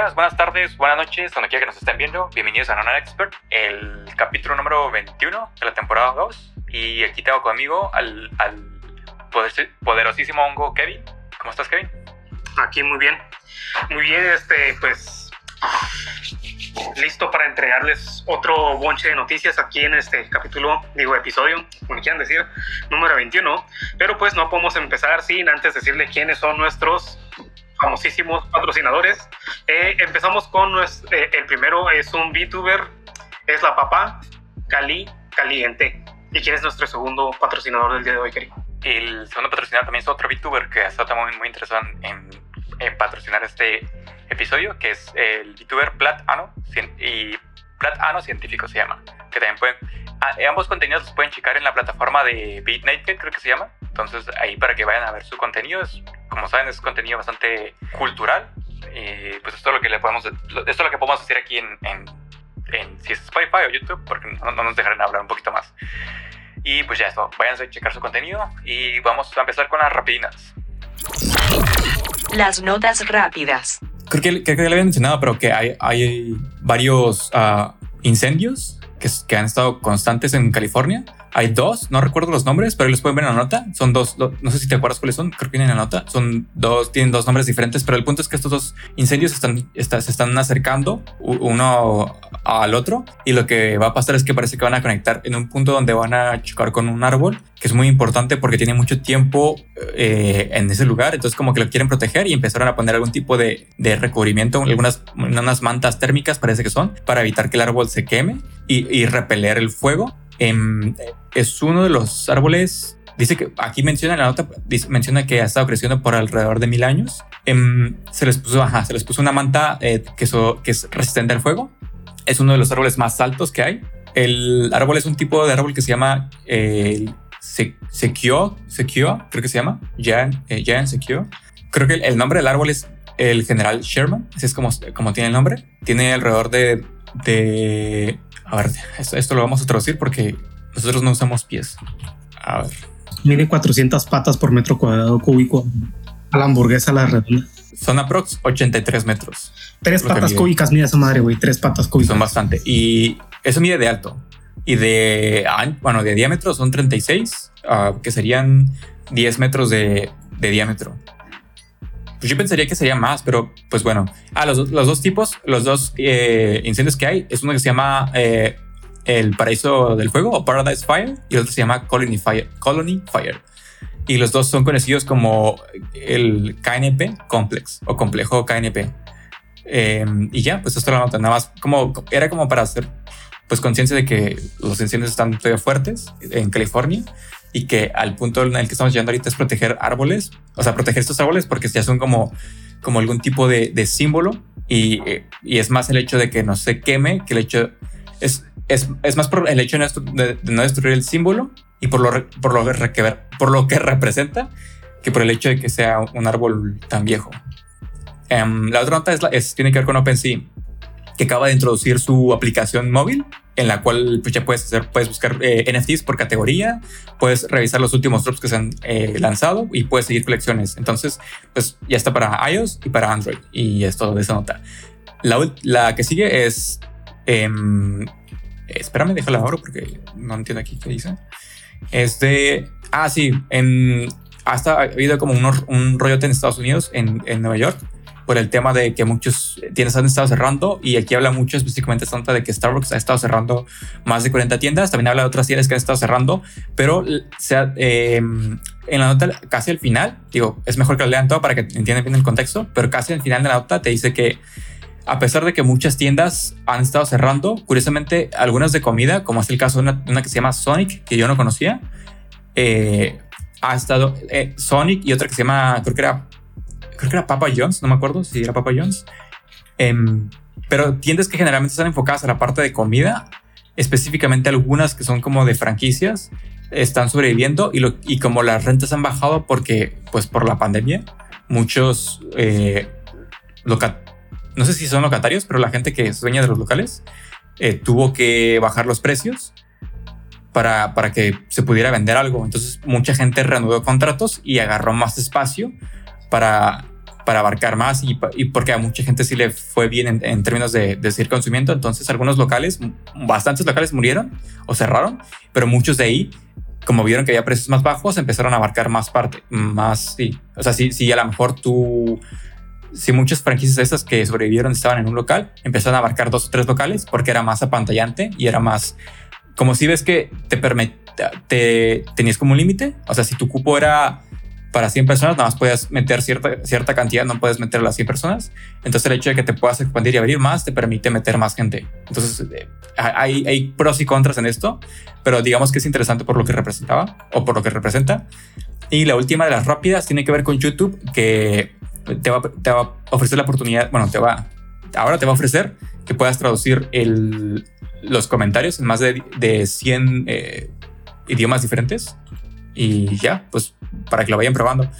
Días, buenas tardes, buenas noches, donde quiera que nos estén viendo. Bienvenidos a Non Expert, el capítulo número 21 de la temporada 2. Y aquí tengo conmigo al, al poderosísimo hongo Kevin. ¿Cómo estás, Kevin? Aquí muy bien. Muy bien, este, pues listo para entregarles otro bonche de noticias aquí en este capítulo, digo episodio, como quieran decir, número 21. Pero pues no podemos empezar sin antes decirle quiénes son nuestros famosísimos patrocinadores. Eh, empezamos con nuestro, eh, el primero, es un VTuber, es la papá Cali Caliente. ¿Y quién es nuestro segundo patrocinador del día de hoy, Keri? El segundo patrocinador también es otro VTuber que ha estado muy, interesado en, en, patrocinar este episodio, que es el VTuber Plat Ano, y Plat Ano Científico se llama, que también pueden, ah, ambos contenidos los pueden checar en la plataforma de BeatNaked, creo que se llama, entonces ahí para que vayan a ver su contenido, es, como saben es contenido bastante cultural, y pues esto es lo que le podemos, esto es lo que podemos hacer aquí en, en, en si es Spotify o YouTube, porque no, no nos dejarán hablar un poquito más. Y pues ya eso, váyanse a checar su contenido y vamos a empezar con las rapidinas. Las notas rápidas. Creo que, creo que le había mencionado, pero que hay, hay varios uh, incendios que, que, han estado constantes en California hay dos, no recuerdo los nombres, pero los pueden ver en la nota. Son dos, no sé si te acuerdas cuáles son, creo que vienen en la nota. Son dos, tienen dos nombres diferentes, pero el punto es que estos dos incendios están, se están acercando uno al otro y lo que va a pasar es que parece que van a conectar en un punto donde van a chocar con un árbol, que es muy importante porque tiene mucho tiempo eh, en ese lugar, entonces como que lo quieren proteger y empezaron a poner algún tipo de, de recubrimiento, algunas unas mantas térmicas parece que son, para evitar que el árbol se queme y, y repeler el fuego Em, es uno de los árboles. Dice que aquí menciona la nota, menciona que ha estado creciendo por alrededor de mil años. Em, se les puso, ajá, se les puso una manta eh, que, que es resistente al fuego. Es uno de los árboles más altos que hay. El árbol es un tipo de árbol que se llama eh, Sekio, creo que se llama, Jan, eh, Sekio. Creo que el, nombre del árbol es el general Sherman, así es como, como tiene el nombre. Tiene alrededor de, de a ver, esto, lo vamos a traducir porque nosotros no usamos pies. A ver. Mide 400 patas por metro cuadrado cúbico a la hamburguesa la redonda. Son aprox 83 metros. Tres patas cúbicas mide esa madre, güey. Tres patas cúbicas. Son bastante. Y eso mide de alto. Y de, bueno, de diámetro son 36, ah, que serían 10 metros de, diámetro. Pues yo pensaría que sería más, pero pues bueno. Ah, los, los dos tipos, los dos eh, incendios que hay, es uno que se llama eh, el Paraíso del Fuego o Paradise Fire y el otro se llama Colony Fire. Colony Fire. Y los dos son conocidos como el KNP Complex o complejo KNP. Em, y ya, pues esto lo nota. Nada más como era como para hacer pues conciencia de que los incendios están todavía fuertes en California y que al punto en el que estamos llegando ahorita es proteger árboles, o sea, proteger estos árboles porque ya son como, como algún tipo de, de símbolo y, y, es más el hecho de que no se queme que el hecho es, es, es más por el hecho de, no destruir el símbolo y por lo, por, lo que, por lo que representa que por el hecho de que sea un árbol tan viejo. Um, la otra nota es, es, tiene que ver con OpenSea, que acaba de introducir su aplicación móvil en la cual pues, ya puedes, hacer, puedes buscar eh, NFTs por categoría, puedes revisar los últimos drops que se han eh, lanzado y puedes seguir colecciones. Entonces, pues ya está para iOS y para Android y es todo de esa nota. La, la que sigue es... Eh, espérame, déjala ahora porque no entiendo aquí qué dice. Es de... Ah, sí, en, hasta ha habido como un, un rollote en Estados Unidos, en, en Nueva York, por el tema de que muchos tiendas han estado cerrando y aquí habla mucho específicamente Santa de que Starbucks ha estado cerrando más de 40 tiendas, también habla de otras tiendas que han estado cerrando, pero sea, em, en la nota casi al final, digo, es mejor que la lean todo para que entiendan bien el contexto, pero casi al final de la nota te dice que a pesar de que muchas tiendas han estado cerrando, curiosamente algunas de comida, como es el caso de una, que se llama Sonic, que yo no conocía, eh, ha estado eh, Sonic y otra que se llama, creo que era creo que era Papa John's, no me acuerdo si era Papa John's. Em, pero tiendas que generalmente están enfocadas a la parte de comida, específicamente algunas que son como de franquicias, están sobreviviendo y, lo, y como las rentas han bajado porque, pues por la pandemia, muchos, eh, no sé si son locatarios, pero la gente que es dueña de los locales eh, tuvo que bajar los precios para, para que se pudiera vender algo. Entonces mucha gente reanudó contratos y agarró más espacio para para abarcar más y, y, porque a mucha gente sí le fue bien en, términos de, de seguir consumiendo. Entonces algunos locales, bastantes locales murieron o cerraron, pero muchos de ahí, como vieron que había precios más bajos, empezaron a abarcar más parte, más, sí. O sea, sí, sí, a lo mejor tú, si muchas franquicias de esas que sobrevivieron estaban en un local, empezaron a abarcar dos o tres locales porque era más apantallante y era más, como si ves que te permitía, te, tenías como un límite. O sea, si tu cupo era para 100 personas, nada más puedes meter cierta, cierta cantidad, no puedes meter a las 100 personas. Entonces el hecho de que te puedas expandir y abrir más te permite meter más gente. Entonces eh, hay, hay pros y contras en esto, pero digamos que es interesante por lo que representaba o por lo que representa. Y la última de las rápidas tiene que ver con YouTube, que te va, te va a ofrecer la oportunidad, bueno, te va, ahora te va a ofrecer que puedas traducir el, los comentarios en más de, de 100 eh, idiomas diferentes y ya, pues para que lo vayan probando.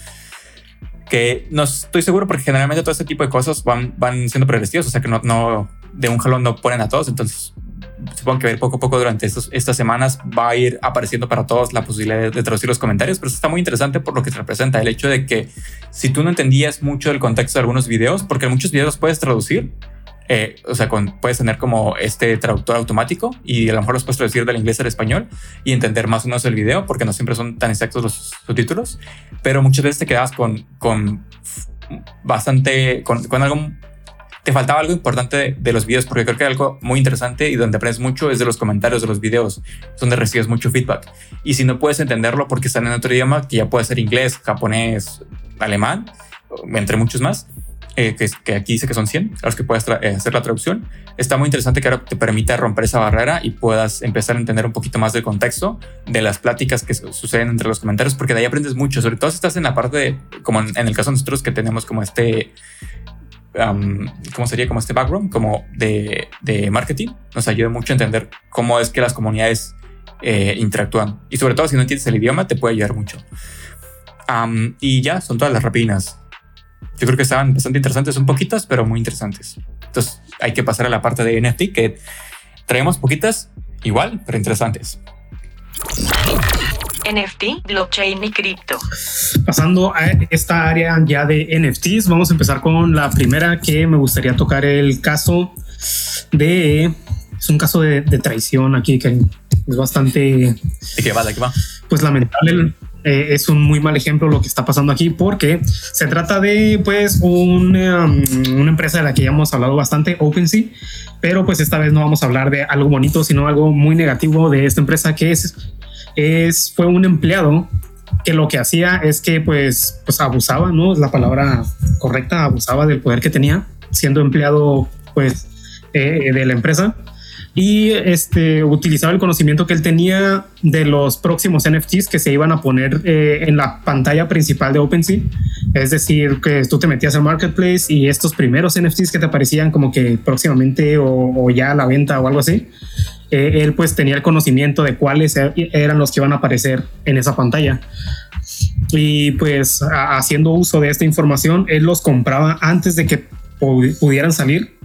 Que no estoy seguro porque generalmente todo este tipo de cosas van, van siendo progresivos, o sea que no, no de un jalón no ponen a todos, entonces supongo que poco a poco durante estos, estas semanas va a ir apareciendo para todos la posibilidad de, traducir los comentarios, pero eso está muy interesante por lo que se representa el hecho de que si tú no entendías mucho el contexto de algunos videos, porque en muchos videos puedes traducir, eh, o sea, con, puedes tener como este traductor automático y a lo mejor los puedes traducir del inglés al español y entender más o menos el video porque no siempre son tan exactos los subtítulos, pero muchas veces te quedas con, con bastante, con, con algo te faltaba algo importante de, de, los videos, porque creo que algo muy interesante y donde aprendes mucho es de los comentarios de los videos, donde recibes mucho feedback. Y si no puedes entenderlo porque están en otro idioma, que ya puede ser inglés, japonés, alemán, entre muchos más, eh, que, aquí dice que son 100, a los que puedas eh, hacer la traducción. Está muy interesante que ahora te permita romper esa barrera y puedas empezar a entender un poquito más del contexto de las pláticas que suceden entre los comentarios, porque de ahí aprendes mucho, sobre todo si estás en la parte de, como en, el caso de nosotros que tenemos como este, ¿cómo sería? Como este background, como de, de, marketing, nos ayuda mucho a entender cómo es que las comunidades eh, interactúan. Y sobre todo si no entiendes el idioma, te puede ayudar mucho. y ya, son todas las rapidinas yo creo que estaban bastante interesantes, son poquitas, pero muy interesantes. Entonces hay que pasar a la parte de NFT que traemos poquitas, igual, pero interesantes. NFT, blockchain y cripto. Pasando a esta área ya de NFTs, vamos a empezar con la primera que me gustaría tocar el caso de... Es un caso de, traición aquí que es bastante... ¿De qué va? ¿De qué va? Pues lamentable eh, es un muy mal ejemplo lo que está pasando aquí porque se trata de pues una, um, una empresa de la que ya hemos hablado bastante, OpenSea, pero pues esta vez no vamos a hablar de algo bonito, sino algo muy negativo de esta empresa que es, es fue un empleado que lo que hacía es que pues, pues abusaba, ¿no? Es la palabra correcta, abusaba del poder que tenía siendo empleado pues eh, de la empresa y este, utilizaba el conocimiento que él tenía de los próximos NFTs que se iban a poner eh, en la pantalla principal de OpenSea. Es decir, que tú te metías al marketplace y estos primeros NFTs que te aparecían como que próximamente o, ya a la venta o algo así, eh, él pues tenía el conocimiento de cuáles e-, eran los que iban a aparecer en esa pantalla. Y pues haciendo uso de esta información, él los compraba antes de que pudieran salir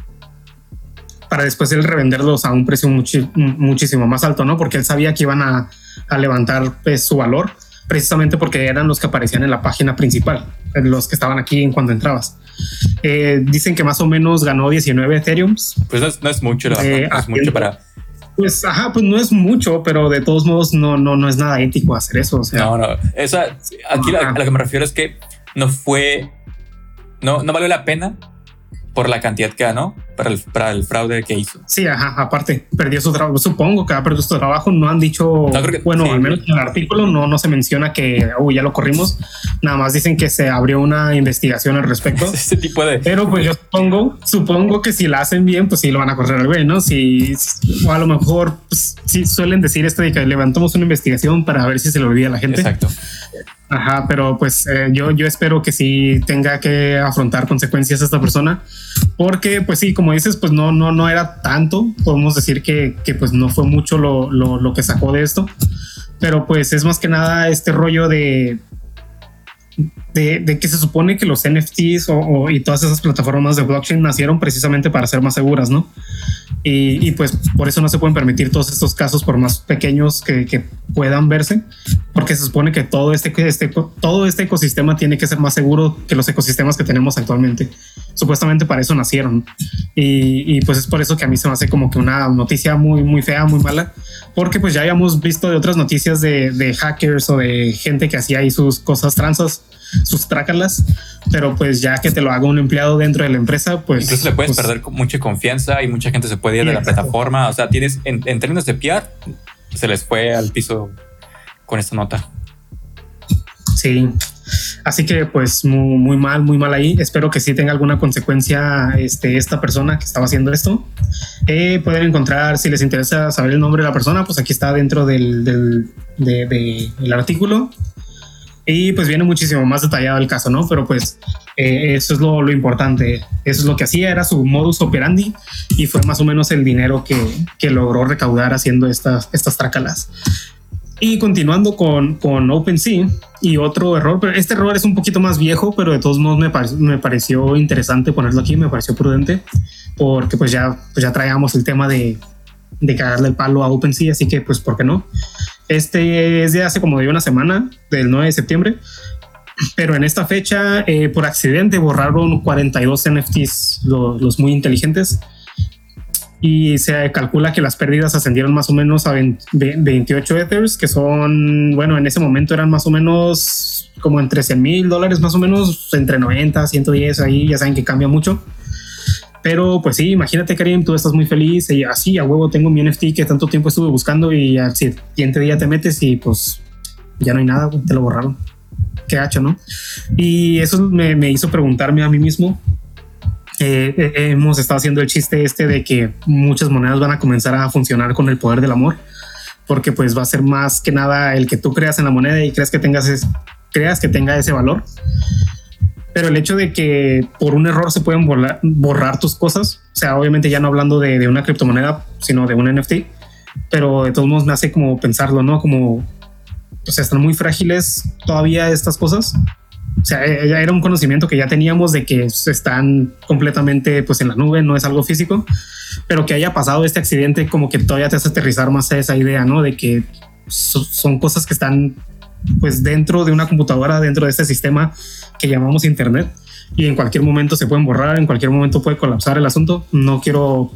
para después él revenderlos a un precio muchísimo más alto, ¿no? Porque él sabía que iban a, levantar pues, su valor precisamente porque eran los que aparecían en la página principal, los que estaban aquí en cuando entrabas. Eh, dicen que más o menos ganó 19 Ethereum. Pues no es, mucho, no es mucho para... Pues, ajá, pues no es mucho, pero de todos modos no, no, no es nada ético hacer eso. O sea, no, no, esa, aquí a lo que me refiero es que no fue, no, no valió la pena por la cantidad que ganó para el, para el fraude que hizo. Sí, ajá, aparte, perdió su trabajo. Supongo que ha perdido su trabajo. No han dicho, bueno, al menos en el artículo no, no se menciona que ya lo corrimos. Nada más dicen que se abrió una investigación al respecto. Ese tipo de. Pero pues yo supongo, supongo que si la hacen bien, pues sí lo van a correr al güey, ¿no? Si, o a lo mejor, pues, sí suelen decir esto de que levantamos una investigación para ver si se le olvida a la gente. Exacto. Ajá, pero pues eh, yo, yo espero que sí tenga que afrontar consecuencias esta persona, porque pues sí, como dices, pues no, no, no era tanto, podemos decir que, que pues no fue mucho lo, lo, lo, que sacó de esto, pero pues es más que nada este rollo de, de, de que se supone que los NFTs o, o- y todas esas plataformas de blockchain nacieron precisamente para ser más seguras, ¿no? Y, y, pues por eso no se pueden permitir todos estos casos por más pequeños que, que puedan verse, porque se supone que todo este, este, todo este ecosistema tiene que ser más seguro que los ecosistemas que tenemos actualmente. Supuestamente para eso nacieron. Y, y pues es por eso que a mí se me hace como que una noticia muy, muy fea, muy mala, porque pues ya habíamos visto de otras noticias de, de hackers o de gente que hacía ahí sus cosas transas, sus trácalas, pero pues ya que te lo haga un empleado dentro de la empresa, pues... Incluso le puedes pues, perder mucha confianza y mucha gente se puede ir de la plataforma. O sea, tienes en, en términos de PR, se les fue al piso con esta nota. Sí. Así que pues muy, muy mal, muy mal ahí. Espero que sí tenga alguna consecuencia este, esta persona que estaba haciendo esto. Eh, pueden encontrar, si les interesa saber el nombre de la persona, pues aquí está dentro del, del de- de- el artículo. Y pues viene muchísimo más detallado el caso, ¿no? Pero pues eh, eso es lo, lo importante. Eso es lo que hacía, era su modus operandi y fue más o menos el dinero que, que logró recaudar haciendo estas, estas trácalas. Y continuando con, con OpenSea y otro error, pero este error es un poquito más viejo, pero de todos modos me, pare- me pareció interesante ponerlo aquí, me pareció prudente, porque pues ya, pues ya traíamos el tema de, de cagarle el palo a OpenSea, así que pues, ¿por qué no? Este es de hace como de una semana, del 9 de septiembre, pero en esta fecha, eh, por accidente, borraron 42 NFTs, lo- los muy inteligentes, y se calcula que las pérdidas ascendieron más o menos a 20 ve- 28 Ethers, que son, bueno, en ese momento eran más o menos como entre 100 mil dólares, más o menos entre 90, 110, ahí ya saben que cambia mucho. Pero pues sí, imagínate Karim, tú estás muy feliz y así a huevo tengo mi NFT que tanto tiempo estuve buscando y al siguiente día te metes y pues ya no hay nada, te lo borraron. Qué hacho, ¿no? Y eso me, me hizo preguntarme a mí mismo eh, eh, hemos estado haciendo el chiste este de que muchas monedas van a comenzar a funcionar con el poder del amor, porque pues va a ser más que nada el que tú creas en la moneda y creas que tengas es- creas que tenga ese valor. Pero el hecho de que por un error se pueden borrar, borrar tus cosas, o sea, obviamente ya no hablando de, de una criptomoneda, sino de un NFT, pero de todos modos me hace como pensarlo, ¿no? Como, o sea, están muy frágiles todavía estas cosas. O sea, eh, ya era un conocimiento que ya teníamos de que están completamente pues en la nube, no es algo físico, pero que haya pasado este accidente como que todavía te hace aterrizar más a esa idea, ¿no? De que so- son cosas que están pues dentro de una computadora, dentro de este sistema que llamamos Internet y en cualquier momento se pueden borrar, en cualquier momento puede colapsar el asunto. No quiero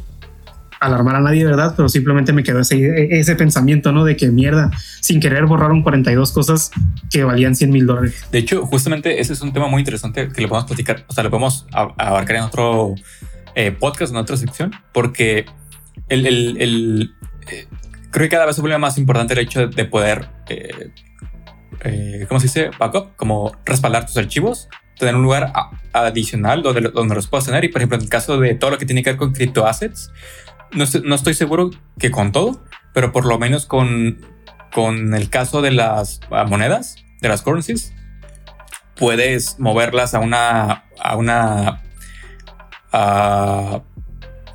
alarmar a nadie, ¿verdad? Pero simplemente me quedó ese, ese pensamiento, ¿no? De que mierda, sin querer borraron 42 cosas que valían 100 mil dólares. De hecho, justamente ese es un tema muy interesante que lo podemos platicar, o sea, lo podemos abarcar en otro eh, podcast, en otra sección, porque el, el- el, eh, creo que cada vez se vuelve más importante el hecho de poder, eh, eh, ¿cómo se dice? Backup, como respaldar tus archivos, tener un lugar adicional donde, donde los puedas tener. Y por ejemplo, en el caso de todo lo que tiene que ver con criptoassets, no, estoy- no estoy seguro que con todo, pero por lo menos con, con el caso de las ah, monedas, de las currencies, puedes moverlas a una a una a,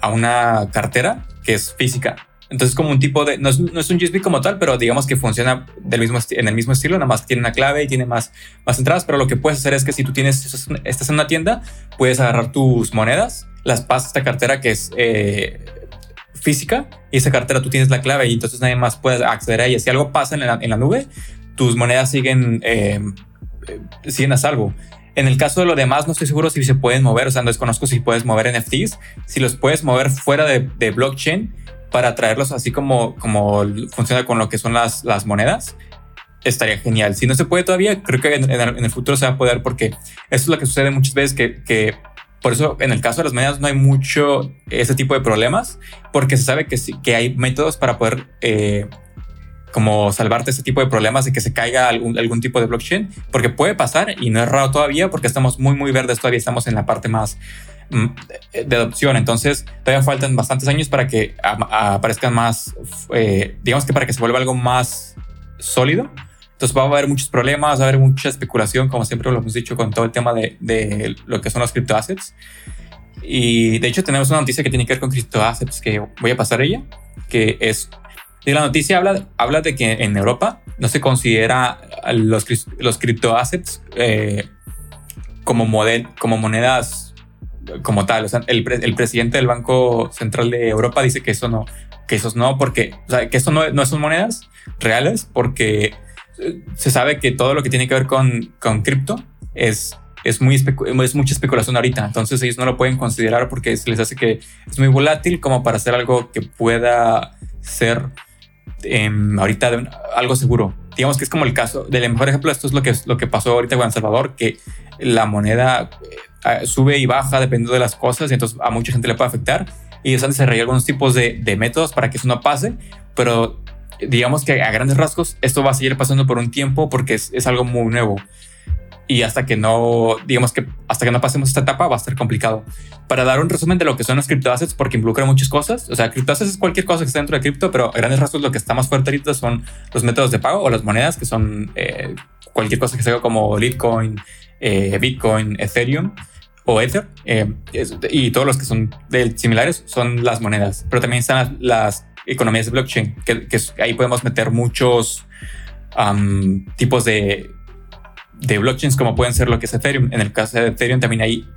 a una cartera que es física. Entonces, como un tipo de. No es, no es un USB como tal, pero digamos que funciona del mismo en el mismo estilo, nada más tiene una clave y tiene más, más entradas. Pero lo que puedes hacer es que si tú tienes, estás en una tienda, puedes agarrar tus monedas, las pasas a esta cartera que es eh, física y esa cartera tú tienes la clave y entonces nadie más puede acceder a ella. Si algo pasa en la, nube, tus monedas siguen, eh, eh, siguen a salvo. En el caso de lo demás, no estoy seguro si se pueden mover, o sea, no desconozco si puedes mover NFTs, si los puedes mover fuera de blockchain para traerlos así como, como funciona con lo que son las, las monedas, estaría genial. Si no se puede todavía, creo que en, el, futuro se va a poder porque eso es lo que sucede muchas veces que, que por eso en el caso de las monedas no hay mucho ese tipo de problemas porque se sabe que, sí- que hay métodos para poder eh, como salvarte ese tipo de problemas de que se caiga algún, algún tipo de blockchain, porque puede pasar y no es raro todavía porque estamos muy, muy verdes todavía, estamos en la parte más de de adopción, entonces todavía faltan bastantes años para que aparezcan más, eh, digamos que para que se vuelva algo más sólido. Entonces va a haber muchos problemas, va a haber mucha especulación, como siempre lo hemos dicho con todo el tema de, de lo que son los criptoassets. Y de hecho tenemos una noticia que tiene que ver con criptoassets que voy a pasar ella, que es y la noticia habla, habla de que en Europa no se considera los, los criptoassets eh, como, model, como monedas como tal. O sea, el, el, presidente del Banco Central de Europa dice que eso no, que esos no, porque, que eso no, no son monedas reales, porque eh, se sabe que todo lo que tiene que ver con, con cripto es, es, muy es mucha especulación ahorita. Entonces ellos no lo pueden considerar porque se les hace que es muy volátil como para hacer algo que pueda ser em, ahorita algo seguro. Digamos que es como el caso del mejor ejemplo. Esto es lo que, lo que pasó ahorita El Salvador, que la moneda eh, sube y baja dependiendo de las cosas y entonces a mucha gente le puede afectar. Y ellos han desarrollado algunos tipos de, de métodos para que eso no pase, pero digamos que a grandes rasgos esto va a seguir pasando por un tiempo porque es, es, algo muy nuevo. Y hasta que no digamos que hasta que no pasemos esta etapa va a ser complicado. Para dar un resumen de lo que son los criptoassets porque involucra muchas cosas o sea criptoassets es cualquier cosa que esté dentro de cripto pero a grandes rasgos lo que está más fuerte ahorita son los métodos de pago o las monedas que son eh, cualquier cosa que sea como Litecoin eh, Bitcoin Ethereum o Ether eh, y todos los que son similares son las monedas pero también están las economías de blockchain, que, ahí podemos meter muchos tipos de, de blockchains, como pueden ser lo que es Ethereum. En el caso de Ethereum también ahí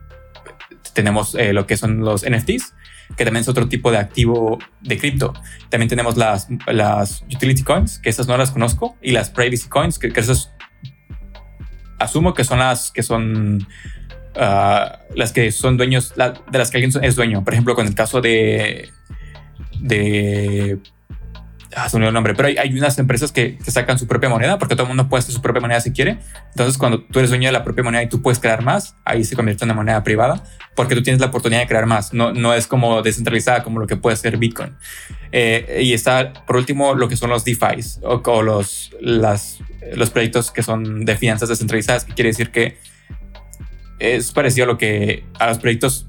tenemos eh, lo que son los NFTs, que también es otro tipo de activo de cripto. También tenemos las, las utility coins, que esas no las conozco, y las privacy coins, que, esas asumo que son las que son ah, las que son dueños, de las que alguien es dueño. Por ejemplo, con el caso de de ah, se me el nombre, pero hay, unas empresas que, sacan su propia moneda porque todo el mundo puede hacer su propia moneda si quiere. Entonces, cuando tú eres dueño de la propia moneda y tú puedes crear más, ahí se convierte en una moneda privada porque tú tienes la oportunidad de crear más. No, no es como descentralizada como lo que puede ser Bitcoin. Eh, y está, por último, lo que son los DeFi o, los, las, los proyectos que son de finanzas descentralizadas, que quiere decir que es parecido a lo que a los proyectos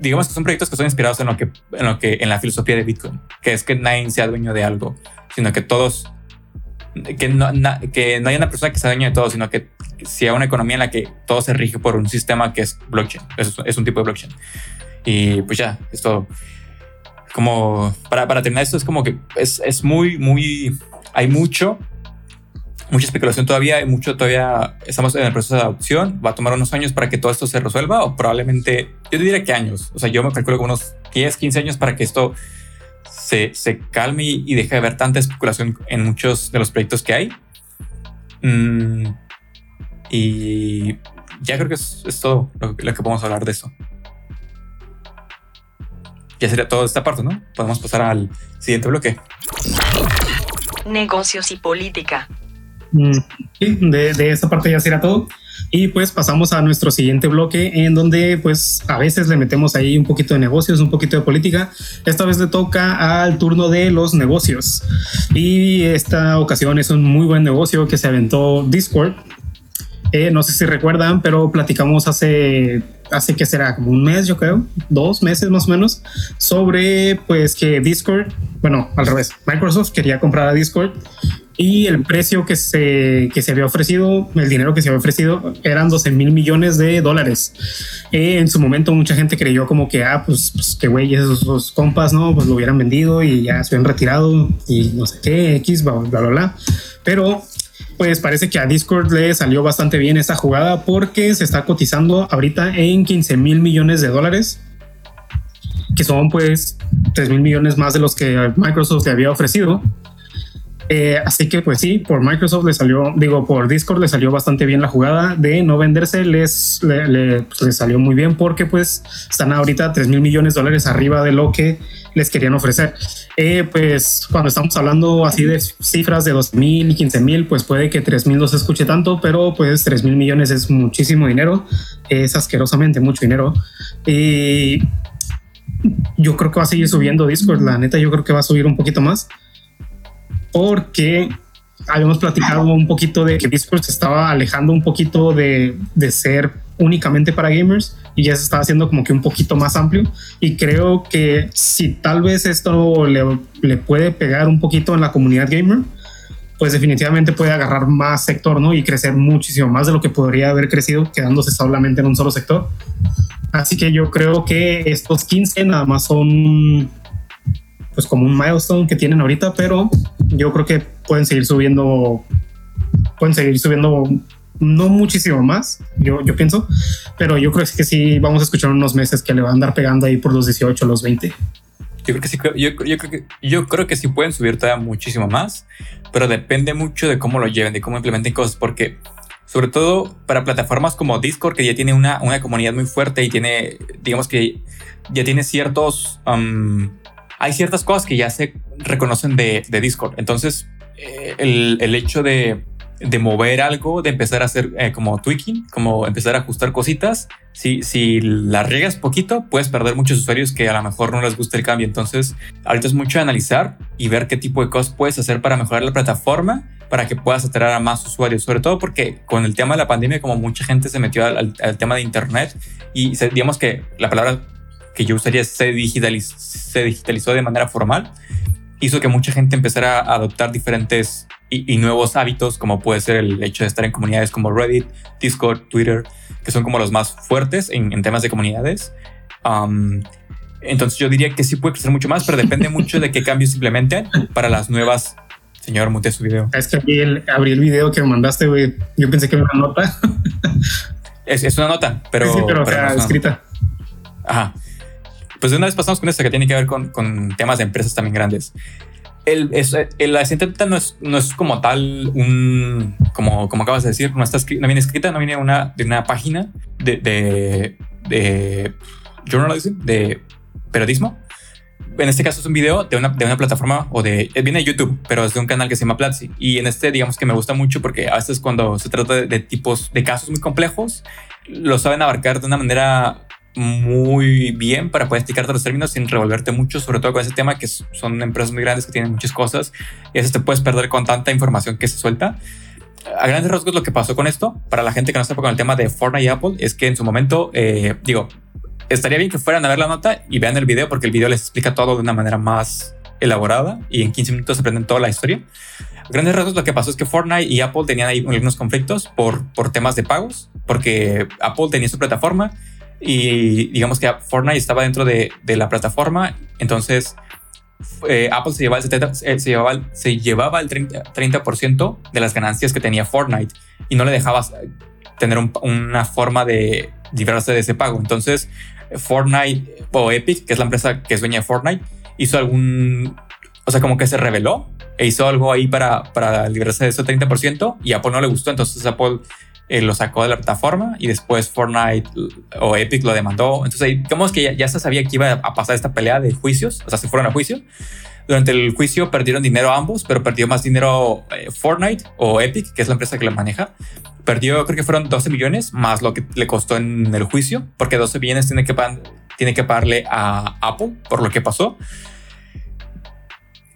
digamos que son proyectos que son inspirados en lo que, en lo que, en la filosofía de Bitcoin, que es que nadie sea dueño de algo, sino que todos, que no, que no haya una persona que sea dueño de todo, sino que sea una economía en la que todo se rige por un sistema que es blockchain, es, es un tipo de blockchain. Y pues ya, esto, como, para, para terminar esto, es como que es, es muy, muy, hay mucho mucha especulación todavía, hay mucho todavía, estamos en el proceso de adopción, va a tomar unos años para que todo esto se resuelva o probablemente, yo diría que años, o sea, yo me calculo unos 10, 15 años para que esto se, se calme y, deje de haber tanta especulación en muchos de los proyectos que hay. Mm, y ya creo que es, todo lo, que podemos hablar de eso. Ya sería toda esta parte, ¿no? Podemos pasar al siguiente bloque. Negocios y política. Mm, de, de esta parte ya será todo. Y pues pasamos a nuestro siguiente bloque en donde pues a veces le metemos ahí un poquito de negocios, un poquito de política. Esta vez le toca al turno de los negocios. Y esta ocasión es un muy buen negocio que se aventó Discord. Eh, no sé si recuerdan, pero platicamos hace, hace que será como un mes, yo creo, dos meses más o menos, sobre pues que Discord, bueno, al revés, Microsoft quería comprar a Discord y el precio que se, que se había ofrecido, el dinero que se había ofrecido eran 12 mil millones de dólares. Eh, en su momento mucha gente creyó como que, ah, pues, pues que güey, esos, compas, ¿no? Pues lo hubieran vendido y ya se habían retirado y no sé qué, X, bla, bla, bla, bla. Pero pues parece que a Discord le salió bastante bien esta jugada porque se está cotizando ahorita en 15 mil millones de dólares que son pues 3 mil millones más de los que Microsoft le había ofrecido. Eh, así que pues sí, por Microsoft le salió, digo, por Discord le salió bastante bien la jugada de no venderse, les le, pues, salió muy bien porque pues están ahorita 3 mil millones de dólares arriba de lo que les querían ofrecer. Eh, pues cuando estamos hablando así de cifras de 2 mil y 15 mil, pues puede que 3 mil no se escuche tanto, pero pues 3 mil millones es muchísimo dinero, es asquerosamente mucho dinero. Y yo creo que va a seguir subiendo Discord, la neta yo creo que va a subir un poquito más porque habíamos platicado un poquito de que Discord se estaba alejando un poquito de, de, ser únicamente para gamers y ya se estaba haciendo como que un poquito más amplio y creo que si tal vez esto le, le puede pegar un poquito en la comunidad gamer pues definitivamente puede agarrar más sector ¿no? y crecer muchísimo más de lo que podría haber crecido quedándose solamente en un solo sector así que yo creo que estos 15 nada más son pues como un milestone que tienen ahorita, pero yo creo que pueden seguir subiendo, pueden seguir subiendo no muchísimo más, yo, yo pienso, pero yo creo que sí vamos a escuchar unos meses que le van a andar pegando ahí por los 18, los 20. Yo creo que sí, yo, yo, creo que, yo creo que sí pueden subir todavía muchísimo más, pero depende mucho de cómo lo lleven, de cómo implementen cosas, porque sobre todo para plataformas como Discord, que ya tiene una, una comunidad muy fuerte y tiene, digamos que ya tiene ciertos, um, hay ciertas cosas que ya se reconocen de, de Discord. Entonces, eh, el, el, hecho de, de, mover algo, de empezar a hacer eh, como tweaking, como empezar a ajustar cositas, si, si la riegas poquito, puedes perder muchos usuarios que a lo mejor no les gusta el cambio. Entonces, ahorita es mucho analizar y ver qué tipo de cosas puedes hacer para mejorar la plataforma para que puedas atraer a más usuarios, sobre todo porque con el tema de la pandemia, como mucha gente se metió al, al tema de Internet y digamos que la palabra que yo usaría se, digitaliz se digitalizó de manera formal, hizo que mucha gente empezara a adoptar diferentes y, y, nuevos hábitos, como puede ser el hecho de estar en comunidades como Reddit, Discord, Twitter, que son como los más fuertes en, en temas de comunidades. Um, entonces yo diría que sí puede crecer mucho más, pero depende mucho de qué cambios implementen para las nuevas. Señor, mute su video. Es que abrí el, abrí el video que me mandaste, güey. Yo pensé que era una nota. es, es, una nota, pero. Sí, pero, pero o sea, no escrita. Ajá. Pues de una vez pasamos con esta que tiene que ver con, con temas de empresas también grandes el, es, el, la no es, no es como tal un, como, como acabas de decir, no, está escrita, no viene escrita, no viene una, de una página de, de, de journalism, de periodismo. En este caso es un video de una, de una plataforma o de, viene de YouTube, pero es de un canal que se llama Platzi. Y en este, digamos que me gusta mucho porque a veces cuando se trata de, de tipos, de casos muy complejos, lo saben abarcar de una manera muy bien para poder explicarte los términos sin revolverte mucho, sobre todo con ese tema que son empresas muy grandes que tienen muchas cosas y a veces te puedes perder con tanta información que se suelta. A grandes rasgos lo que pasó con esto, para la gente que no sepa con el tema de Fortnite y Apple, es que en su momento, eh, digo, estaría bien que fueran a ver la nota y vean el video porque el video les explica todo de una manera más elaborada y en 15 minutos aprenden toda la historia. A grandes rasgos lo que pasó es que Fortnite y Apple tenían ahí algunos conflictos por, por temas de pagos, porque Apple tenía su plataforma y digamos que Fortnite estaba dentro de, la plataforma, entonces eh, Apple se llevaba el, 70, eh, se llevaba, se llevaba el 30%, 30 de las ganancias que tenía Fortnite y no le dejaba tener un, una forma de librarse de ese pago. Entonces Fortnite o Epic, que es la empresa que de Fortnite, hizo algún, o sea, como que se reveló e hizo algo ahí para, para librarse de ese 30% y Apple no le gustó, entonces Apple eh, lo sacó de la plataforma y después Fortnite o Epic lo demandó. Entonces, digamos que ya, se sabía que iba a pasar esta pelea de juicios, o sea, se fueron a juicio. Durante el juicio perdieron dinero ambos, pero perdió más dinero eh, Fortnite o Epic, que es la empresa que lo maneja. Perdió, creo que fueron 12 millones más lo que le costó en el juicio, porque 12 millones tiene que, tiene que pagarle a Apple por lo que pasó.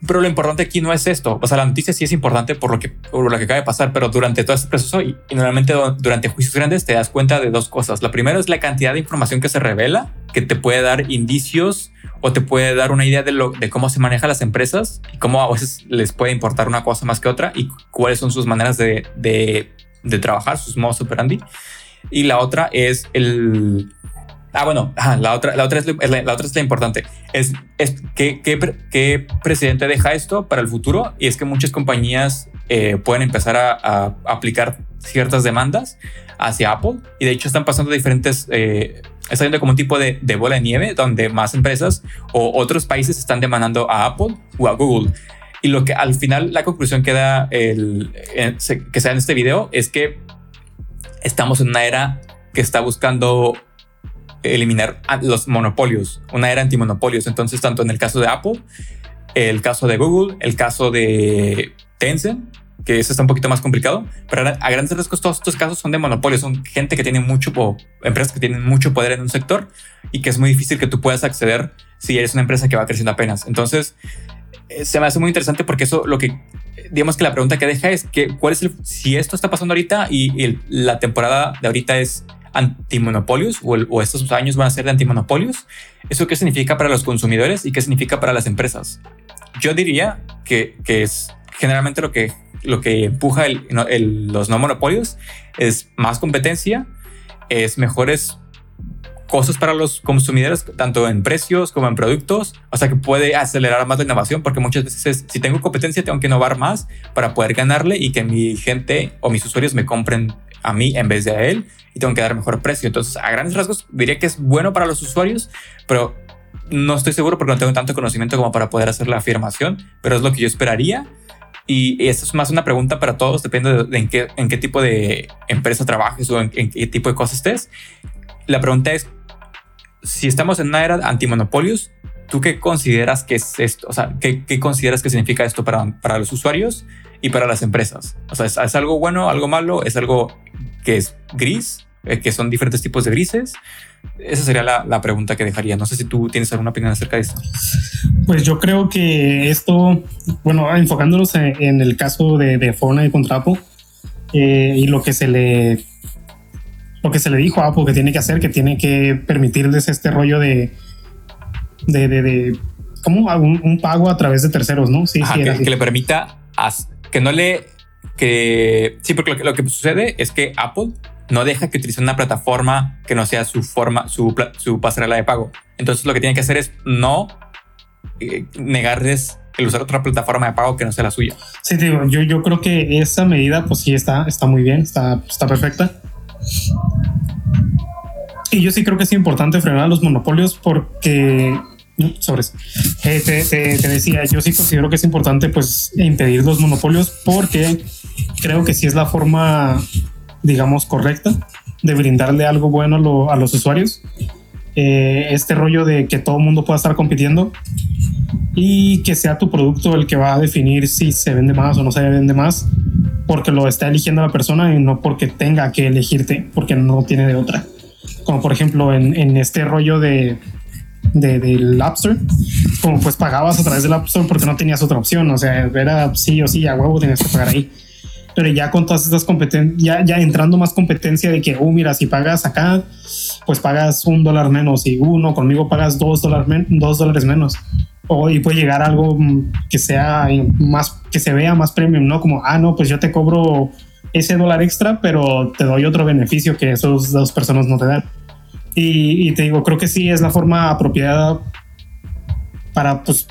Pero lo importante aquí no es esto. O sea, la noticia sí es importante por lo que, por lo que acaba de pasar, pero durante todo este proceso y, y, normalmente durante juicios grandes te das cuenta de dos cosas. La primera es la cantidad de información que se revela, que te puede dar indicios o te puede dar una idea de, lo, de cómo se manejan las empresas y cómo a veces les puede importar una cosa más que otra y cuáles son sus maneras de, de, trabajar, sus modos operandi. Y la otra es el, Ah, bueno, ajá, la, otra, la, otra es la, la, otra es la importante. Es, es ¿qué, qué, qué, presidente deja esto para el futuro? Y es que muchas compañías eh, pueden empezar a, a, aplicar ciertas demandas hacia Apple. Y de hecho están pasando diferentes... Eh, está yendo como un tipo de, de, bola de nieve donde más empresas o otros países están demandando a Apple o a Google. Y lo que al final la conclusión que da el, eh, que sea en este video es que estamos en una era que está buscando eliminar los monopolios, una era antimonopolios. Entonces, tanto en el caso de Apple, el caso de Google, el caso de Tencent, que eso un poquito más complicado, pero a grandes rasgos todos estos casos son de monopolios, son gente que tiene mucho, o empresas que tienen mucho poder en un sector y que es muy difícil que tú puedas acceder si eres una empresa que va creciendo apenas. Entonces, eh, se me hace muy interesante porque eso lo que digamos que la pregunta que deja es que cuál es el si esto está pasando ahorita y, y la temporada de ahorita es antimonopolios o, estos años van a ser de antimonopolios. ¿Eso qué significa para los consumidores y qué significa para las empresas? Yo diría que, que es generalmente lo que, lo que empuja los no monopolios es más competencia, es mejores costos para los consumidores, tanto en precios como en productos, o sea que puede acelerar más la innovación, porque muchas veces si tengo competencia tengo que innovar más para poder ganarle y que mi gente o mis usuarios me compren a mí en vez de a él y tengo que dar mejor precio. Entonces, a grandes rasgos diría que es bueno para los usuarios, pero no estoy seguro porque no tengo tanto conocimiento como para poder hacer la afirmación, pero es lo que yo esperaría. Y esto es más una pregunta para todos, depende de, en, qué, en qué tipo de empresa trabajes o en, en qué tipo de cosas estés. La pregunta es, si estamos en una era antimonopolios, ¿tú qué consideras que es esto? O sea, ¿qué, qué consideras que significa esto para, para los usuarios y para las empresas? O sea, ¿es, es algo bueno, algo malo? ¿Es algo que es gris? Eh, ¿Que son diferentes tipos de grises? Esa sería la, la, pregunta que dejaría. No sé si tú tienes alguna opinión acerca de esto. Pues yo creo que esto, bueno, enfocándonos en, en el caso de, de Fortnite contra Apple eh, y lo que se le lo que se le dijo a Apple que tiene que hacer, que tiene que permitirles este rollo de, de, de, de como un, un, pago a través de terceros, ¿no? Sí, Ajá, sí que, que, le permita que no le que sí, porque lo que, lo que sucede es que Apple no deja que utilice una plataforma que no sea su forma, su, su pasarela de pago. Entonces lo que tiene que hacer es no eh, negarles el usar otra plataforma de pago que no sea la suya. Sí, digo, yo, yo creo que esa medida, pues sí está, está muy bien, está, está perfecta. Y yo sí creo que es importante frenar los monopolios porque sobre eh, te, te, te, decía, yo sí considero que es importante pues impedir los monopolios porque creo que sí es la forma, digamos, correcta de brindarle algo bueno a, lo, a los usuarios. Eh, este rollo de que todo el mundo pueda estar compitiendo y que sea tu producto el que va a definir si se vende más o no se vende más, porque lo está eligiendo la persona y no porque tenga que elegirte, porque no tiene de otra. Como por ejemplo en, en este rollo de, de, del App Store, como pues pagabas a través del App Store porque no tenías otra opción, o sea, era sí o sí, a huevo tenías que pagar ahí. Pero ya con todas estas competencias, ya, ya entrando más competencia de que, oh, mira, si pagas acá, pues pagas un dólar menos y uno conmigo pagas dos, dólar men dos dólares menos. O, y puede llegar a algo que sea más, que se vea más premium, ¿no? Como, ah, no, pues yo te cobro ese dólar extra, pero te doy otro beneficio que esos dos personas no te dan. Y, y, te digo, creo que sí es la forma apropiada para pues,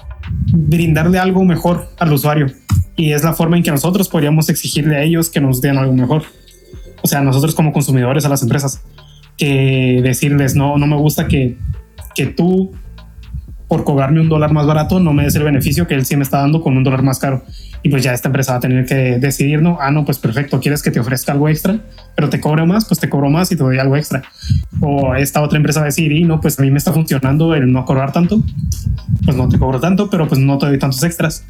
brindarle algo mejor al usuario. Y es la forma en que nosotros podríamos exigirle a ellos que nos den algo mejor. O sea, nosotros como consumidores a las empresas, que decirles, no, no me gusta que, que tú, por cobrarme un dólar más barato, no me des el beneficio que él sí me está dando con un dólar más caro y pues ya esta empresa va a tener que decidir, no, ah, no, pues perfecto, quieres que te ofrezca algo extra, pero te cobro más, pues te cobro más y te doy algo extra. O esta otra empresa va a decir, y no, pues a mí me está funcionando el no cobrar tanto, pues no te cobro tanto, pero pues no te doy tantos extras.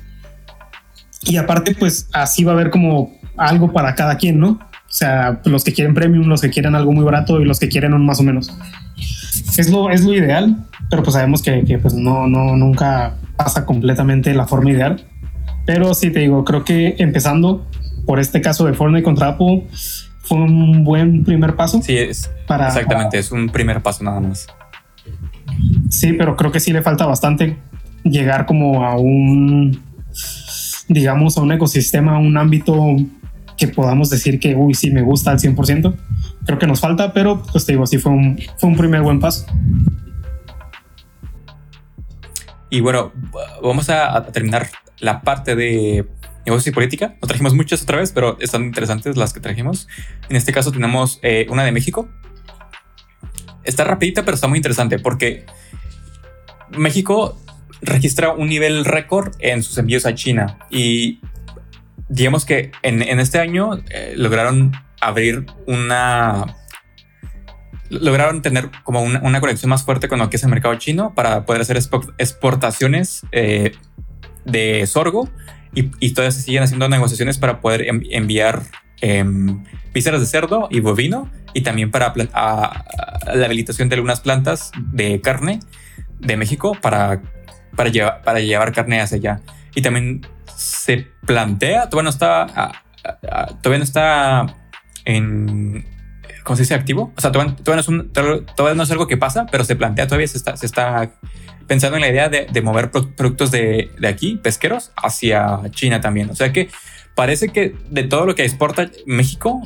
Y aparte, pues así va a haber como algo para cada quien, ¿no? O sea, los que quieren premium, los que quieren algo muy barato y los que quieren un más o menos. Es lo, es lo ideal, pero pues sabemos que, que pues no, no, nunca pasa completamente la forma ideal pero sí te digo, creo que empezando por este caso de Fortnite contra Apple fue un buen primer paso. Sí, es. Para, exactamente, es un primer paso nada más. Sí, pero creo que sí le falta bastante llegar como a un, digamos, a un ecosistema, a un ámbito que podamos decir que, uy, sí, me gusta al 100%. Creo que nos falta, pero pues te digo, sí fue un, fue un primer buen paso. Y bueno, vamos a, a terminar la parte de negocios y política. No trajimos muchas otra vez, pero están interesantes las que trajimos. En este caso tenemos eh, una de México. Está rapidita, pero está muy interesante porque México registra un nivel récord en sus envíos a China y digamos que en, en este año eh, lograron abrir una lograron tener como una, una, conexión más fuerte con lo que es el mercado chino para poder hacer exportaciones eh, de sorgo y, y, todavía se siguen haciendo negociaciones para poder enviar eh, vísceras de cerdo y bovino y también para a, a la habilitación de algunas plantas de carne de México para, para, llevar, para llevar carne hacia allá. Y también se plantea, todavía no está, todavía no está en, ¿cómo se dice? Activo. O sea, todavía, no es un, todavía, no es algo que pasa, pero se plantea, todavía se está, se está pensando en la idea de, mover productos de, de, aquí, pesqueros, hacia China también. O sea que parece que de todo lo que exporta México,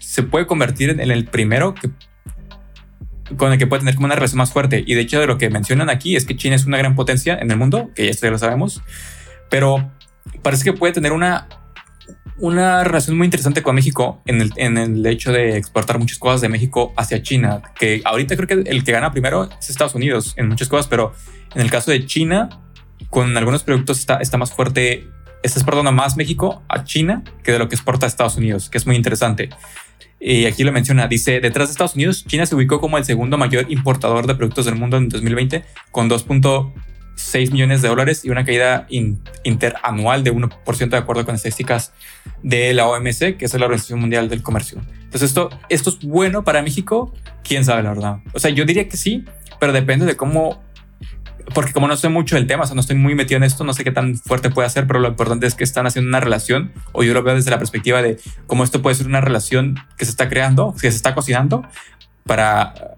se puede convertir en el primero que con el que puede tener como una relación más fuerte. Y de hecho, de lo que mencionan aquí es que China es una gran potencia en el mundo, que esto ya lo sabemos, pero parece que puede tener una, una relación muy interesante con México en el, en el hecho de exportar muchas cosas de México hacia China, que ahorita creo que el que gana primero es Estados Unidos en muchas cosas, pero en el caso de China, con algunos productos está, está más fuerte, está exportando más México a China que de lo que exporta a Estados Unidos, que es muy interesante. Y aquí lo menciona, dice, detrás de Estados Unidos, China se ubicó como el segundo mayor importador de productos del mundo en 2020, con 2.6 millones de dólares y una caída interanual de 1% de acuerdo con estadísticas de la OMC, que es la Organización Mundial del Comercio. Entonces esto, esto es bueno para México, quién sabe la verdad. O sea, yo diría que sí, pero depende de cómo porque como no sé mucho del tema, o sea, no estoy muy metido en esto, no sé qué tan fuerte puede ser, pero lo importante es que están haciendo una relación, o yo lo veo desde la perspectiva de cómo esto puede ser una relación que se está creando, que se está cocinando, para,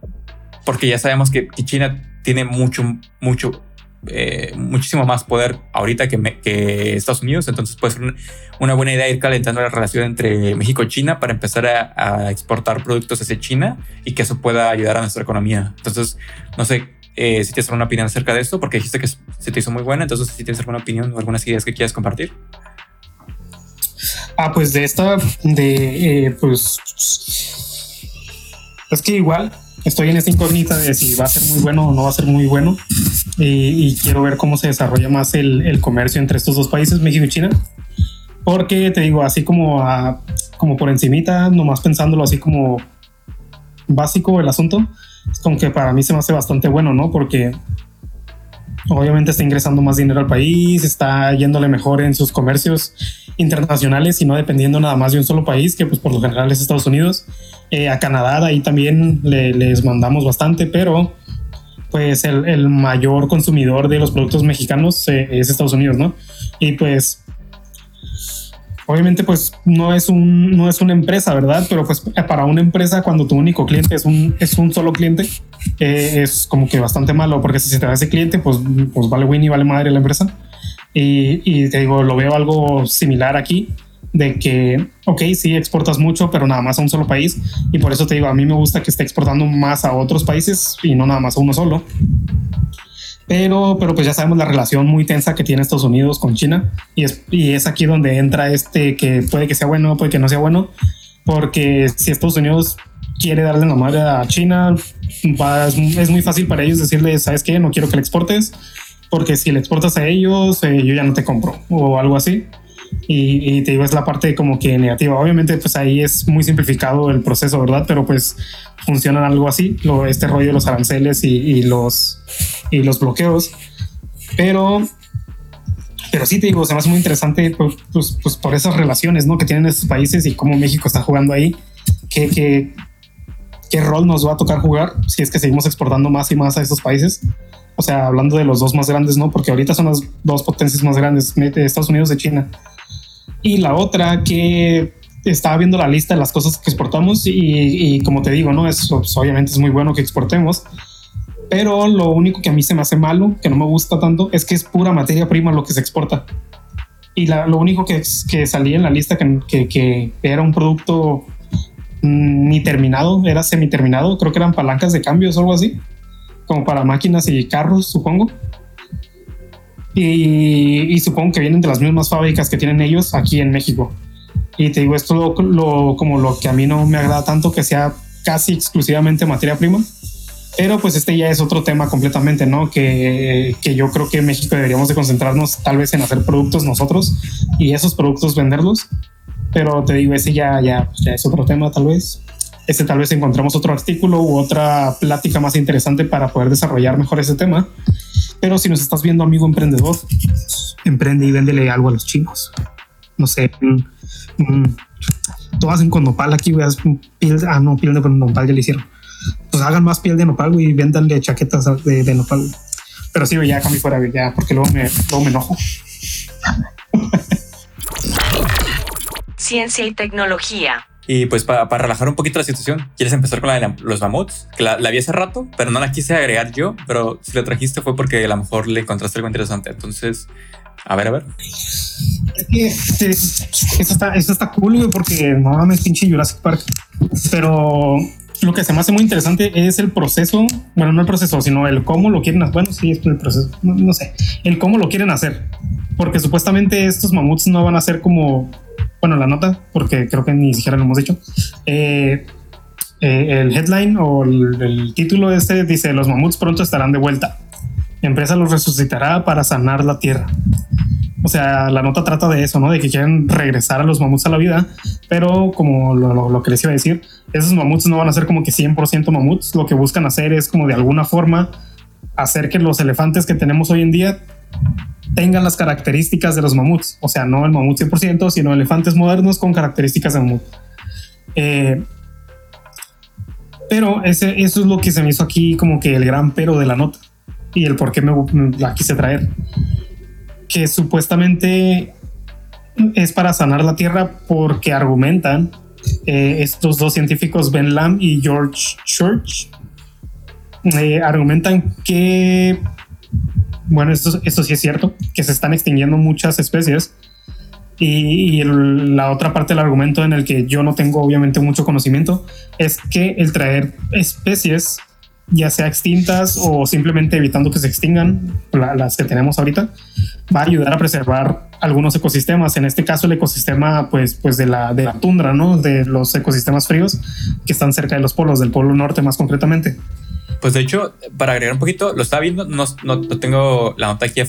porque ya sabemos que, China tiene mucho, mucho, eh, muchísimo más poder ahorita que, Estados Unidos, entonces puede ser una buena idea ir calentando la relación entre México y China para empezar a, a exportar productos hacia China y que eso pueda ayudar a nuestra economía. Entonces, no sé, eh, si tienes alguna opinión acerca de esto, porque dijiste que se te hizo muy buena, entonces si tienes alguna opinión o algunas ideas que quieras compartir. Ah, pues de esta, de, eh, pues, es que igual estoy en esta incógnita de si va a ser muy bueno o no va a ser muy bueno y, quiero ver cómo se desarrolla más el, el, comercio entre estos dos países, México y China. Porque te digo, así como, a, como por encimita, nomás pensándolo así como básico el asunto, es como que para mí se me hace bastante bueno, ¿no? Porque obviamente está ingresando más dinero al país, está yéndole mejor en sus comercios internacionales y no dependiendo nada más de un solo país, que pues por lo general es Estados Unidos. Eh, a Canadá ahí también les mandamos bastante, pero pues el, mayor consumidor de los productos mexicanos eh, es Estados Unidos, ¿no? Y pues obviamente pues no es un no es una empresa verdad pero pues para una empresa cuando tu único cliente es un es un solo cliente eh, es como que bastante malo porque si se te va ese cliente pues pues vale win y vale madre la empresa. Y, y te digo lo veo algo similar aquí de que, ok, sí exportas mucho, pero nada más a un solo país. Y por eso te digo, a mí me gusta que esté exportando más a otros países y no nada más a uno solo. Pero, pero pues ya sabemos la relación muy tensa que tiene Estados Unidos con China y es, y es aquí donde entra este que puede que sea bueno, puede que no sea bueno, porque si Estados Unidos quiere darle la madre a China, es, muy fácil para ellos decirle, ¿sabes qué? No quiero que le exportes, porque si le exportas a ellos, eh, yo ya no te compro o algo así. Y, te digo, es la parte como que negativa. Obviamente, pues ahí es muy simplificado el proceso, ¿verdad? Pero pues funcionan algo así, lo, este rollo de los aranceles y, los, y los bloqueos. Pero, pero sí te digo, se me hace muy interesante pues, pues, pues, por esas relaciones ¿no? que tienen estos países y cómo México está jugando ahí. ¿Qué, qué, qué rol nos va a tocar jugar si es que seguimos exportando más y más a estos países? O sea, hablando de los dos más grandes, ¿no? Porque ahorita son las dos potencias más grandes, Estados Unidos y China. Y la otra que estaba viendo la lista de las cosas que exportamos y, como te digo, ¿no? Es, pues, obviamente es muy bueno que exportemos, pero lo único que a mí se me hace malo, que no me gusta tanto, es que es pura materia prima lo que se exporta. Y lo único que, que salía en la lista que, que, era un producto mm, ni terminado, era semi terminado, creo que eran palancas de cambios o algo así, como para máquinas y carros, supongo. Y, supongo que vienen de las mismas fábricas que tienen ellos aquí en México. Y te digo, esto lo, como lo que a mí no me agrada tanto, que sea casi exclusivamente materia prima. Pero pues este ya es otro tema completamente, ¿no? Que, que yo creo que en México deberíamos de concentrarnos tal vez en hacer productos nosotros y esos productos venderlos. Pero te digo, ese ya, ya, ya es otro tema tal vez. Este tal vez encontramos otro artículo u otra plática más interesante para poder desarrollar mejor ese tema. Pero si nos estás viendo, amigo emprendedor, emprende y véndele algo a los chinos. No sé, tú hacen con nopal aquí, veas piel, ah, no, piel de nopal ya le hicieron. Pues hagan más piel de nopal, y véndanle chaquetas de, nopal. Pero sí, ya cambio fuera, porque luego me, luego me enojo. Ciencia y tecnología. Y pues para, relajar un poquito la situación, ¿quieres empezar con la de los mamuts? Que la, vi hace rato, pero no la quise agregar yo, pero si la trajiste fue porque a lo mejor le encontraste algo interesante. Entonces, a ver, a ver. Esto está, esto está cool, porque no mames, pinche Jurassic Park. Pero lo que se me hace muy interesante es el proceso, bueno, no el proceso, sino el cómo lo quieren hacer. Bueno, sí, es el proceso, no, no sé, el cómo lo quieren hacer. Porque supuestamente estos mamuts no van a ser como, bueno, la nota, porque creo que ni siquiera lo hemos dicho. Eh, eh, el headline o el, el título este dice, los mamuts pronto estarán de vuelta. La empresa los resucitará para sanar la tierra. O sea, la nota trata de eso, ¿no? De que quieren regresar a los mamuts a la vida, pero como lo, lo- lo que les iba a decir, esos mamuts no van a ser como que 100% mamuts. Lo que buscan hacer es como de alguna forma hacer que los elefantes que tenemos hoy en día tengan las características de los mamuts. O sea, no el mamut 100%, sino elefantes modernos con características de mamut. Eh, pero ese, eso es lo que se me hizo aquí como que el gran pero de la nota y el por qué me, me la quise traer. Que supuestamente es para sanar la tierra porque argumentan eh, estos dos científicos, Ben Lam y George Church, eh, argumentan que, bueno, esto, sí es cierto, que se están extinguiendo muchas especies. Y, la otra parte del argumento en el que yo no tengo obviamente mucho conocimiento es que el traer especies, ya sea extintas o simplemente evitando que se extingan, la- las que tenemos ahorita, va a ayudar a preservar algunos ecosistemas. En este caso, el ecosistema, pues, pues de la, de la tundra, ¿no? De los ecosistemas fríos que están cerca de los polos, del polo norte más concretamente. Pues de hecho, para agregar un poquito, lo estaba viendo, no, no, no tengo la nota aquí,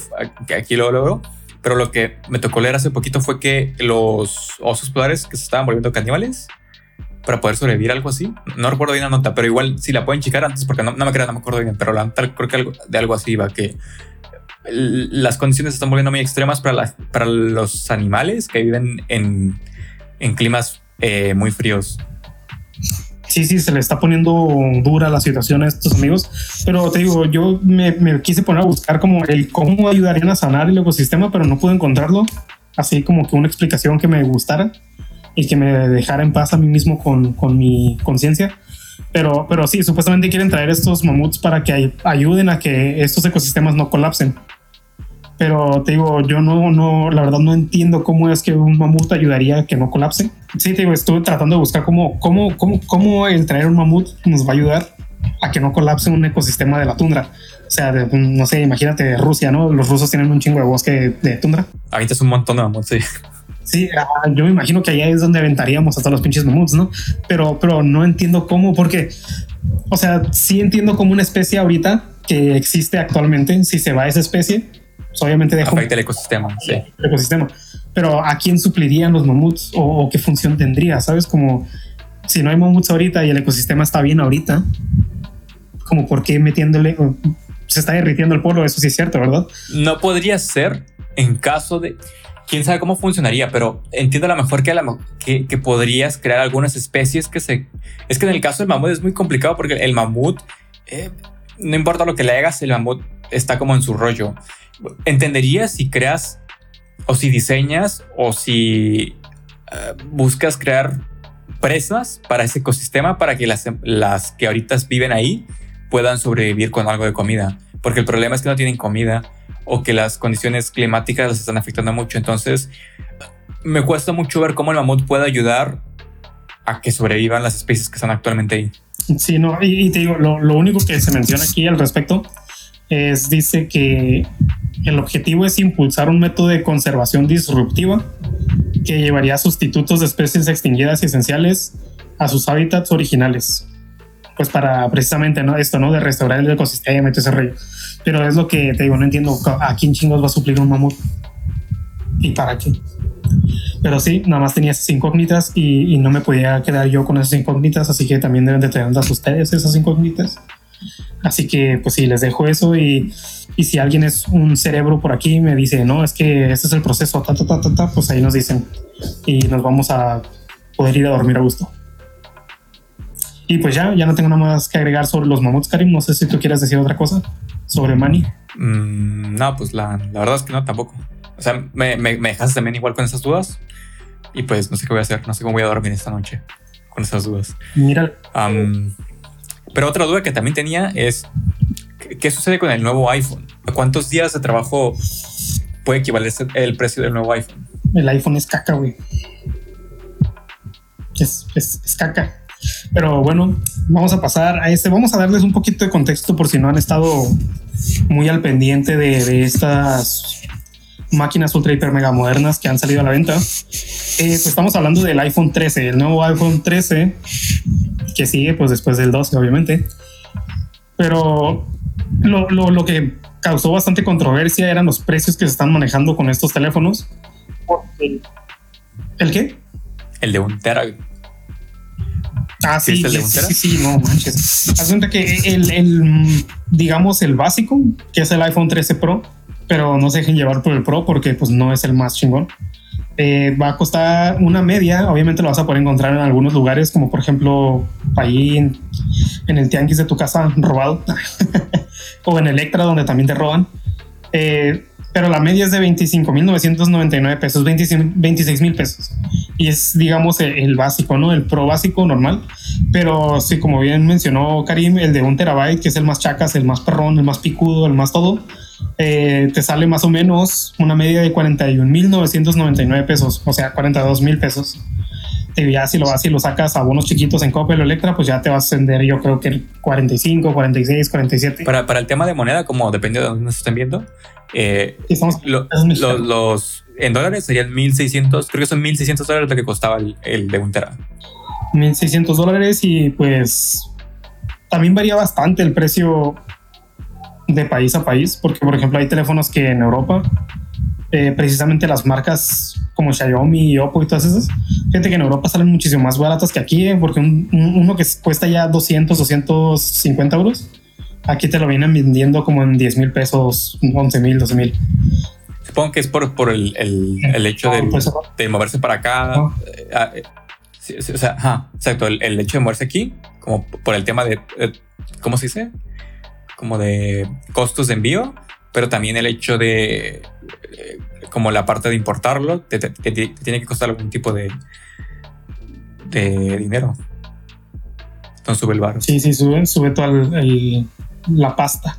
aquí, lo logro, pero lo que me tocó leer hace poquito fue que los osos polares que se estaban volviendo caníbales para poder sobrevivir, algo así. No recuerdo bien la nota, pero igual si la pueden checar antes, porque no, no me creo, no me acuerdo bien, pero la nota creo que algo, de algo así va, que las condiciones se están volviendo muy extremas para, para los animales que viven en, en climas eh, muy fríos. Sí, sí, se le está poniendo dura la situación a estos amigos, pero te digo, yo me, me quise poner a buscar como el cómo ayudarían a sanar el ecosistema, pero no pude encontrarlo, así como que una explicación que me gustara y que me dejara en paz a mí mismo con, con mi conciencia. Pero, pero sí, supuestamente quieren traer estos mamuts para que ay- ayuden a que estos ecosistemas no colapsen. Pero te digo, yo no, no, la verdad no entiendo cómo es que un mamut ayudaría a que no colapse. Sí, te digo, estuve tratando de buscar cómo, cómo, cómo, cómo el traer un mamut nos va a ayudar a que no colapse un ecosistema de la tundra. O sea, de- no sé, imagínate Rusia, ¿no? Los rusos tienen un chingo de bosque de tundra. Ahorita es un montón de mamuts, sí. Sí, ah, yo me imagino que allá es donde aventaríamos a todos los pinches mamuts, ¿no? Pero, pero no entiendo cómo, porque, o sea, sí entiendo como una especie ahorita que existe actualmente, si se va esa especie, pues obviamente deja Afecta el ecosistema, sí. el ecosistema. Pero ¿a quién suplirían los mamuts o, o qué función tendría? ¿Sabes? Como si no hay mamuts ahorita y el ecosistema está bien ahorita, como por qué metiéndole, o- se está derritiendo el polo, eso sí es cierto, ¿verdad? No podría ser en caso de. Quién sabe cómo funcionaría, pero entiendo a lo mejor que, a la que, que podrías crear algunas especies que se. Es que en el caso del mamut es muy complicado porque el mamut, eh, no importa lo que le hagas, el mamut está como en su rollo. Entenderías si creas o si diseñas o si eh, buscas crear presas para ese ecosistema para que las, las que ahorita viven ahí puedan sobrevivir con algo de comida. Porque el problema es que no tienen comida o que las condiciones climáticas las están afectando mucho. Entonces, me cuesta mucho ver cómo el mamut puede ayudar a que sobrevivan las especies que están actualmente ahí. Sí, no, y, te digo, lo, único que se menciona aquí al respecto es, dice que el objetivo es impulsar un método de conservación disruptiva que llevaría sustitutos de especies extinguidas y esenciales a sus hábitats originales. Pues para precisamente ¿no? esto, ¿no? De restaurar el ecosistema y todo ese rollo. Pero es lo que te digo, no entiendo a quién chingos va a suplir un mamut y para qué. Pero sí, nada más tenía esas incógnitas y, y no me podía quedar yo con esas incógnitas, así que también deben de tenerlas ustedes esas incógnitas. Así que pues sí, les dejo eso y, y si alguien es un cerebro por aquí me dice, no, es que este es el proceso, ta, ta, ta, ta, ta, pues ahí nos dicen y nos vamos a poder ir a dormir a gusto. Y pues ya, ya no tengo nada más que agregar sobre los mamuts, Karim. No sé si tú quieres decir otra cosa sobre Manny. Mm, no, pues la, la verdad es que no, tampoco. O sea, me, me, me dejaste también igual con esas dudas y pues no sé qué voy a hacer, no sé cómo voy a dormir esta noche con esas dudas. Mira, pero otra duda que también tenía es, ¿qué, qué sucede con el nuevo iPhone? ¿A cuántos días de trabajo puede equivalerse el precio del nuevo iPhone? el iPhone es caca, güey. Es, es, es caca. Pero bueno, vamos a pasar a este. Vamos a darles un poquito de contexto por si no han estado muy al pendiente de, de estas máquinas ultra hiper mega modernas que han salido a la venta. Eh, pues estamos hablando del iPhone 13, el nuevo iPhone 13 que sigue pues después del 12 obviamente. Pero lo, lo, lo que causó bastante controversia eran los precios que se están manejando con estos teléfonos. ¿El qué? El de un tera. Ah, sí, ¿Viste el de sí, sí, sí, no manches. Cuenta que el, el, digamos, el básico, que es el iPhone 13 Pro, pero no se dejen llevar por el Pro porque pues no es el más chingón. Eh, va a costar una media, obviamente lo vas a poder encontrar en algunos lugares, como por ejemplo ahí en, en el tianguis de tu casa robado, o en Electra donde también te roban. Eh, pero la media es de 25.999 pesos, 26 mil pesos. Y es, digamos, el, el básico, ¿no? El pro básico normal. Pero sí, como bien mencionó Karim, el de un terabyte, que es el más chacas, el más perrón, el más picudo, el más todo, eh, te sale más o menos una media de 41.999 pesos, o sea, 42 mil pesos. Y ya si lo vas y lo sacas a bonos chiquitos en Coppel o Electra, pues ya te vas a ascender, yo creo que 45, 46, 47. Para, para el tema de moneda, como depende de dónde nos estén viendo, eh, estamos lo- es mexicano. lo- los en dólares serían 1600, creo que son 1600 dólares lo que costaba el, de un tera. 1.600 dólares y pues también varía bastante el precio de país a país, porque por ejemplo hay teléfonos que en Europa, eh, precisamente las marcas como Xiaomi Oppo y todas esas, fíjate que en Europa salen muchísimo más baratas que aquí, eh, porque un- un- uno que cuesta ya 200, 250 euros, aquí te lo vienen vendiendo como en 10 mil pesos, 11 mil, 12 mil. Supongo que es por, por el, el, el hecho de, Pues, de moverse para acá. Eh, ah, eh, sí, sí, o sea, ajá, exacto, el, el hecho de moverse aquí, como por el tema de, eh, ¿cómo se dice? Como de costos de envío, pero también el hecho de, como la parte de importarlo, te- te- que te- te tiene que costar algún tipo de, de dinero. Entonces sube el bar. Sí, sí, sube, sube toda el- la pasta.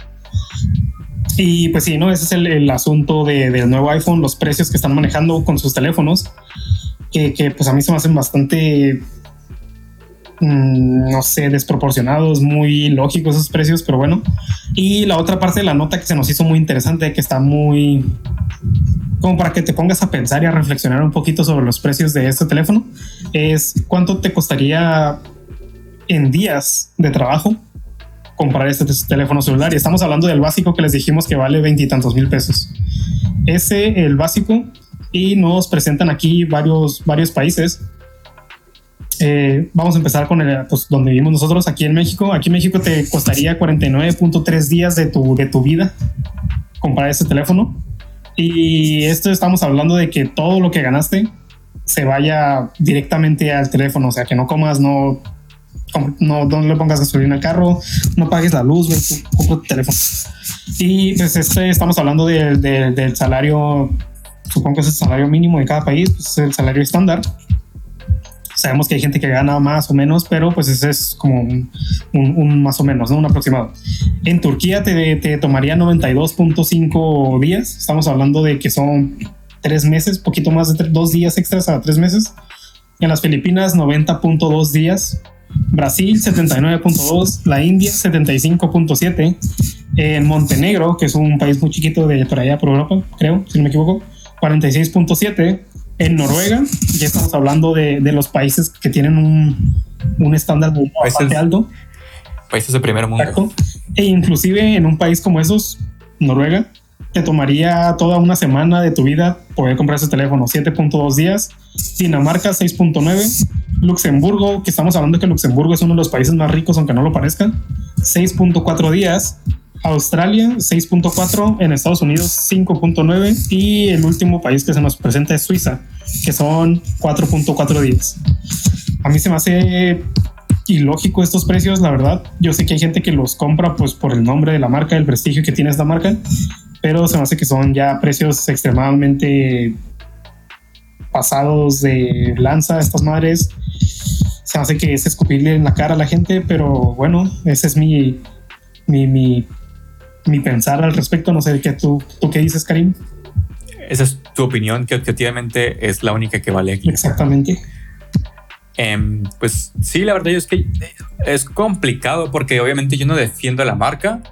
Y pues sí, ¿no? Ese es el, el asunto de- del nuevo iPhone, los precios que están manejando con sus teléfonos, que, que, pues a mí se me hacen bastante, mm, no sé, desproporcionados, muy lógicos esos precios, pero bueno. Y la otra parte de la nota que se nos hizo muy interesante, que está muy... como para que te pongas a pensar y a reflexionar un poquito sobre los precios de este teléfono, es cuánto te costaría en días de trabajo comprar este teléfono celular. Y estamos hablando del básico que les dijimos que vale veintitantos mil pesos. Ese, el básico, y nos presentan aquí varios, varios países. Eh, vamos a empezar con el, pues, donde vivimos nosotros, aquí en México. Aquí en México te costaría 49.3 días de tu, de tu vida comprar este teléfono. Y esto estamos hablando de que todo lo que ganaste se vaya directamente al teléfono, o sea, que no comas, no no, no le pongas gasolina al carro, no pagues la luz, compra tu teléfono. Y pues este, estamos hablando de- de- del salario, supongo que es el salario mínimo de cada país, pues es el salario estándar. Sabemos que hay gente que gana más o menos, pero pues ese es como un, un- un más o menos, ¿no? Un aproximado. En Turquía te, te tomaría 92.5 días, estamos hablando de que son tres meses, poquito más de tre- dos días extras a tres meses. En las Filipinas 90.2 días, Brasil 79.2, la India 75.7, en Montenegro, que es un país muy chiquito de por allá por Europa, creo, si no me equivoco, 46.7, en Noruega, ya estamos hablando de, de los países que tienen un, un estándar bastante alto, Países de primer mundo. exacto, e inclusive en un país como esos, Noruega, te tomaría toda una semana de tu vida poder comprar ese teléfono, 7.2 días, Dinamarca 6.9, Luxemburgo, que estamos hablando que Luxemburgo es uno de los países más ricos, aunque no lo parezca, 6.4 días, Australia 6.4, en Estados Unidos 5.9 y el último país que se nos presenta es Suiza, que son 4.4 días. A mí se me hace ilógico estos precios, la verdad. Yo sé que hay gente que los compra pues por el nombre de la marca, el prestigio que tiene esta marca, pero se me hace que son ya precios extremadamente pasados de lanza estas madres. Se me hace que es escupirle en la cara a la gente, pero bueno, ese es mi, mi, mi, mi pensar al respecto. No sé qué tú, tú qué dices, Karim. Esa es tu opinión, que objetivamente es la única que vale aquí. Exactamente. Em, pues sí, la verdad es que es complicado porque obviamente yo no defiendo la marca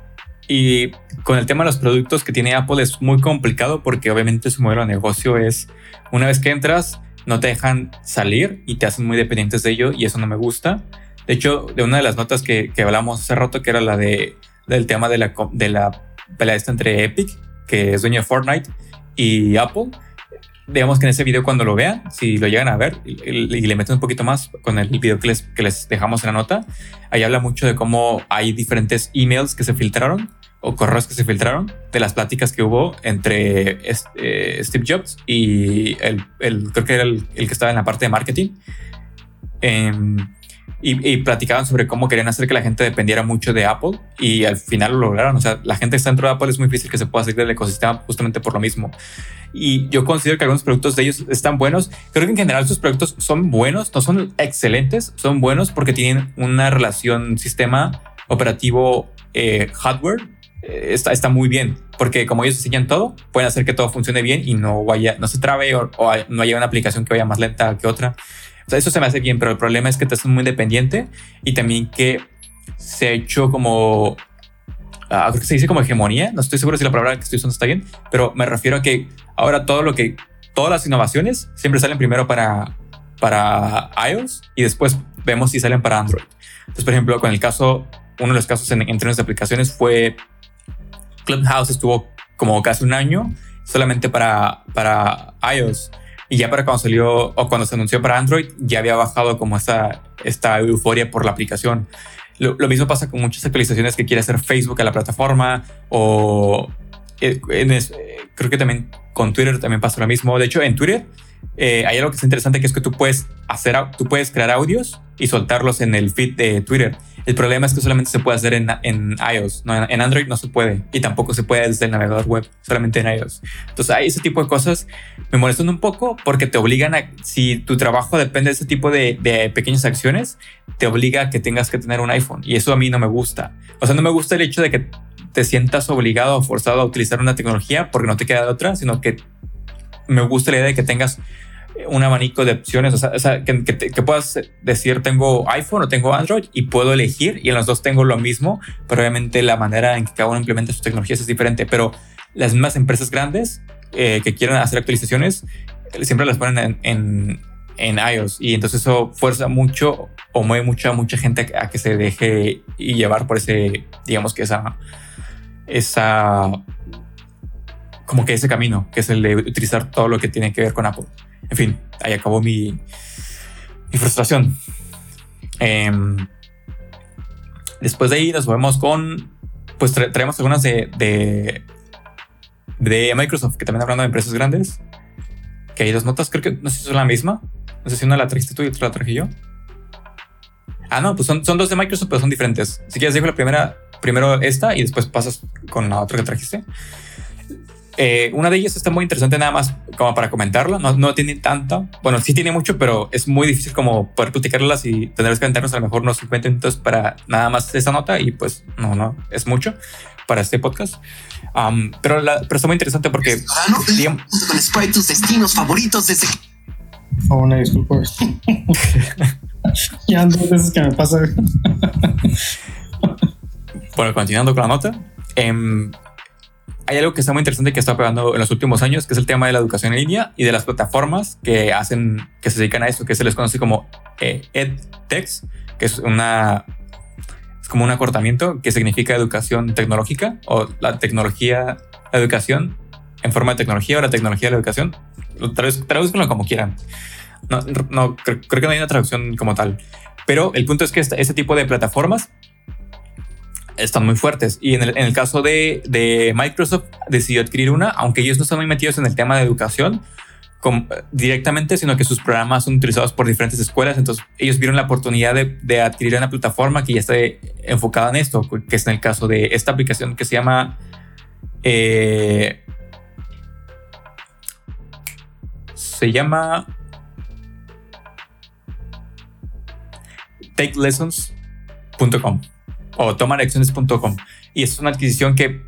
y con el tema de los productos que tiene Apple es muy complicado porque obviamente su modelo de negocio es una vez que entras no te dejan salir y te hacen muy dependientes de ello y eso no me gusta. De hecho, de una de las notas que, que hablamos hace rato, que era la de, del tema de la, de la pelea esta entre Epic, que es dueño de Fortnite, y Apple, digamos que en ese video cuando lo vean, si lo llegan a ver y, y le meten un poquito más con el video que les, que les dejamos en la nota, ahí habla mucho de cómo hay diferentes emails que se filtraron o correos que se filtraron de las pláticas que hubo entre eh, Steve Jobs y el, el, creo que era el, el, que estaba en la parte de marketing. Eh, y, y, platicaban sobre cómo querían hacer que la gente dependiera mucho de Apple y al final lo lograron. O sea, la gente que está dentro de Apple es muy difícil que se pueda salir del ecosistema justamente por lo mismo. Y yo considero que algunos productos de ellos están buenos. Creo que en general sus productos son buenos, no son excelentes, son buenos porque tienen una relación sistema operativo eh, hardware está, está muy bien, porque como ellos diseñan todo, pueden hacer que todo funcione bien y no vaya, no se trabe o, no haya una aplicación que vaya más lenta que otra. Eso se me hace bien, pero el problema es que te haces muy independiente y también que se ha hecho como, uh, creo que se dice como hegemonía, no estoy seguro si la palabra que estoy usando está bien, pero me refiero a que ahora todo lo que, todas las innovaciones siempre salen primero para, para iOS y después vemos si salen para Android. Entonces, por ejemplo, con el caso, uno de los casos en, en de aplicaciones fue Clubhouse estuvo como casi un año solamente para, para iOS. Y ya para cuando salió o cuando se anunció para Android, ya había bajado como esta, esta euforia por la aplicación. Lo, mismo pasa con muchas actualizaciones que quiere hacer Facebook a la plataforma o es, creo que también con Twitter también pasa lo mismo. De hecho, en Twitter eh, hay algo que es interesante que es que tú puedes hacer, tú puedes crear audios y soltarlos en el feed de Twitter. El problema es que solamente se puede hacer en, en iOS, no, en, Android no se puede y tampoco se puede desde el navegador web, solamente en iOS. Entonces, hay ese tipo de cosas me molestan un poco porque te obligan a, si tu trabajo depende de ese tipo de, de pequeñas acciones, te obliga a que tengas que tener un iPhone y eso a mí no me gusta. O sea, no me gusta el hecho de que te sientas obligado o forzado a utilizar una tecnología porque no te queda de otra, sino que me gusta la idea de que tengas un abanico de opciones, o sea, que, que, puedas decir tengo iPhone o tengo Android y puedo elegir y en los dos tengo lo mismo, pero obviamente la manera en que cada uno implementa sus tecnologías es diferente, pero las mismas empresas grandes eh, que quieran hacer actualizaciones siempre las ponen en, en, iOS y entonces eso fuerza mucho o mueve mucho a mucha gente a que se deje llevar por ese, digamos que esa, esa como que ese camino, que es el de utilizar todo lo que tiene que ver con Apple. En fin, ahí acabó mi, frustración. Eh, después de ahí nos movemos con, pues tra traemos algunas de, de, de, Microsoft, que también hablando de empresas grandes, que hay dos notas, creo que no sé si son la misma, no sé si una la trajiste tú y otra la traje yo. Ah, no, pues son, son dos de Microsoft, pero son diferentes. Si quieres, digo la primera, primero esta y después pasas con la otra que trajiste. Eh, una de ellas está muy interesante nada más como para comentarlo. No, no tiene tanta. Bueno, sí tiene mucho, pero es muy difícil como poder platicarlas y tener que comentarnos a lo mejor unos 50 minutos para nada más esta nota y pues no, no, es mucho para este podcast. Um, pero, la, pero está muy interesante porque... Digamos, con Sprite tus destinos favoritos desde... Oh, una disculpa. ya dos veces que me pasa. bueno, continuando con la nota. Eh, hay algo que está muy interesante que está pegando en los últimos años, que es el tema de la educación en línea y de las plataformas que hacen, que se dedican a eso, que se les conoce como eh, EdTechs, que es una es como un acortamiento que significa educación tecnológica o la tecnología, la educación en forma de tecnología o la tecnología de la educación. Traduzcanlo como quieran. No, no creo, creo, que no hay una traducción como tal. Pero el punto es que este, este tipo de plataformas están muy fuertes. Y en el, en el caso de, de, Microsoft decidió adquirir una, aunque ellos no están muy metidos en el tema de educación directamente, sino que sus programas son utilizados por diferentes escuelas. Entonces ellos vieron la oportunidad de, de adquirir una plataforma que ya esté enfocada en esto, que es en el caso de esta aplicación que se llama... Eh, se llama takelessons.com o tomaracciones.com. Y es una adquisición que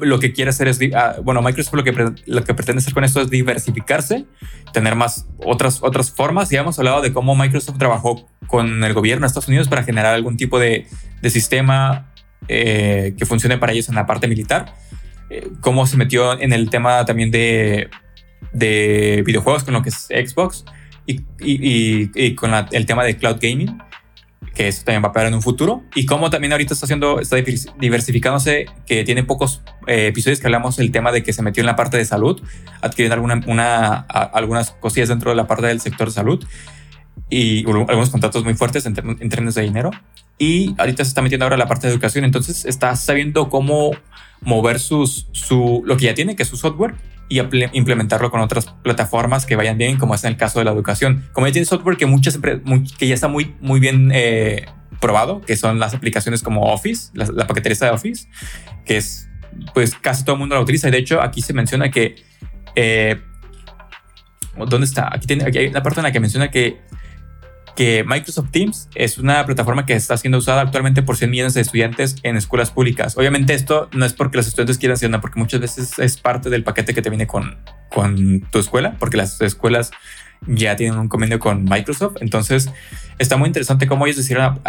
lo que quiere hacer es, ah, bueno, Microsoft lo que, lo que pretende hacer con esto es diversificarse, tener más otras, otras formas. Ya hemos hablado de cómo Microsoft trabajó con el gobierno de Estados Unidos para generar algún tipo de, de sistema eh, que funcione para ellos en la parte militar. Eh, cómo se metió en el tema también de, de videojuegos con lo que es Xbox y, y- con el tema de cloud gaming que eso también va a pegar en un futuro. Y como también ahorita está haciendo, está divers- diversificándose, que tiene pocos eh, episodios que hablamos del tema de que se metió en la parte de salud, adquiriendo alguna, una, algunas cosillas dentro de la parte del sector de salud y algunos contratos muy fuertes en, en términos de dinero. Y ahorita se está metiendo ahora en la parte de educación, entonces está sabiendo cómo mover sus, su, lo que ya tiene, que es su software, y implementarlo con otras plataformas que vayan bien, como es en el caso de la educación. Como ya tiene software que muchas que ya está muy, muy bien eh, probado, que son las aplicaciones como Office, la, la paquetería de Office, que es, pues casi todo el mundo la utiliza. Y de hecho, aquí se menciona que, eh, ¿dónde está? Aquí, tiene, aquí hay una parte en la que menciona que que Microsoft Teams es una plataforma que está siendo usada actualmente por 100 millones de estudiantes en escuelas públicas. Obviamente esto no es porque los estudiantes quieran hacerlo, porque muchas veces es parte del paquete que te viene con, con tu escuela, porque las escuelas ya tienen un convenio con Microsoft. Entonces está muy interesante cómo ellos decidieron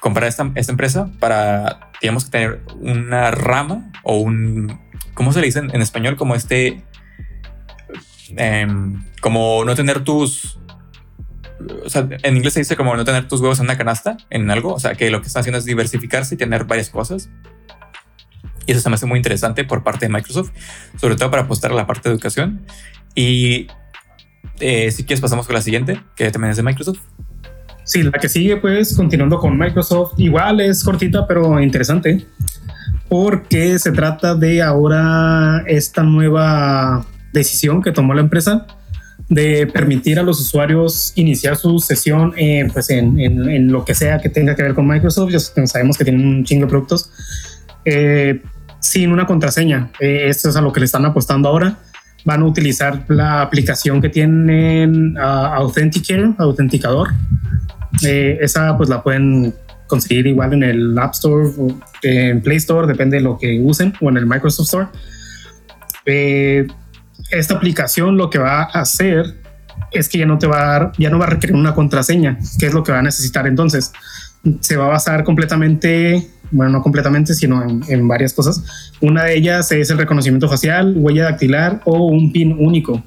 comprar esta, empresa para, digamos, tener una rama o un, ¿cómo se le dice en, en español? Como este, em, como no tener tus, o sea, en inglés se dice como no tener tus huevos en una canasta, en algo. O sea, que lo que está haciendo es diversificarse y tener varias cosas. Y eso se me hace muy interesante por parte de Microsoft, sobre todo para apostar a la parte de educación. Y eh, si quieres, pasamos con la siguiente, que también es de Microsoft. Sí, la que sigue, pues, continuando con Microsoft, igual es cortita, pero interesante, porque se trata de ahora esta nueva decisión que tomó la empresa de permitir a los usuarios iniciar su sesión eh, pues en, en- en lo que sea que tenga que ver con Microsoft. Ya sabemos que tienen un chingo de productos eh, sin una contraseña. Eh, esto es a lo que le están apostando ahora. Van a utilizar la aplicación que tienen ah, Authenticator, autenticador, eh, esa pues la pueden conseguir igual en el App Store o en Play Store, depende de lo que usen, o en el Microsoft Store. Eh, esta aplicación lo que va a hacer es que ya no te va a dar, ya no va a requerir una contraseña, que es lo que va a necesitar entonces. Se va a basar completamente, bueno, no completamente, sino en, varias cosas. Una de ellas es el reconocimiento facial, huella dactilar o un PIN único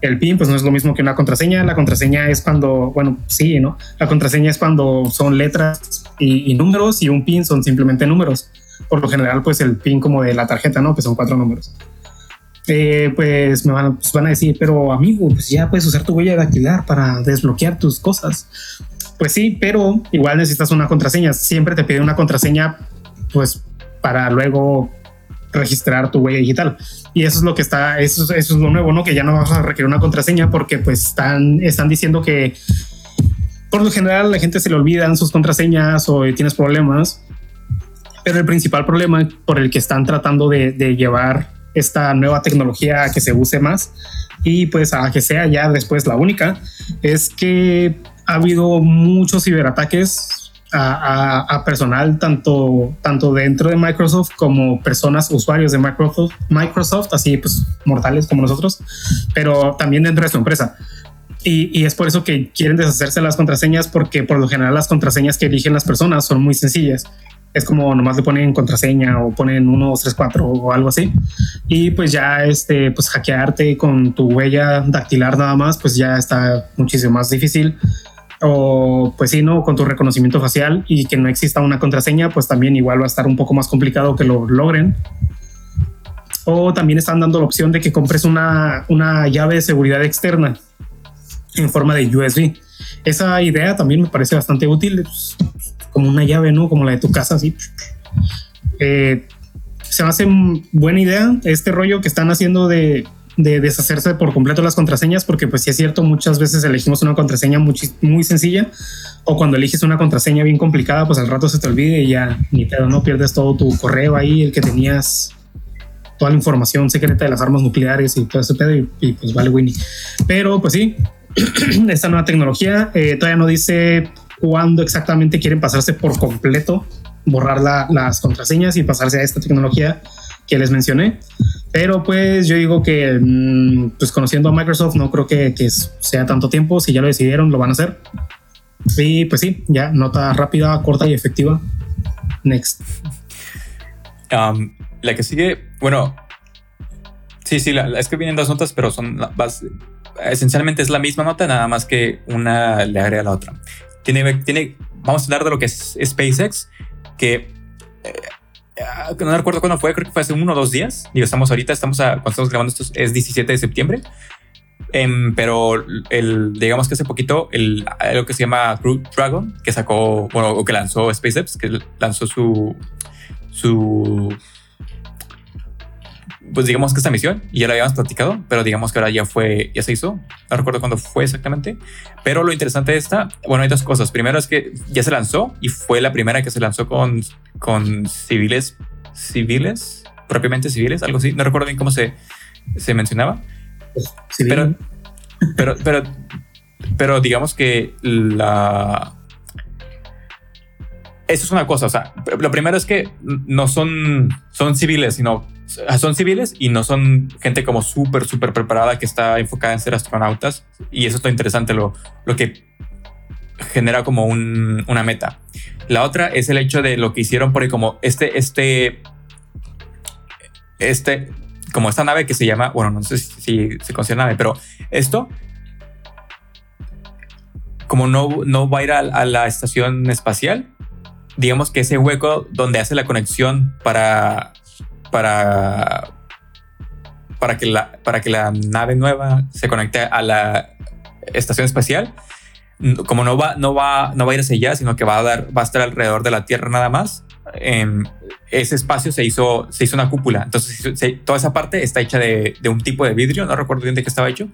el PIN pues no es lo mismo que una contraseña. La contraseña es cuando, bueno, sí, ¿no? La contraseña es cuando son letras y, y números y un PIN son simplemente números. Por lo general, pues el PIN como de la tarjeta, ¿no? Que son cuatro números. Eh, pues me van, pues van a decir, pero amigo, pues ya puedes usar tu huella dactilar para desbloquear tus cosas. Pues sí, pero igual necesitas una contraseña. Siempre te pide una contraseña, pues para luego registrar tu huella digital. Y eso es lo que está, eso, es- eso es lo nuevo, ¿no? Que ya no vas a requerir una contraseña porque pues están, están diciendo que por lo general la gente se le olvidan sus contraseñas o tienes problemas. Pero el principal problema por el que están tratando de llevar esta nueva tecnología que se use más y pues a que sea ya después la única es que ha habido muchos ciberataques a personal tanto, tanto dentro de Microsoft como personas usuarios de Microsoft, Microsoft, así pues mortales como nosotros, pero también dentro de su empresa. Y, y es por eso que quieren deshacerse de las contraseñas porque por lo general las contraseñas que eligen las personas son muy sencillas. Es como nomás le ponen contraseña o ponen 1, 2, 3, 4 o algo así. Y pues ya este, pues hackearte con tu huella dactilar nada más, pues ya está muchísimo más difícil o pues sí, no, con tu reconocimiento facial y que no exista una contraseña, pues también igual va a estar un poco más complicado que lo logren. O también están dando la opción de que compres una, una llave de seguridad externa en forma de USB. Esa idea también me parece bastante útil, como una llave, ¿no? Como la de tu casa, así. Eh, se me hace buena idea este rollo que están haciendo de, de deshacerse por completo las contraseñas, porque pues sí es cierto, muchas veces elegimos una contraseña muy, muy sencilla o cuando eliges una contraseña bien complicada, pues al rato se te olvide y ya ni pedo, ¿no? Pierdes todo tu correo ahí, el que tenías toda la información secreta de las armas nucleares y todo ese pedo y, y, pues vale Winnie. Pero pues sí, esta nueva tecnología eh, todavía no dice cuándo exactamente quieren pasarse por completo borrar la- las contraseñas y pasarse a esta tecnología que les mencioné. Pero pues yo digo que, mm, pues conociendo a Microsoft, no creo que, que sea tanto tiempo. Si ya lo decidieron, lo van a hacer. Y pues sí, ya, nota rápida, corta y efectiva. Next. Um, la que sigue, bueno, sí, sí, la, la- es que vienen dos notas, pero son la- vas- esencialmente es la misma nota, nada más que una le agrega a la otra. Tiene, tiene, vamos a hablar de lo que es SpaceX, que eh, no recuerdo cuándo fue, creo que fue hace uno o dos días. Digo, estamos ahorita, estamos a, cuando estamos grabando esto es 17 de septiembre. Em, pero el, digamos que hace poquito, el, algo que se llama Crew Dragon, que sacó, bueno, o que lanzó SpaceX, que lanzó su, su, pues digamos que esta misión, y ya la habíamos platicado, pero digamos que ahora ya fue, ya se hizo. No recuerdo cuándo fue exactamente. Pero lo interesante de esta, bueno, hay dos cosas. Primero es que ya se lanzó y fue la primera que se lanzó con, con civiles, civiles, propiamente civiles, algo así. No recuerdo bien cómo se, se mencionaba. Sí, Pero, pero, pero, pero digamos que la. Eso es una cosa. O sea, lo primero es que no son, son civiles, sino son civiles y no son gente como súper, súper preparada que está enfocada en ser astronautas. Y eso es lo interesante, lo, lo que genera como un- una meta. La otra es el hecho de lo que hicieron porque como este, este, este, como esta nave que se llama, bueno, no sé si, si se considera nave, pero esto, como no, no va a ir a, a la estación espacial, digamos que ese hueco donde hace la conexión para, para, para, que, la, para que la nave nueva se conecte a la estación espacial, como no va, no va, no va a ir hacia allá, sino que va a dar, va a estar alrededor de la Tierra nada más. em, ese espacio se hizo, se hizo una cúpula. Entonces, toda esa parte está hecha de, de un tipo de vidrio. No recuerdo bien de qué estaba hecho.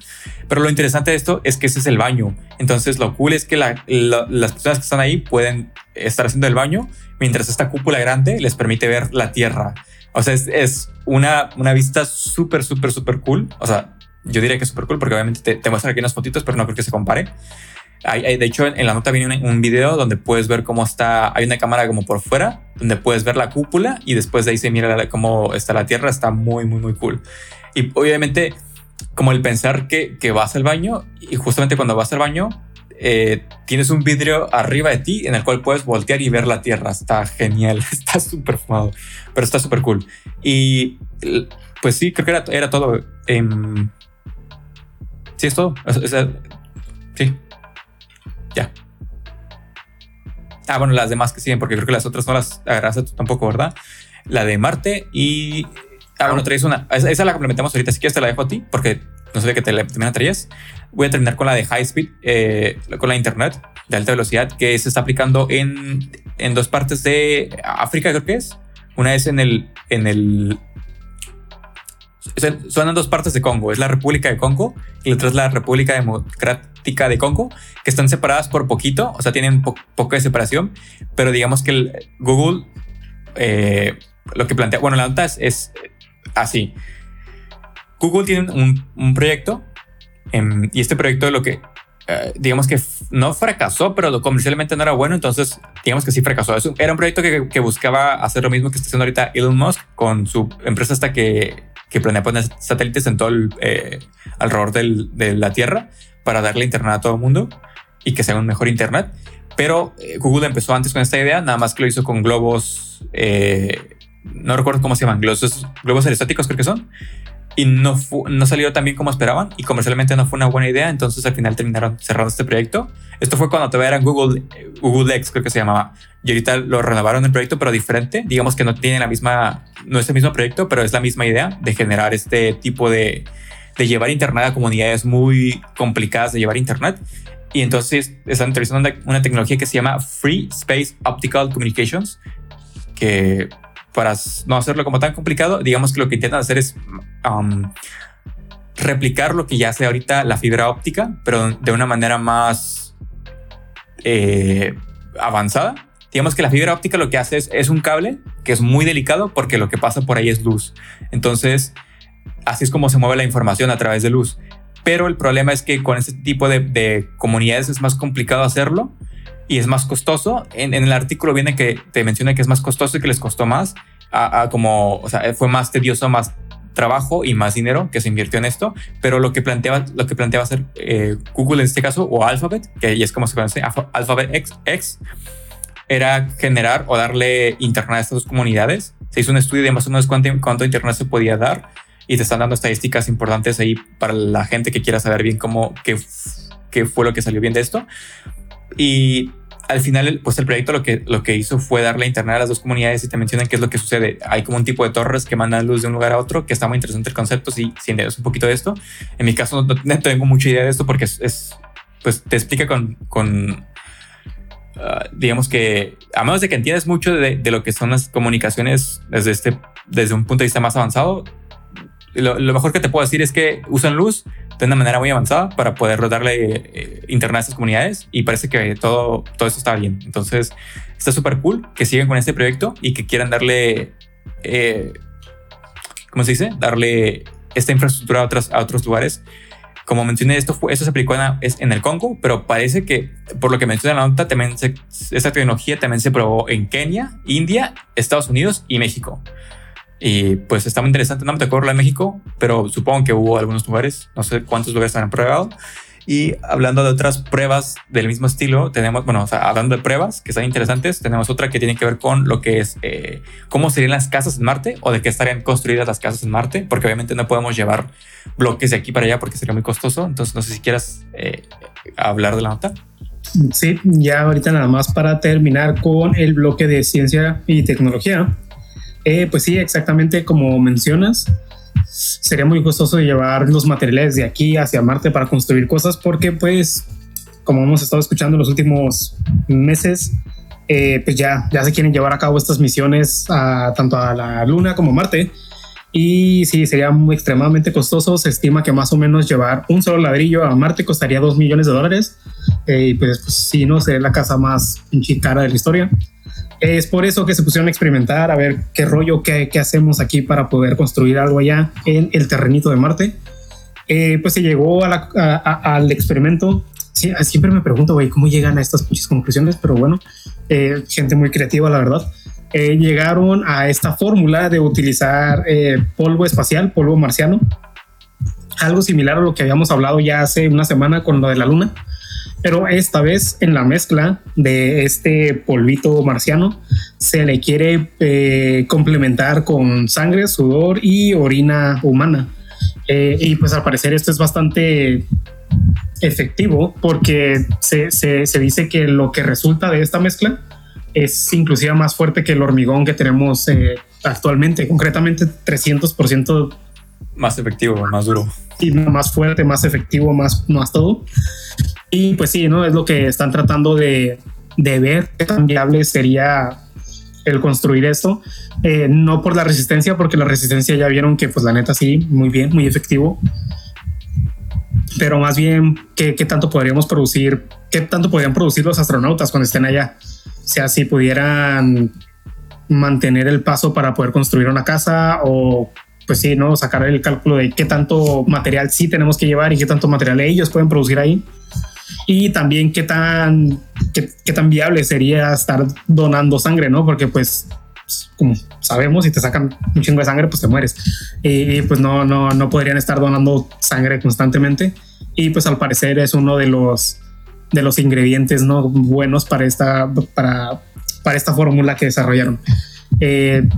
Pero lo interesante de esto es que ese es el baño. Entonces, lo cool es que la- la- las personas que están ahí pueden estar haciendo el baño mientras esta cúpula grande les permite ver la Tierra. O sea, es, es una, una vista súper, súper, súper cool. O sea, yo diría que es súper cool porque obviamente te, te muestran aquí unas fotitos, pero no creo que se compare. Hay- hay- de hecho, en, en la nota viene un, un video donde puedes ver cómo está. Hay una cámara como por fuera, donde puedes ver la cúpula y después de ahí se mira la- cómo está la Tierra. Está muy, muy, muy cool. Y obviamente, como el pensar que, que vas al baño y justamente cuando vas al baño, eh, tienes un vidrio arriba de ti en el cual puedes voltear y ver la Tierra. Está genial, está súper fumado, pero está súper cool. Y pues sí, creo que era, era todo. Em, sí, es todo. Sí. Ya. Ah, bueno, las demás que siguen, porque creo que las otras no las agarraste tú tampoco, ¿verdad? La de Marte y. Ah, bueno, traes una. Esa, esa la complementamos ahorita. Si quieres, te la dejo a ti, porque no sabía que te la también traías. Voy a terminar con la de High Speed, eh, con la Internet de alta velocidad, que se está aplicando en, en dos partes de África, creo que es. Una es en el. En el son en dos partes de Congo. Es la República de Congo y la otra es la República Democrática de Congo, que están separadas por poquito, o sea, tienen po- poco de separación, pero digamos que el Google eh, lo que plantea, bueno, la nota es, es así. Google tiene un, proyecto em, y este proyecto lo que, eh, digamos que no fracasó, pero lo comercialmente no era bueno, entonces digamos que sí fracasó. Es un- era un proyecto que, buscaba hacer lo mismo que está haciendo ahorita Elon Musk con su empresa hasta que, que planea poner satélites en todo el, eh, alrededor de la Tierra para darle internet a todo el mundo y que sea un mejor internet. Pero eh, Google empezó antes con esta idea, nada más que lo hizo con globos, eh, no recuerdo cómo se llaman, globos, globos aerostáticos creo que son, y no, no salió tan bien como esperaban y comercialmente no fue una buena idea, entonces al final terminaron cerrando este proyecto. Esto fue cuando todavía era Google, eh, Google X creo que se llamaba, y ahorita lo renovaron el proyecto, pero diferente, digamos que no tiene la misma, no es el mismo proyecto, pero es la misma idea de generar este tipo de, de llevar internet a comunidades muy complicadas de llevar internet. Y entonces están utilizando una tecnología que se llama Free Space Optical Communications, que para no hacerlo como tan complicado, digamos que lo que intentan hacer es replicar lo que ya hace ahorita la fibra óptica, pero de una manera más eh, avanzada. Digamos que la fibra óptica lo que hace es, es un cable que es muy delicado porque lo que pasa por ahí es luz. Entonces, así es como se mueve la información a través de luz. Pero el problema es que con este tipo de, de comunidades es más complicado hacerlo y es más costoso. En, en el artículo viene que te menciona que es más costoso y que les costó más, a, a como, o sea, fue más tedioso, más trabajo y más dinero que se invirtió en esto, pero lo que planteaba, lo que planteaba hacer eh, Google en este caso o Alphabet, que es como se conoce, Alpha- Alphabet X, X, era generar o darle internet a estas dos comunidades. Se hizo un estudio de más o menos cuánto, cuánto internet se podía dar y te están dando estadísticas importantes ahí para la gente que quiera saber bien cómo, qué, qué fue lo que salió bien de esto. Y al final, pues el proyecto lo que, lo que hizo fue darle internet a las dos comunidades y te mencionan qué es lo que sucede. Hay como un tipo de torres que mandan luz de un lugar a otro, que está muy interesante el concepto, si, si entiendes un poquito de esto. En mi caso no, no tengo mucha idea de esto porque es, es pues te explica con, con uh, digamos que, a menos de que entiendas mucho de, de, lo que son las comunicaciones desde, este, desde un punto de vista más avanzado, lo, mejor que te puedo decir es que usan luz de una manera muy avanzada para poder darle eh, internet a estas comunidades y parece que todo, todo eso está bien. Entonces está súper cool que sigan con este proyecto y que quieran darle, eh, ¿cómo se dice? Darle esta infraestructura a, otras, a otros lugares. Como mencioné, esto, esto se aplicó en, el Congo, pero parece que, por lo que menciona la nota, también esta tecnología también se probó en Kenia, India, Estados Unidos y México. Y pues está muy interesante. No me tocó verlo en México, pero supongo que hubo algunos lugares. No sé cuántos lugares han probado. Y hablando de otras pruebas del mismo estilo, tenemos, bueno, o sea, hablando de pruebas que están interesantes, tenemos otra que tiene que ver con lo que es eh, cómo serían las casas en Marte o de qué estarían construidas las casas en Marte, porque obviamente no podemos llevar bloques de aquí para allá porque sería muy costoso. Entonces, no sé si quieras eh, hablar de la nota. Sí, ya ahorita nada más para terminar con el bloque de ciencia y tecnología. Eh, pues sí, exactamente como mencionas, sería muy costoso llevar los materiales de aquí hacia Marte para construir cosas porque pues como hemos estado escuchando en los últimos meses, eh, pues ya, ya se quieren llevar a cabo estas misiones tanto a la Luna como a Marte. Y sí, sería muy extremadamente costoso. Se estima que más o menos llevar un solo ladrillo a Marte costaría 2 millones de dólares. Eh, y pues, pues sí, no sería la casa más cara de la historia. Es por eso que se pusieron a experimentar, a ver qué rollo, qué, qué hacemos aquí para poder construir algo allá en el terrenito de Marte. Eh, pues se llegó a la, a, a, al experimento. Sí, siempre me pregunto, güey, cómo llegan a estas muchas conclusiones, pero bueno, eh, gente muy creativa, la verdad. Eh, llegaron a esta fórmula de utilizar eh, polvo espacial, polvo marciano, algo similar a lo que habíamos hablado ya hace una semana con lo de la luna pero esta vez en la mezcla de este polvito marciano se le quiere eh, complementar con sangre, sudor y orina humana. Eh, y pues al parecer esto es bastante efectivo porque se, se, se, dice que lo que resulta de esta mezcla es inclusive más fuerte que el hormigón que tenemos eh, actualmente, concretamente 300% más efectivo, más duro. Y más fuerte, más efectivo, más, más todo. Y pues sí, ¿no? Es lo que están tratando de, de ver qué tan viable sería el construir esto. Eh, no por la resistencia, porque la resistencia ya vieron que pues la neta sí, muy bien, muy efectivo. Pero más bien, ¿qué, qué tanto podríamos producir? ¿Qué tanto podrían producir los astronautas cuando estén allá? O sea, si pudieran mantener el paso para poder construir una casa o pues sí, ¿no? Sacar el cálculo de qué tanto material sí tenemos que llevar y qué tanto material ellos pueden producir ahí. Y también qué tan, qué, qué tan viable sería estar donando sangre, ¿no? Porque pues, como sabemos, si te sacan un chingo de sangre, pues te mueres. Y pues no, no, no podrían estar donando sangre constantemente. Y pues al parecer es uno de los, de los ingredientes, ¿no? Buenos para esta, para, para esta fórmula que desarrollaron. Eh,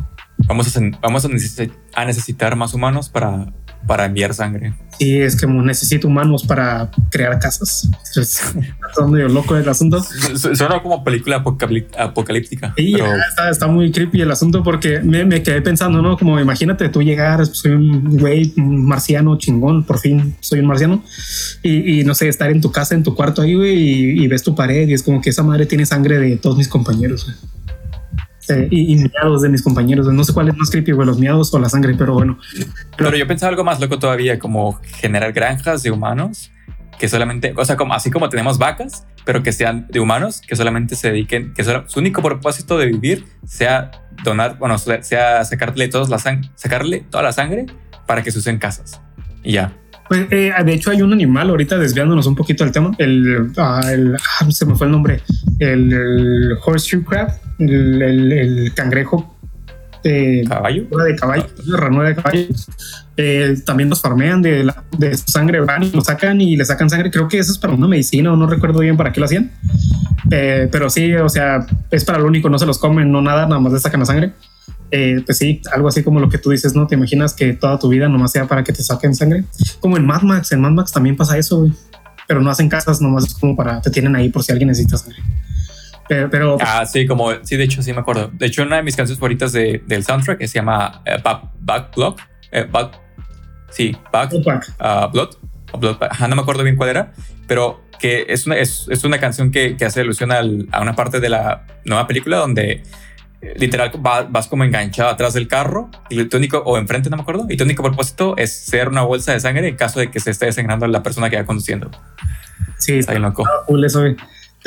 Vamos a, vamos a, necesitar, a necesitar más humanos para, para enviar sangre. Sí, es que necesito humanos para crear casas. Está medio loco el asunto. Suena como película apocalíptica. Sí, pero... está, está, muy creepy el asunto porque me, me, quedé pensando, ¿no? Como imagínate tú llegar, soy un güey marciano chingón, por fin soy un marciano. Y, y, no sé, estar en tu casa, en tu cuarto ahí, güey, y, y ves tu pared y es como que esa madre tiene sangre de todos mis compañeros, güey. Y, y, miados de mis compañeros. No sé cuál es más creepy, güey, los miados o la sangre, pero bueno. Pero, pero yo pensaba algo más loco todavía, como generar granjas de humanos que solamente, o sea, como, así como tenemos vacas, pero que sean de humanos, que solamente se dediquen, que solo, su único propósito de vivir sea donar, bueno, sea sacarle, todos la sacarle toda la sangre para que se usen casas. Y ya. Pues, eh, de hecho, hay un animal ahorita desviándonos un poquito del tema. El, ah, el- ah, se me fue el nombre. El, el horseshoe crab, el, cangrejo de, ¿Caballo? de caballo, ranura de caballo. Eh, también los farmean de, la- de sangre, van y lo sacan y le sacan sangre. Creo que eso es para una medicina o no recuerdo bien para qué lo hacían. Eh, pero sí, o sea, es para lo único, no se los comen, no nada, nada más le sacan la sangre. Eh, pues sí, algo así como lo que tú dices, ¿no? Te imaginas que toda tu vida nomás sea para que te saquen sangre. Como en Mad Max, en Mad Max también pasa eso, güey. Pero no hacen casas, nomás es como para, te tienen ahí por si alguien necesita sangre. Pero, pero Ah, sí, como, sí, de hecho, sí me acuerdo. De hecho, una de mis canciones favoritas de- del soundtrack que se llama eh, Back, Back Block. eh, Back, sí, Back ah, Blood. o Blood, ajá, no me acuerdo bien cuál era, pero que es una, es, es una canción que, que hace alusión al- a una parte de la nueva película donde eh, literal va- vas como enganchado atrás del carro y tu único, o enfrente, no me acuerdo, y tu único propósito es ser una bolsa de sangre en caso de que se esté desangrando la persona que va conduciendo. sí, Está loco. cool eso.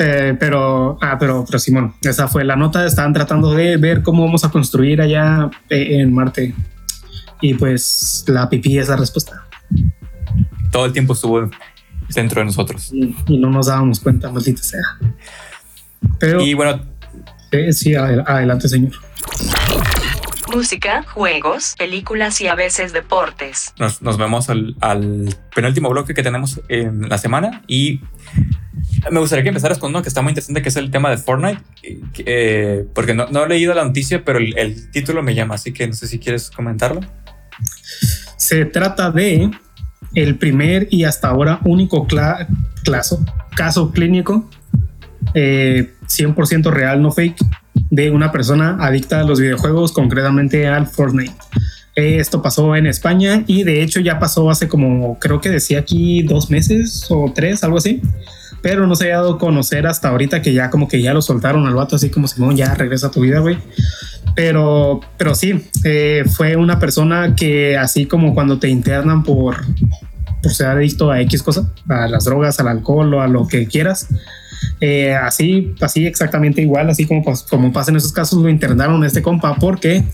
Eh, pero, ah, pero, pero Simón, esa fue la nota. Estaban tratando de ver cómo vamos a construir allá eh, en Marte. Y pues la pipí es la respuesta. Todo el tiempo estuvo dentro de nosotros. Y, y no nos dábamos cuenta, maldita sea. Pero Y bueno, eh, sí, adel- adelante, señor. Música, juegos, películas y a veces deportes. nos, nos vemos al, al penúltimo bloque que tenemos en la semana y me gustaría que empezaras con uno que está muy interesante, que es el tema de Fortnite, eh, eh, porque no, no he leído la noticia, pero el, el título me llama, así que no sé si quieres comentarlo. Se trata de el primer y hasta ahora único cla- claso- caso clínico eh, 100% real, no fake, de una persona adicta a los videojuegos, concretamente al Fortnite. Esto pasó en España y de hecho ya pasó hace como, creo que decía aquí dos meses o tres, algo así. Pero no se había dado a conocer hasta ahorita que ya como que ya lo soltaron al vato, así como Simón, ya regresa a tu vida, güey. Pero, pero sí, eh, fue una persona que así como cuando te internan por, por ser adicto a X cosa, a las drogas, al alcohol o a lo que quieras, eh, así, así exactamente igual, así como, como pasa en esos casos, lo internaron a este compa porque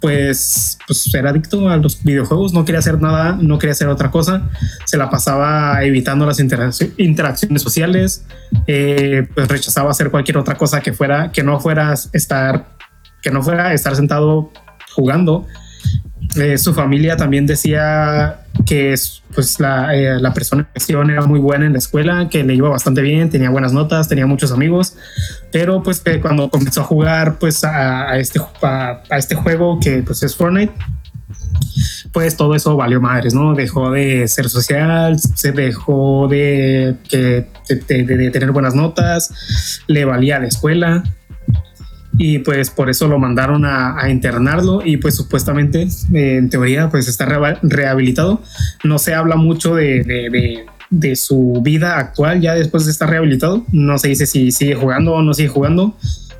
pues, pues era adicto a los videojuegos, no quería hacer nada, no quería hacer otra cosa, se la pasaba evitando las interac- interacciones sociales, eh, pues rechazaba hacer cualquier otra cosa que fuera, que no fuera estar, que no fuera estar sentado jugando. Eh, su familia también decía que es, pues la, eh, la persona en cuestión era muy buena en la escuela, que le iba bastante bien, tenía buenas notas, tenía muchos amigos, pero pues que cuando comenzó a jugar pues a, este, a, este juego que pues es Fortnite, pues todo eso valió madres, ¿no? Dejó de ser social, se dejó de- de tener buenas notas, le valía la escuela y pues por eso lo mandaron a, a internarlo y pues supuestamente eh, en teoría pues está reba- rehabilitado. No se habla mucho de, de- de- de su vida actual ya después de estar rehabilitado. No se dice si sigue jugando o no sigue jugando.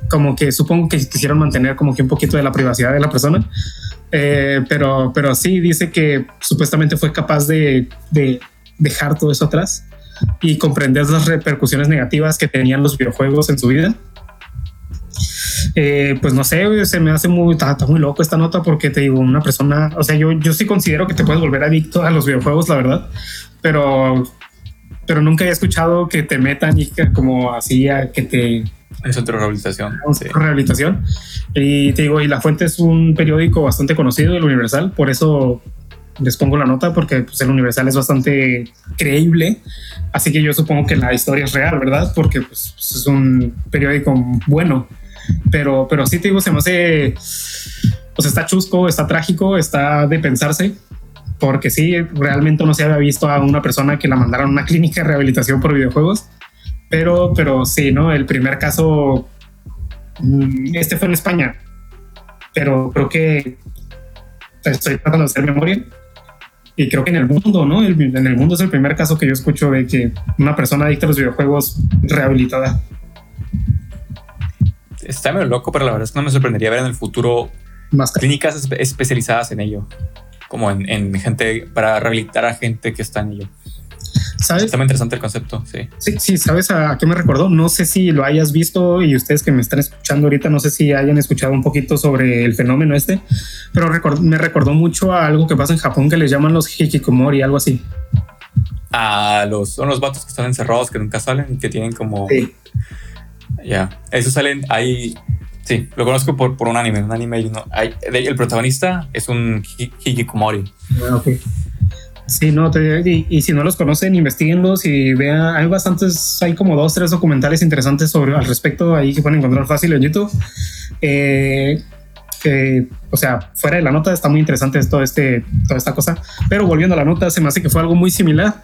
Como que supongo que quisieron mantener como que un poquito de la privacidad de la persona. Eh, pero, pero sí dice que supuestamente fue capaz de, de dejar todo eso atrás y comprender las repercusiones negativas que tenían los videojuegos en su vida. Eh, pues no sé, se me hace muy, está, está muy loco esta nota porque te digo, una persona, o sea, yo, yo sí considero que te puedes volver adicto a los videojuegos, la verdad, pero, pero nunca he escuchado que te metan y que como así a que te centro de rehabilitación. sí. rehabilitación. Y te digo, y La Fuente es un periódico bastante conocido, el Universal, por eso les pongo la nota, porque pues, el Universal es bastante creíble. Así que yo supongo que la historia es real, ¿verdad? Porque pues, es un periódico bueno. Pero, pero sí te digo, se me hace. Pues está chusco, está trágico, está de pensarse. Porque sí, realmente no se había visto a una persona que la mandaron a una clínica de rehabilitación por videojuegos. Pero, pero sí, ¿no? El primer caso Mm, Este fue en España, pero creo que estoy tratando de hacer memoria. Y creo que en el mundo, ¿no? En el mundo es el primer caso que yo escucho de que una persona adicta a los videojuegos rehabilitada. Está medio loco, pero la verdad es que no me sorprendería ver en el futuro Más clínicas espe- especializadas en ello. Como en, en gente, para rehabilitar a gente que está en ello. ¿Sabes? Está muy interesante el concepto, sí. Sí, sí, ¿sabes a qué me recordó? No sé si lo hayas visto y ustedes que me están escuchando ahorita, no sé si hayan escuchado un poquito sobre el fenómeno este, pero record- me recordó mucho a algo que pasa en Japón que les llaman los hikikomori, algo así. a los, son los vatos que están encerrados, que nunca salen y que tienen como... Sí. Ya, esos salen ahí... Sí, lo conozco por, por un anime, un anime hay- el protagonista es un hi- hikikomori. Ah, ok. Sí, no, te- y, y si no los conocen, investiguenlos y vean. Hay bastantes, hay como dos, tres documentales interesantes sobre al respecto ahí que pueden encontrar fácil en YouTube. Eh, que, o sea, fuera de la nota está muy interesante todo este, toda esta cosa. Pero volviendo a la nota, se me hace que fue algo muy similar.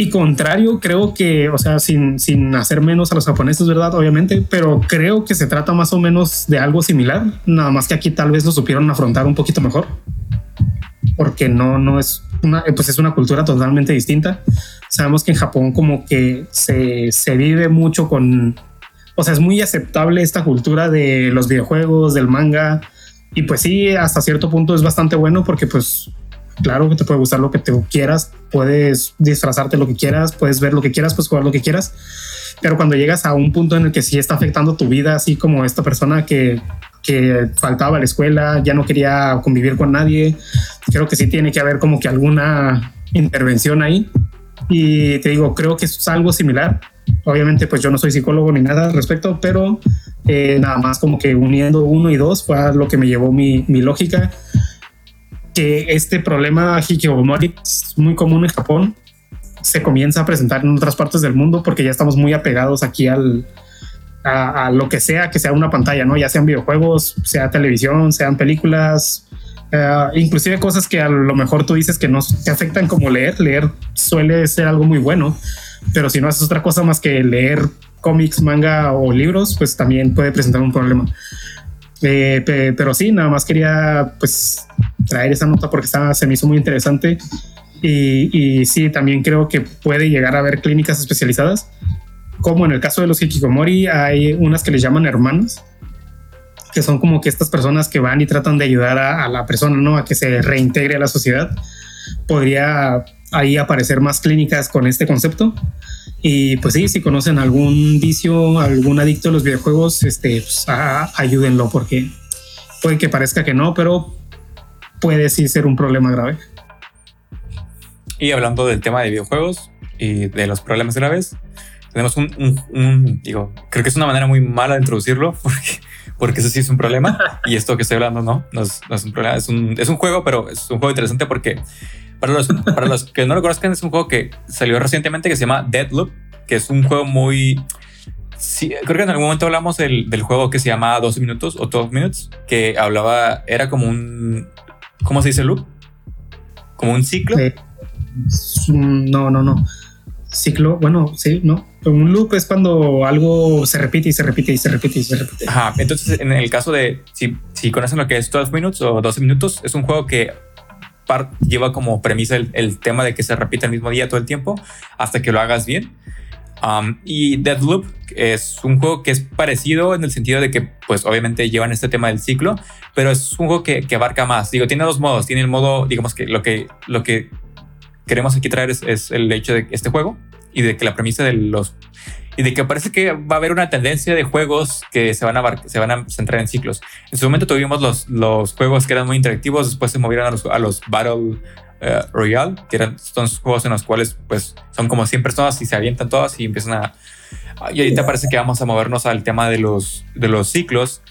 Y contrario, creo que, o sea, sin, sin hacer menos a los japoneses, ¿verdad? Obviamente, pero creo que se trata más o menos de algo similar, nada más que aquí tal vez lo supieron afrontar un poquito mejor porque no, no es una, eh, pues es una cultura totalmente distinta. Sabemos que en Japón como que se, se vive mucho con, o sea, es muy aceptable esta cultura de los videojuegos, del manga, y pues sí, hasta cierto punto es bastante bueno porque pues claro que te puede gustar lo que te quieras, puedes disfrazarte lo que quieras, puedes ver lo que quieras, puedes jugar lo que quieras, pero cuando llegas a un punto en el que sí está afectando tu vida, así como esta persona que, que faltaba a la escuela, ya no quería convivir con nadie, creo que sí tiene que haber como que alguna intervención ahí. Y te digo, creo que es algo similar. Obviamente, pues yo no soy psicólogo ni nada al respecto, pero eh, nada más como que uniendo uno y dos fue lo que me llevó mi, mi lógica. Que este problema hikikomori es muy común en Japón. Se comienza a presentar en otras partes del mundo porque ya estamos muy apegados aquí al, a, lo que sea que sea una pantalla, ¿no? Ya sean videojuegos, sea televisión, sean películas, eh, inclusive cosas que a lo mejor tú dices que no te afectan como leer. Leer suele ser algo muy bueno, pero si no haces otra cosa más que leer cómics, manga o libros, pues también puede presentar un problema. Eh, pe- pero sí, nada más quería pues traer esa nota porque estaba, se me hizo muy interesante y, y sí, también creo que puede llegar a haber clínicas especializadas como en el caso de los hikikomori, hay unas que les llaman hermanos, que son como que estas personas que van y tratan de ayudar a, a la persona, ¿no? A que se reintegre a la sociedad. Podría ahí aparecer más clínicas con este concepto. Y pues sí, si conocen algún vicio, algún adicto a los videojuegos, este, pues, ayúdenlo porque puede que parezca que no, pero puede sí ser un problema grave. Y hablando del tema de videojuegos y de los problemas graves, tenemos un, un- un- digo, creo que es una manera muy mala de introducirlo porque, porque eso sí es un problema y esto que estoy hablando no, no es, no es un problema, es un, es un juego, pero es un juego interesante porque para los, para los que no lo conozcan es un juego que salió recientemente que se llama Deadloop, que es un juego muy... Sí, creo que en algún momento hablamos del, del juego que se llama 12 minutos o 12 minutes, que hablaba, era como un, ¿cómo se dice loop? Como un ciclo. Eh, no, no, no. Ciclo, bueno, sí, no. Un loop es cuando algo se repite y se repite y se repite y se repite. Ajá, entonces en el caso de, si, si conocen lo que es 12 minutes o 12 minutos, es un juego que par- lleva como premisa el, tema de que se repite el mismo día todo el tiempo hasta que lo hagas bien. Um, y Deadloop es un juego que es parecido en el sentido de que, pues obviamente llevan este tema del ciclo, pero es un juego que, que abarca más. Digo, tiene dos modos. Tiene el modo, digamos que lo que, lo que queremos aquí traer es, es el hecho de este juego y de que la premisa de los y de que parece que va a haber una tendencia de juegos que se van a, se van a centrar en ciclos. En su momento tuvimos los, los juegos que eran muy interactivos, después se movieron a los, a los Battle eh, Royale, que eran son juegos en los cuales pues son como 100 personas y se avientan todas y empiezan a... Y ahorita parece que vamos a movernos al tema de los, de los ciclos.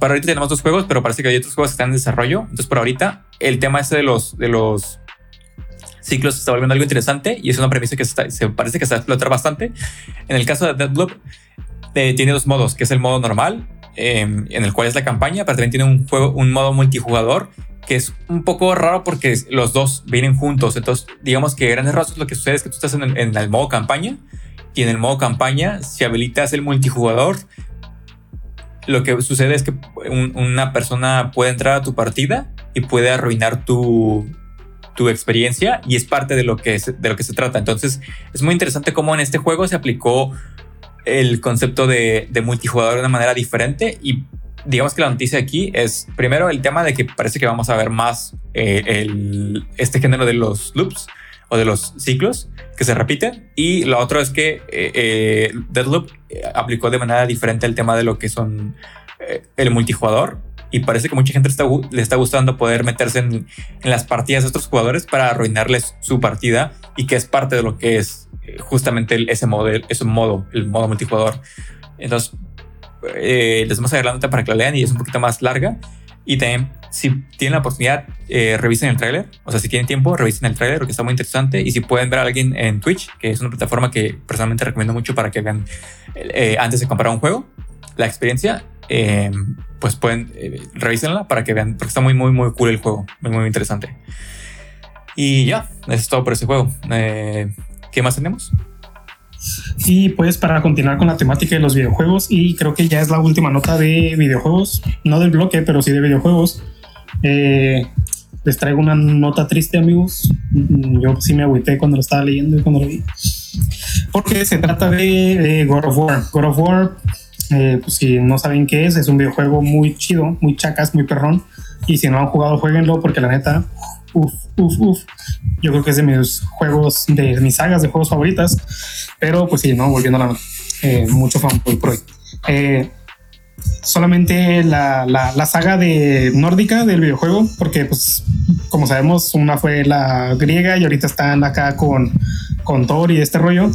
Para ahorita tenemos dos juegos, pero parece que hay otros juegos que están en desarrollo. Entonces por ahorita el tema ese de los, de los ciclos se está volviendo algo interesante y es una premisa que se, está- se parece que se va a explotar bastante. En el caso de Deadloop, eh, tiene dos modos, que es el modo normal, eh, en el cual es la campaña, pero también tiene un juego, un modo multijugador que es un poco raro porque los dos vienen juntos. Entonces, digamos que grandes rasgos lo que sucede es que tú estás en, en el modo campaña y en el modo campaña, si habilitas el multijugador, lo que sucede es que un- una persona puede entrar a tu partida y puede arruinar tu, tu experiencia y es parte de lo que de lo que se trata. Entonces, es muy interesante cómo en este juego se aplicó el concepto de, de multijugador de una manera diferente y digamos que la noticia aquí es primero el tema de que parece que vamos a ver más eh, este género de los loops o de los ciclos que se repiten y lo otro es que eh, eh, Deadloop eh, aplicó de manera diferente el tema de lo que son eh, el multijugador y parece que mucha gente está le está gustando poder meterse en, en las partidas de otros jugadores para arruinarles su partida y que es parte de lo que es eh, justamente ese modo, ese modo, el modo multijugador. Entonces, eh, les vamos a dejar la nota para que la lean y es un poquito más larga. Y también, si tienen la oportunidad, eh, revisen el tráiler. O sea, si tienen tiempo, revisen el tráiler porque está muy interesante. Y si pueden ver a alguien en Twitch, que es una plataforma que personalmente recomiendo mucho para que vean eh, antes de comprar un juego, la experiencia, eh, pues pueden eh, para que vean, porque está muy, muy, muy cool el juego. Muy, muy interesante. Y ya, eso es todo por ese juego. Eh, ¿Qué más tenemos? Y pues para continuar con la temática de los videojuegos, y creo que ya es la última nota de videojuegos, no del bloque, pero sí de videojuegos. Eh, les traigo una nota triste, amigos. Mm, Yo sí me agüité cuando lo estaba leyendo y cuando lo vi. Porque se trata de, de God of War. God of War, eh, pues si no saben qué es, es un videojuego muy chido, muy chacas, muy perrón. Y si no han jugado, jueguenlo porque la neta, uff, uff, uff. Yo creo que es de mis juegos, de mis sagas de juegos favoritas. Pero pues sí, no, volviendo a la. Eh, mucho fanboy por hoy. Eh, solamente la, la, la saga de nórdica del videojuego, porque pues como sabemos, una fue la griega y ahorita están acá con, con Thor y este rollo.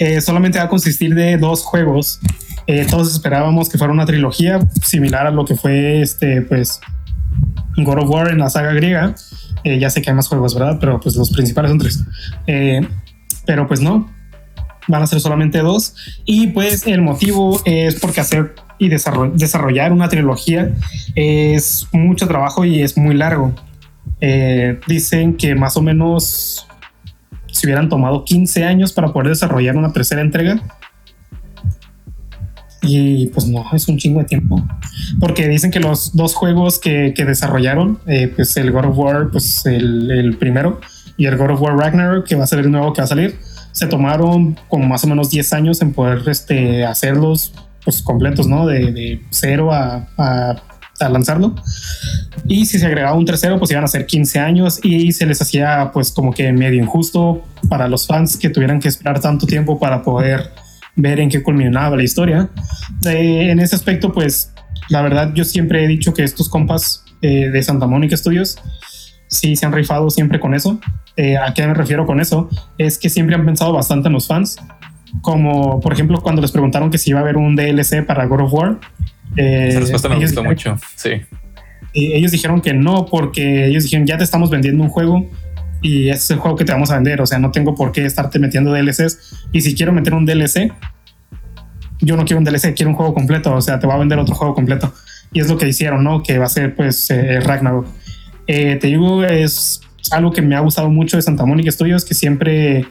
Eh, solamente va a consistir de dos juegos. Eh, todos esperábamos que fuera una trilogía similar a lo que fue este, pues, God of War en la saga griega. Eh, ya sé que hay más juegos, ¿verdad? Pero pues los principales son tres. Pero pues no, van a ser solamente dos. Y pues el motivo es porque hacer y desarroll- desarrollar una trilogía es mucho trabajo y es muy largo. Dicen que más o menos si hubieran tomado 15 años para poder desarrollar una tercera entrega. Y pues no, es un chingo de tiempo. Porque dicen que los dos juegos que, que desarrollaron, eh, pues el God of War, pues el, el primero, y el God of War Ragnarok, que va a ser el nuevo que va a salir, se tomaron como más o menos 10 años en poder este, hacerlos pues completos, ¿no? De, de cero a, a, a lanzarlo. Y si se agregaba un tercero, pues iban a ser 15 años y se les hacía pues como que medio injusto para los fans que tuvieran que esperar tanto tiempo para poder ver en qué culminaba la historia. Eh, en ese aspecto, pues la verdad yo siempre he dicho que estos compas eh, de Santa Mónica Studios sí se han rifado siempre con eso. Eh, ¿A qué me refiero con eso? Es que siempre han pensado bastante en los fans. Como por ejemplo cuando les preguntaron que si iba a haber un DLC para God of War. Eh, Esa respuesta me gustó dijeron- mucho. Sí. y ellos dijeron que no, porque ellos dijeron ya te estamos vendiendo un juego y ese es el juego que te vamos a vender. O sea, no tengo por qué estarte metiendo DLCs. Y si quiero meter un DLC, yo no quiero un DLC, quiero un juego completo. O sea, te va a vender otro juego completo. Y es lo que hicieron, ¿no? Que va a ser pues eh, Ragnarok. Eh, te digo, es algo que me ha gustado mucho de Santa Mónica Studios, que siempre,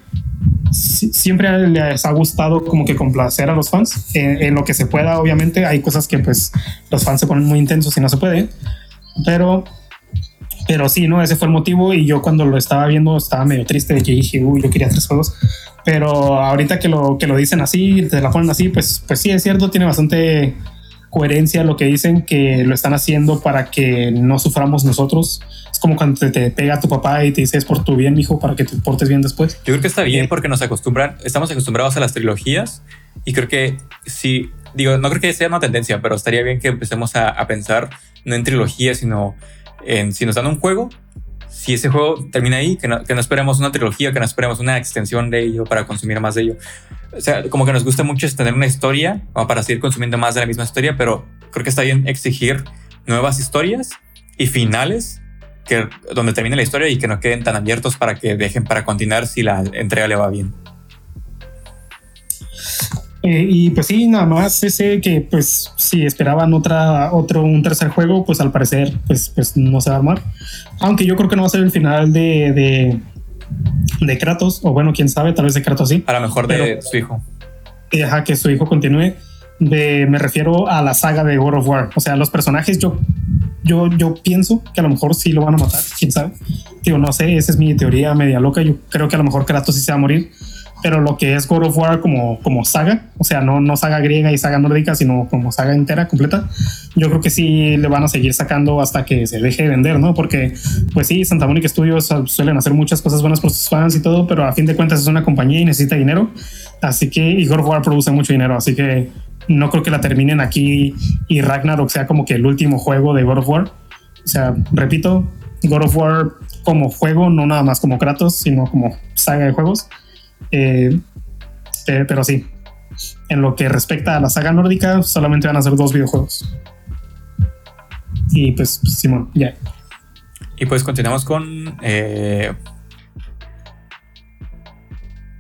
si- siempre les ha gustado como que complacer a los fans en, en lo que se pueda. Obviamente hay cosas que pues los fans se ponen muy intensos y no se puede, pero pero sí, no, ese fue el motivo y yo cuando lo estaba viendo estaba medio triste de que dije, uy, yo quería tres juegos, pero ahorita que lo, que lo dicen así, te la ponen así, pues, pues sí, es cierto, tiene bastante coherencia lo que dicen, que lo están haciendo para que no suframos nosotros. Es como cuando te, te pega tu papá y te dice, es por tu bien, hijo, para que te portes bien después. Yo creo que está bien Eh, porque nos acostumbran, estamos acostumbrados a las trilogías y creo que sí, digo, no creo que sea una tendencia, pero estaría bien que empecemos a, a pensar no en trilogías, sino en si nos dan un juego, si ese juego termina ahí, que no, que no esperemos una trilogía, que no esperemos una extensión de ello para consumir más de ello. O sea, como que nos gusta mucho tener una historia como para seguir consumiendo más de la misma historia, pero creo que está bien exigir nuevas historias y finales que donde termine la historia y que no queden tan abiertos para que dejen para continuar si la entrega le va bien. Eh, y pues sí, nada más ese que pues si esperaban otra, otro, un tercer juego, pues al parecer pues, pues no se va a armar. Aunque yo creo que no va a ser el final de, de, de Kratos, o bueno, quién sabe, tal vez de Kratos sí. A lo mejor de Pero- su hijo. Deja que su hijo continúe. De- me refiero a la saga de God of War. O sea, los personajes yo, yo, yo pienso que a lo mejor sí lo van a matar, quién sabe. Digo, no sé, esa es mi teoría media loca. Yo creo que a lo mejor Kratos sí se va a morir. Pero lo que es God of War como, como saga, o sea, no, no saga griega y saga nórdica, sino como saga entera, completa, yo creo que sí le van a seguir sacando hasta que se deje de vender, ¿no? Porque, pues sí, Santa Mónica Studios suelen hacer muchas cosas buenas por sus fans y todo, pero a fin de cuentas es una compañía y necesita dinero. Así que, y God of War produce mucho dinero, así que no creo que la terminen aquí y Ragnarok sea como que el último juego de God of War. O sea, repito, God of War como juego, no nada más como Kratos, sino como saga de juegos. Eh, eh, pero sí, en lo que respecta a la saga nórdica, solamente van a ser dos videojuegos. Y pues, Simón, ya. Y pues continuamos con. eh,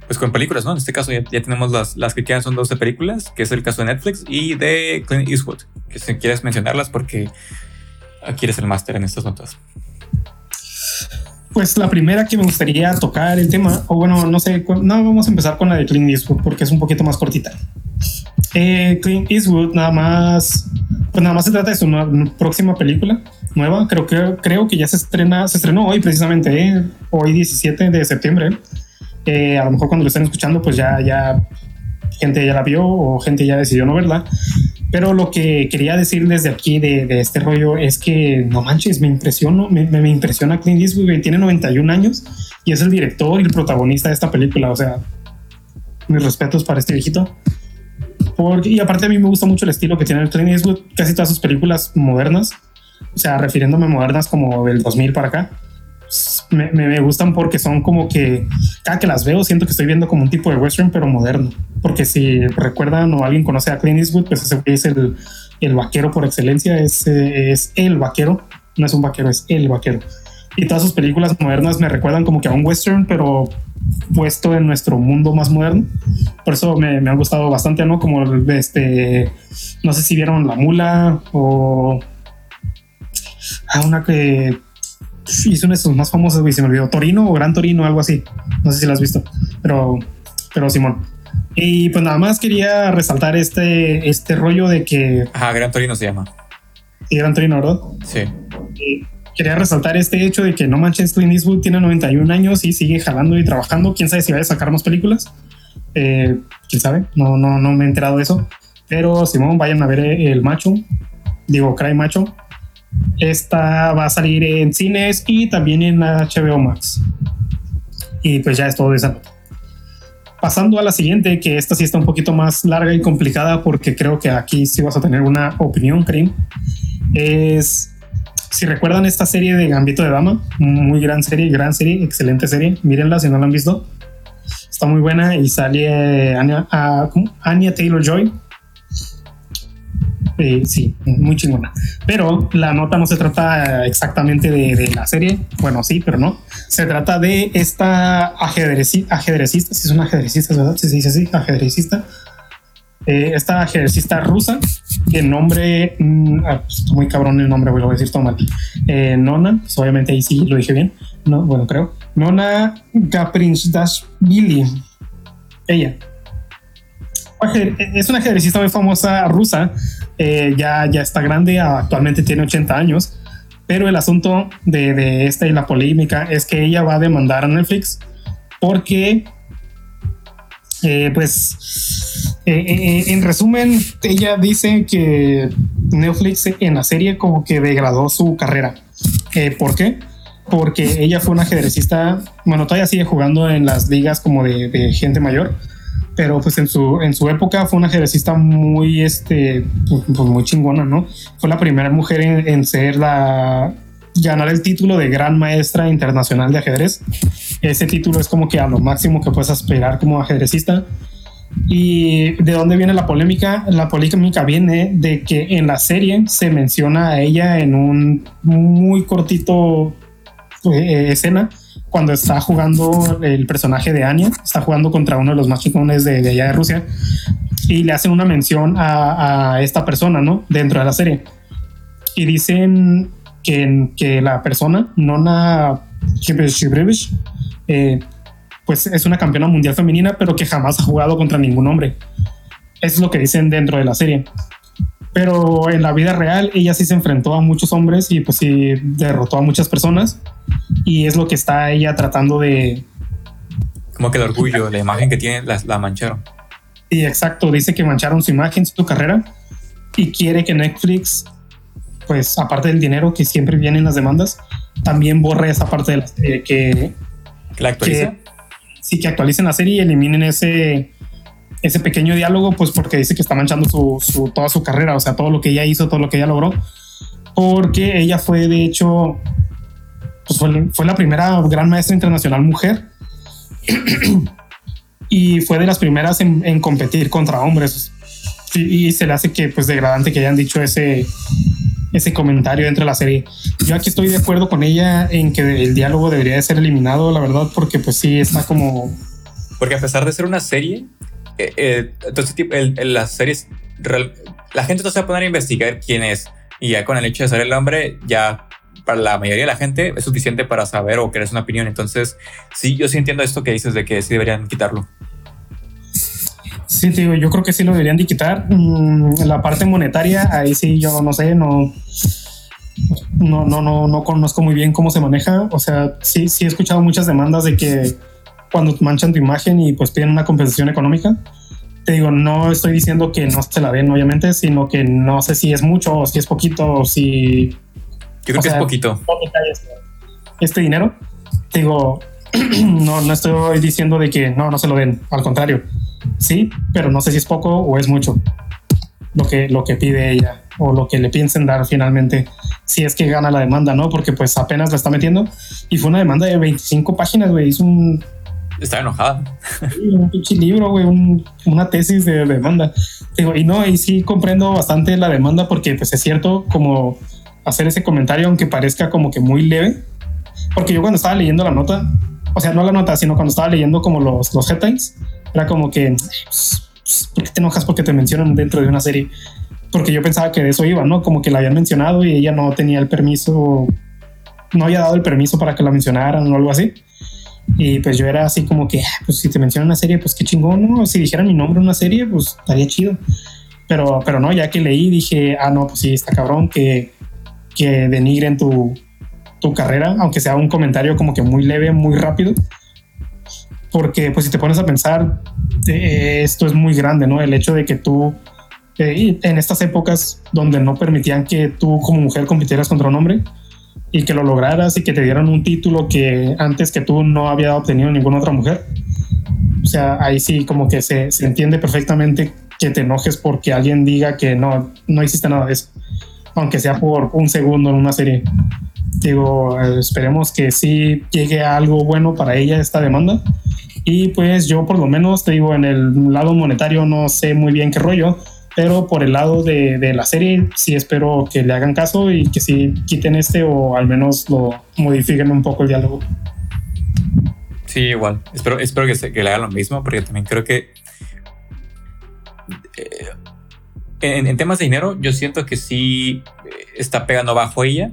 pues con películas, ¿no? En este caso ya, ya tenemos las, las que quedan son 12 películas, que es el caso de Netflix y de Clint Eastwood. Que si quieres mencionarlas porque aquí eres el máster en estas notas. Pues la primera que me gustaría tocar el tema, o bueno, no sé, no, vamos a empezar con la de Clint Eastwood porque es un poquito más cortita. Eh, Clint Eastwood nada más, pues nada más se trata de su próxima película nueva. Creo que creo que ya se estrena, se estrenó hoy precisamente, eh, hoy 17 de septiembre. Eh, a lo mejor cuando lo estén escuchando, pues ya ya gente ya la vio o gente ya decidió no verla. Pero lo que quería decir desde aquí de, de este rollo es que no manches, me impresiona, me, me- impresiona Clint Eastwood, tiene 91 años y es el director y el protagonista de esta película. O sea, mis respetos para este viejito. Porque, y aparte a mí me gusta mucho el estilo que tiene el Clint Eastwood, casi todas sus películas modernas, o sea, refiriéndome a modernas como del 2000 para acá. Me, me- me gustan porque son como que cada que las veo siento que estoy viendo como un tipo de western pero moderno. Porque si recuerdan o alguien conoce a Clint Eastwood pues ese es el, el vaquero por excelencia es, es el vaquero no es un vaquero es el vaquero. Y todas sus películas modernas me recuerdan como que a un western pero puesto en nuestro mundo más moderno. Por eso me, me han gustado bastante no como este no sé si vieron La Mula o ah, una que hizo una de sus más famosas, güey, se me olvidó, Torino o Gran Torino, algo así. No sé si lo has visto, pero, pero Simón. Y pues nada más quería resaltar este, este rollo de que Ajá, Gran Torino se llama. y Gran Torino, ¿verdad? Sí. Y quería resaltar este hecho de que no manches, Clint Eastwood tiene 91 años y sigue jalando y trabajando. Quién sabe si va a sacar más películas. Eh, quién sabe, no, no, no me he enterado de eso. Pero Simón, vayan a ver el macho, digo, Cry Macho. Esta va a salir en cines y también en HBO Max. Y pues ya es todo de esa nota. Pasando a la siguiente, que esta sí está un poquito más larga y complicada porque creo que aquí sí vas a tener una opinión, Karim. Es, si recuerdan esta serie de Gambito de Dama, muy gran serie, gran serie, excelente serie. Mírenla si no la han visto. Está muy buena y sale Anya, ah. Anya Taylor Joy. Eh, sí, muy chingona. Pero la nota no se trata exactamente de, de la serie. Bueno, sí, pero no. Se trata de esta ajedreci- ajedrecista. Si es una ajedrecista, ¿verdad? Si se dice así, ajedrecista. Eh, esta ajedrecista rusa, el nombre, mm, ah, pues, muy cabrón el nombre, voy a decir todo mal. Eh, Nona, pues, obviamente ahí sí lo dije bien. No, bueno, creo. Nona Gaprinchashvili. Ella. Es una ajedrecista muy famosa rusa. Eh, ya, ya está grande, actualmente tiene 80 años. Pero el asunto de, de esta y la polémica es que ella va a demandar a Netflix porque, eh, pues, eh, eh, en resumen, ella dice que Netflix en la serie como que degradó su carrera. Eh, ¿Por qué? Porque ella fue una ajedrecista, bueno, todavía sigue jugando en las ligas como de, de gente mayor, pero pues en su, en su época fue una ajedrecista muy, este, pues, pues, muy chingona, ¿no? Fue la primera mujer en, ser la, ganar el título de Gran Maestra Internacional de Ajedrez. Ese título es como que a lo máximo que puedes aspirar como ajedrecista. ¿Y de dónde viene la polémica? La polémica viene de que en la serie se menciona a ella en un muy cortito eh, escena cuando está jugando el personaje de Anya, está jugando contra uno de los más chingones de, de allá de Rusia y le hacen una mención a, a esta persona, ¿no? Dentro de la serie. Y dicen que, que la persona, Nona Shibrevich, eh, pues es una campeona mundial femenina, pero que jamás ha jugado contra ningún hombre. Eso es lo que dicen dentro de la serie. Pero en la vida real ella sí se enfrentó a muchos hombres y pues sí derrotó a muchas personas. Y es lo que está ella tratando de... Como que el orgullo, la imagen que tiene, la, la mancharon. Y exacto, dice que mancharon su imagen, su carrera. Y quiere que Netflix, pues aparte del dinero que siempre viene en las demandas, también borre esa parte de la serie, que, ¿Que la actualiza? que sí que actualicen la serie y eliminen ese ese pequeño diálogo pues porque dice que está manchando su, su- toda su carrera o sea todo lo que ella hizo todo lo que ella logró porque ella fue de hecho pues fue, la primera gran maestra internacional mujer y fue de las primeras en, en competir contra hombres. Y, y se le hace que, pues, degradante que hayan dicho ese, ese comentario dentro de la serie. Yo aquí estoy de acuerdo con ella en que el diálogo debería de ser eliminado, la verdad, porque pues sí está como... Porque a pesar de ser una serie, eh, eh, entonces tipo, el- el- las series, la gente se va a poner a investigar quién es. Y ya con el hecho de ser el hombre, ya para la mayoría de la gente es suficiente para saber o crearse una opinión. Entonces, sí, yo sí entiendo esto que dices de que sí deberían quitarlo. Sí, digo, yo creo que sí lo deberían de quitar. Mm, la parte monetaria, ahí sí yo no sé, no... No, no, no, no conozco muy bien cómo se maneja. O sea, sí, sí he escuchado muchas demandas de que cuando manchan tu imagen y pues piden una compensación económica. Te digo, no estoy diciendo que no se la den, obviamente, sino que no sé si es mucho o si es poquito o si Yo creo que sea, es poquito. ¿dónde cae este, este dinero? Te digo, no, no estoy diciendo de que no, no se lo den, al contrario, sí, pero no sé si es poco o es mucho lo que, lo que pide ella o lo que le piensen dar finalmente, si es que gana la demanda, ¿no? Porque pues apenas la está metiendo y fue una demanda de 25 páginas, güey, hizo un, Estaba enojada. un pinche libro, güey, un- una tesis de demanda. Digo, y no, y sí comprendo bastante la demanda porque pues es cierto como hacer ese comentario aunque parezca como que muy leve. Porque yo cuando estaba leyendo la nota, o sea, no la nota, sino cuando estaba leyendo como los, los headlines, era como que, ¿por qué te enojas porque te mencionan dentro de una serie? Porque yo pensaba que de eso iba, ¿no? Como que la habían mencionado y ella no tenía el permiso, no había dado el permiso para que la mencionaran o algo así. Y pues yo era así como que, "Ah, pues si te mencionan una serie, pues qué chingón, ¿no? Si dijeran mi nombre en una serie, pues estaría chido. Pero, pero no, ya que leí, dije, ah, no, pues sí, está cabrón que, que denigren tu, tu carrera, aunque sea un comentario como que muy leve, muy rápido. Porque pues si te pones a pensar, eh, esto es muy grande, ¿no? El hecho de que tú, eh, en estas épocas donde no permitían que tú como mujer compitieras contra un hombre, y que lo lograras y que te dieran un título que antes que tú no había obtenido ninguna otra mujer. O sea, ahí sí como que se, se entiende perfectamente que te enojes porque alguien diga que no, no hiciste nada de eso, aunque sea por un segundo en una serie. Digo, eh, esperemos que sí llegue a algo bueno para ella esta demanda. Y pues yo por lo menos te digo, en el lado monetario no sé muy bien qué rollo, pero por el lado de, de la serie sí espero que le hagan caso y que sí quiten este o al menos lo modifiquen un poco el diálogo. Sí, igual. Espero, espero que, se, que le hagan lo mismo, porque también creo que eh, en, en temas de dinero, yo siento que sí eh, está pegando bajo ella.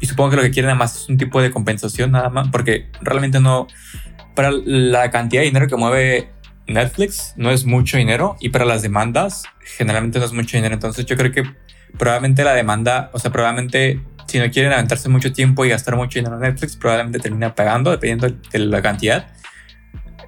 Y supongo que lo que quieren nada más es un tipo de compensación, nada más, porque realmente no. Para la cantidad de dinero que mueve Netflix, no es mucho dinero. Y para las demandas, generalmente no es mucho dinero. Entonces, yo creo que probablemente la demanda, o sea, probablemente si no quieren aventarse mucho tiempo y gastar mucho dinero en Netflix, probablemente termina pagando dependiendo de la cantidad.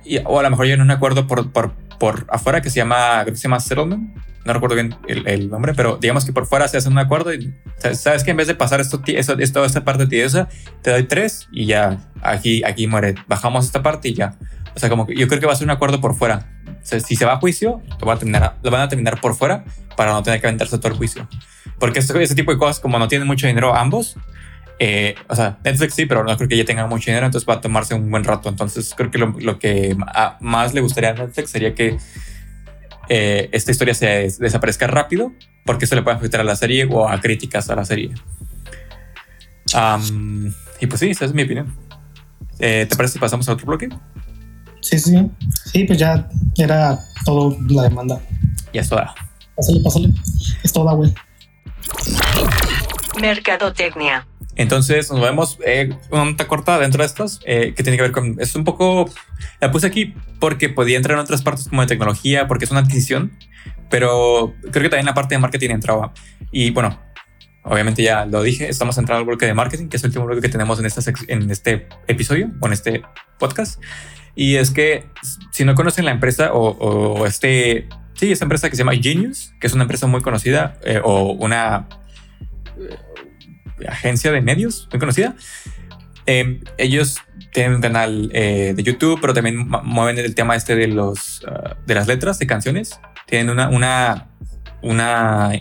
Y, o a lo mejor llegan a un acuerdo por, por, por afuera que se llama, creo que se llama settlement. No recuerdo bien el, el nombre, pero digamos que por fuera se hace un acuerdo y sabes que en vez de pasar esto, esto, esto, esta parte tediosa, te doy tres y ya aquí, aquí muere. Bajamos esta parte y ya. O sea, como que yo creo que va a ser un acuerdo por fuera. O sea, si se va a juicio, lo van a terminar, lo van a terminar por fuera para no tener que aventarse todo el juicio. Porque este, ese tipo de cosas, como no tienen mucho dinero ambos, eh, o sea, Netflix sí, pero no creo que ella tenga mucho dinero, entonces va a tomarse un buen rato. Entonces creo que lo, lo que más le gustaría a Netflix sería que eh, esta historia se des- desaparezca rápido, porque eso le puede afectar a la serie o a críticas a la serie. Am, y pues sí, esa es mi opinión. Eh, ¿Te parece si pasamos a otro bloque? Sí, sí, sí. Pues ya era todo la demanda. Ya es toda. Pásale, pásale. Es toda, güey. Mercadotecnia. Entonces nos vemos eh, una nota corta dentro de estas eh, que tiene que ver con. Es un poco. La puse aquí porque podía entrar en otras partes como de tecnología, porque es una adquisición, pero creo que también la parte de marketing entraba. Y bueno, obviamente ya lo dije, estamos entrando al bloque de marketing, que es el último bloque que tenemos en, esta en este episodio o en este podcast. Y es que si no conocen la empresa o, o este. Sí, esta empresa que se llama Genius, que es una empresa muy conocida eh, o una agencia de medios muy conocida. Eh, ellos tienen un canal eh, de YouTube, pero también mueven el tema este de los ah, de las letras de canciones. Tienen una una una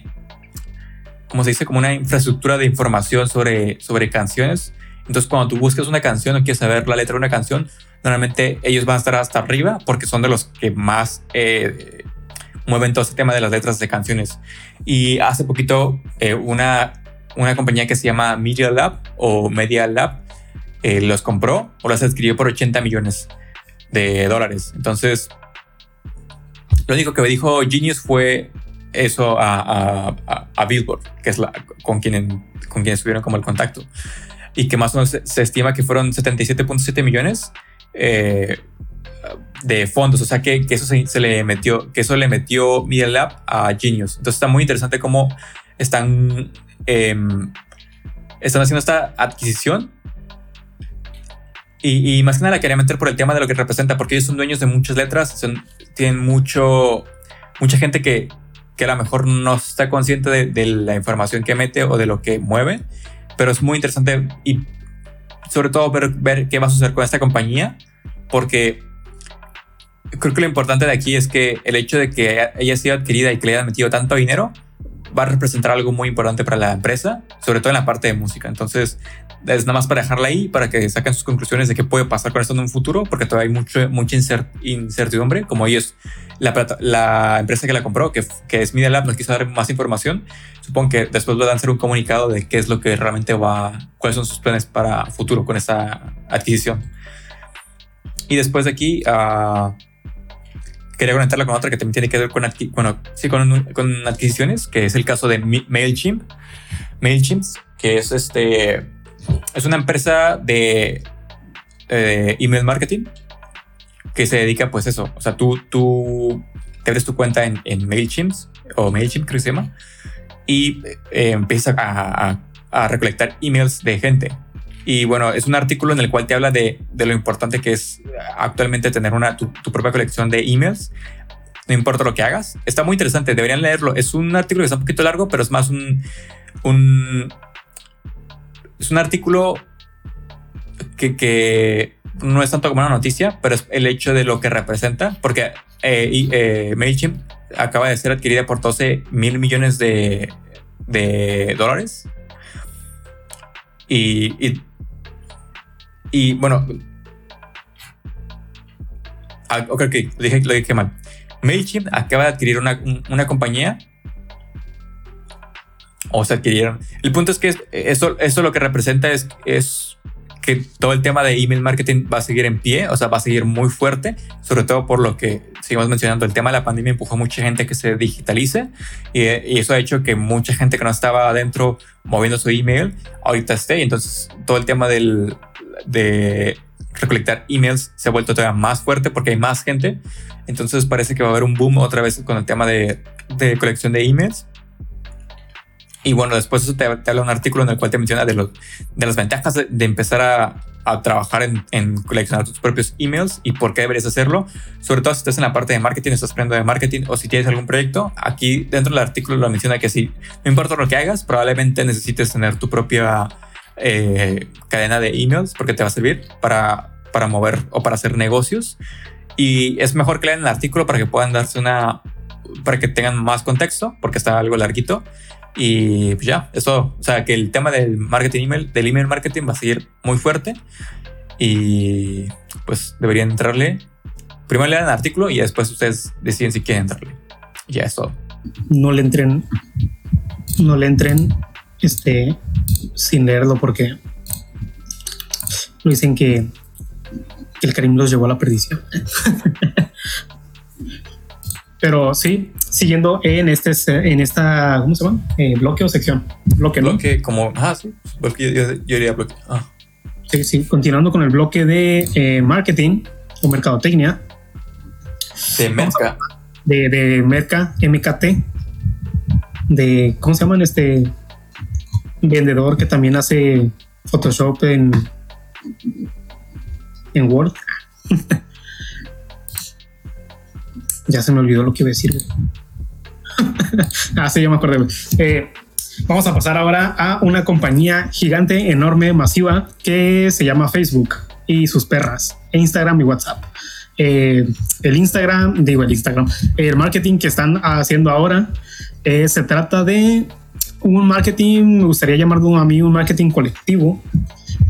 ¿cómo se dice? Como una infraestructura de información sobre sobre canciones Entonces, cuando tú buscas una canción o quieres saber la letra de una canción, normalmente ellos van a estar hasta arriba porque son de los que más eh, mueven todo este tema de las letras de canciones. Y hace poquito eh, una, una compañía que se llama Media Lab o Media Lab eh, los compró o los adquirió por 80 millones de dólares. Entonces, lo único que me dijo Genius fue eso a, a, a Billboard, que es la, con, quien, con quien estuvieron como el contacto. Y que más o menos se, se estima que fueron 77.7 millones eh, de fondos. O sea que, que eso se, se, le metió, que eso le metió Media Lab a Genius. Entonces está muy interesante cómo están, eh, están haciendo esta adquisición y, y, más que nada la quería meter por el tema de lo que representa, porque ellos son dueños de muchas letras, son, tienen mucho, mucha gente que, que a lo mejor no está consciente de, de, la información que mete o de lo que mueve, pero es muy interesante y sobre todo ver, ver qué va a suceder con esta compañía, porque creo que lo importante de aquí es que el hecho de que haya sido adquirida y que le hayan metido tanto dinero va a representar algo muy importante para la empresa, sobre todo en la parte de música. Entonces, es nada más para dejarla ahí, para que saquen sus conclusiones de qué puede pasar con esto en un futuro, porque todavía hay mucho, mucha incertidumbre, como ellos, la, la empresa que la compró, que, que es Media Lab, nos quiso dar más información. Supongo que después van a hacer un comunicado de qué es lo que realmente va, cuáles son sus planes para futuro con esta adquisición. Y después de aquí, uh, quería conectarla con otra que también tiene que ver con, bueno, sí, con, con adquisiciones, que es el caso de MailChimp. MailChimp, que es este es una empresa de eh, email marketing que se dedica pues eso. O sea, tú, tú te abres tu cuenta en, en MailChimp o MailChimp creo que se llama y eh, empiezas a, a, a, recolectar emails de gente. Y bueno, es un artículo en el cual te habla de, de lo importante que es actualmente tener una, tu, propia colección de emails. No importa lo que hagas. Está muy interesante, deberían leerlo. Es un artículo que está un poquito largo, pero es más un, un es un artículo que, que, no es tanto como una noticia, pero es el hecho de lo que representa, porque eh, eh, MailChimp acaba de ser adquirida por 12 mil millones de, de dólares. Y, y, bueno, ah, ok, ok, lo dije, mal. MailChimp acaba de adquirir una, una compañía o se adquirieron. El punto es que eso, eso lo que representa es, es que todo el tema de email marketing va a seguir en pie, o sea, va a seguir muy fuerte, sobre todo por lo que seguimos mencionando, el tema de la pandemia empujó a mucha gente que se digitalice y, eso ha hecho que mucha gente que no estaba adentro moviendo su email ahorita esté. Y entonces todo el tema del, de recolectar emails se ha vuelto todavía más fuerte porque hay más gente. Entonces parece que va a haber un boom otra vez con el tema de, de colección de emails. Y bueno, después eso te, te, habla un artículo en el cual te menciona de, los, de las ventajas de, de empezar a, a, trabajar en, en, coleccionar tus propios emails y por qué deberías hacerlo. Sobre todo si estás en la parte de marketing, estás aprendiendo de marketing o si tienes algún proyecto. Aquí dentro del artículo lo menciona que si no importa lo que hagas, probablemente necesites tener tu propia eh, cadena de emails porque te va a servir para, para mover o para hacer negocios. Y es mejor que lean el artículo para que puedan darse una, para que tengan más contexto, porque está algo larguito. Y pues ya, eso, o sea, que el tema del marketing email, del email marketing va a seguir muy fuerte y pues deberían entrarle. Primero lean el artículo y después ustedes deciden si quieren entrarle. Y ya es todo. No le entren, no le entren este, sin leerlo porque lo dicen que, el cariño los llevó a la perdición. Pero sí, siguiendo en este, en esta, ¿cómo se llama? Eh, bloque o sección. Bloque, ¿no? Bloque como, ah, sí, bloque, yo, yo diría bloque. Ah. Sí, sí, continuando con el bloque de eh, marketing o mercadotecnia. De Merca. De, de Merca, MKT. De, ¿cómo se llaman? Este vendedor que también hace Photoshop en, en Word. Ya se me olvidó lo que iba a decir. ah, sí, ya me acordé. Eh, vamos a pasar ahora a una compañía gigante, enorme, masiva, que se llama Facebook y sus perras, Instagram y WhatsApp. Eh, el Instagram, digo el Instagram, el marketing que están haciendo ahora eh, se trata de un marketing, me gustaría llamarlo a mí un marketing colectivo.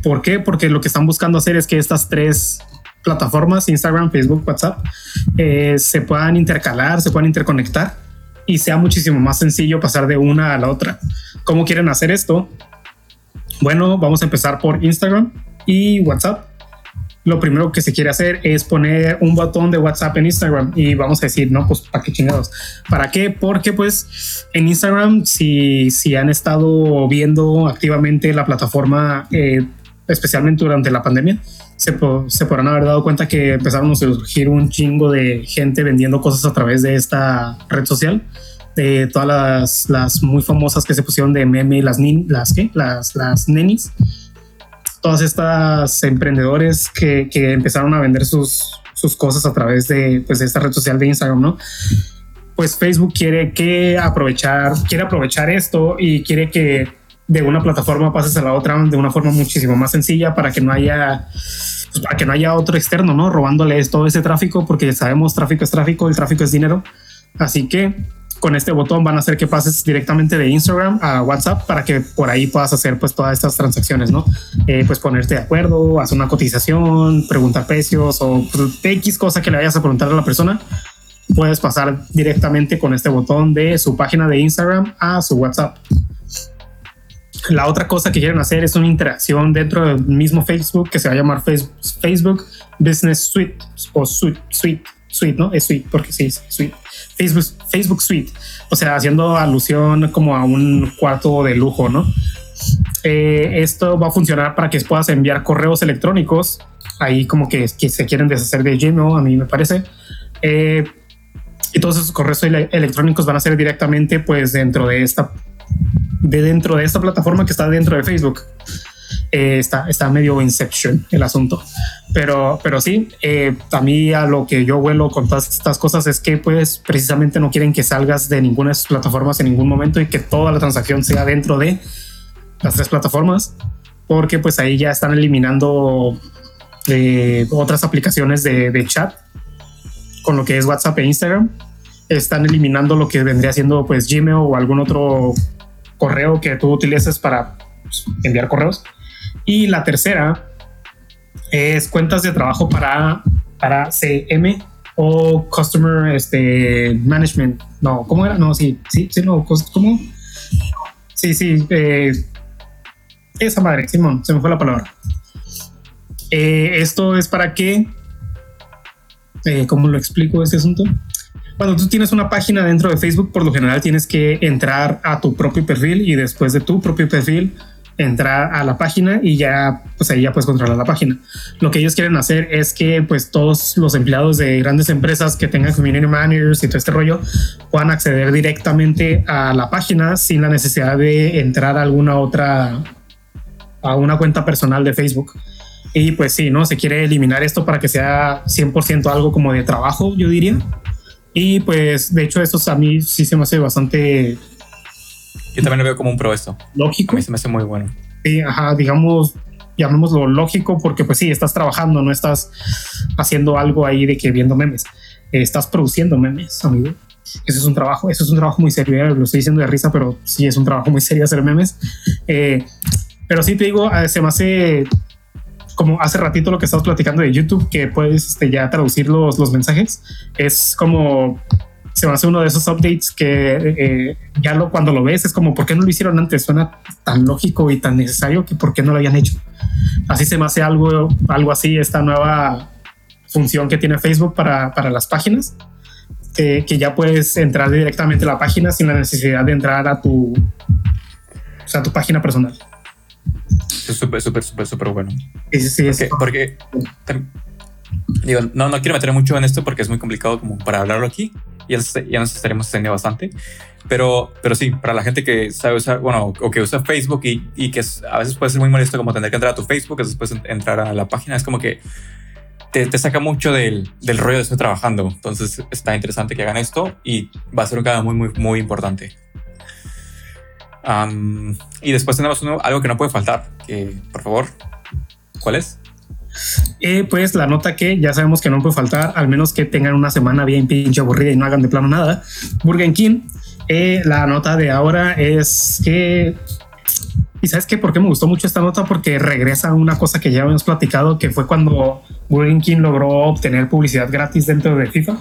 ¿Por qué? Porque lo que están buscando hacer es que estas tres plataformas, Instagram, Facebook, WhatsApp, eh, se puedan intercalar, se puedan interconectar y sea muchísimo más sencillo pasar de una a la otra. ¿Cómo quieren hacer esto? Bueno, vamos a empezar por Instagram y WhatsApp. Lo primero que se quiere hacer es poner un botón de WhatsApp en Instagram y vamos a decir, no, pues para qué chingados. ¿Para qué? Porque pues en Instagram, si, si han estado viendo activamente la plataforma, eh, especialmente durante la pandemia, se, po- se podrán haber dado cuenta que empezaron a surgir un chingo de gente vendiendo cosas a través de esta red social. De todas las, las muy famosas que se pusieron de meme, las, nin, las, ¿qué? las, las nenis. Todas estas emprendedores que, que empezaron a vender sus, sus cosas a través de, pues, de esta red social de Instagram, ¿no? Pues Facebook quiere que aprovechar, quiere aprovechar esto y quiere que de una plataforma pases a la otra de una forma muchísimo más sencilla para que no haya pues, para que no haya otro externo, ¿no? Robándoles todo ese tráfico, porque sabemos tráfico es tráfico, el tráfico es dinero. Así que con este botón van a hacer que pases directamente de Instagram a WhatsApp para que por ahí puedas hacer pues todas estas transacciones, ¿no? Eh, pues ponerte de acuerdo, hacer una cotización, preguntar precios o pues, X cosa que le vayas a preguntar a la persona. Puedes pasar directamente con este botón de su página de Instagram a su WhatsApp. La otra cosa que quieren hacer es una interacción dentro del mismo Facebook que se va a llamar Face- Facebook Business Suite o Suite, Suite, Suite, ¿no? Es Suite porque sí, es Suite. Facebook, Facebook Suite, o sea, haciendo alusión como a un cuarto de lujo, ¿no? Eh, esto va a funcionar para que puedas enviar correos electrónicos. Ahí como que, que se quieren deshacer de Gmail, a mí me parece. Eh, y todos esos correos ele- electrónicos van a ser directamente pues dentro de esta de dentro de esta plataforma que está dentro de Facebook. Eh, está, está medio Inception el asunto. Pero, pero sí, eh, a mí a lo que yo vuelo con todas estas cosas es que pues precisamente no quieren que salgas de ninguna de sus plataformas en ningún momento y que toda la transacción sea dentro de las tres plataformas, porque pues ahí ya están eliminando eh, otras aplicaciones de, de chat con lo que es WhatsApp e Instagram. Están eliminando lo que vendría siendo pues Gmail o algún otro correo que tú utilices para pues, enviar correos. Y la tercera es cuentas de trabajo para, para CM o Customer este, Management. No, ¿cómo era? No, sí, sí, no, ¿cómo? Sí, sí, eh, esa madre, Simón, se me fue la palabra. Eh, esto es para que, eh, ¿cómo lo explico este asunto? Cuando tú tienes una página dentro de Facebook, por lo general tienes que entrar a tu propio perfil y después de tu propio perfil entrar a la página y ya pues ahí ya puedes controlar la página. Lo que ellos quieren hacer es que pues todos los empleados de grandes empresas que tengan community managers y todo este rollo puedan acceder directamente a la página sin la necesidad de entrar a alguna otra a una cuenta personal de Facebook. Y pues sí, ¿no? Se quiere eliminar esto para que sea 100% algo como de trabajo, yo diría. Y pues de hecho eso a mí sí se me hace bastante Yo también lo veo como un pro esto. A lógico. mí se me hace muy bueno. Sí, ajá, digamos, llamémoslo lógico, porque pues sí, estás trabajando, no estás haciendo algo ahí de que viendo memes. Estás produciendo memes, amigo. Eso es un trabajo, eso es un trabajo muy serio. Lo estoy diciendo de risa, pero sí es un trabajo muy serio hacer memes. Eh, pero sí te digo, eh, se me hace como hace ratito lo que estabas platicando de YouTube, que puedes este, ya traducir los, los mensajes. Es como se me hace uno de esos updates que eh, ya lo cuando lo ves es como ¿por qué no lo hicieron antes? Suena tan lógico y tan necesario que ¿por qué no lo habían hecho? Así se me hace algo, algo así esta nueva función que tiene Facebook para, para las páginas, que, que ya puedes entrar directamente a la página sin la necesidad de entrar a tu, o sea, a tu página personal. Es súper, súper, súper, súper bueno. Sí, sí, Porque, porque digo, no, no quiero meter mucho en esto porque es muy complicado como para hablarlo aquí. Ya, ya nos estaremos extendiendo bastante. Pero, pero sí, para la gente que sabe usar, bueno, o que usa Facebook y, y que es- a veces puede ser muy molesto como tener que entrar a tu Facebook y después en- entrar a la página, es como que te, te saca mucho del, del rollo de estar trabajando. Entonces está interesante que hagan esto y va a ser un cambio muy, muy, muy importante. Am, y después tenemos uno, algo que no puede faltar, que por favor, ¿cuál es? Eh, pues la nota que ya sabemos que no puede faltar, al menos que tengan una semana bien pinche aburrida y no hagan de plano nada. Burger King Eh, la nota de ahora es que ¿Y sabes qué? ¿Por qué me gustó mucho esta nota? Porque regresa a una cosa que ya habíamos platicado, que fue cuando Burger King logró obtener publicidad gratis dentro de FIFA.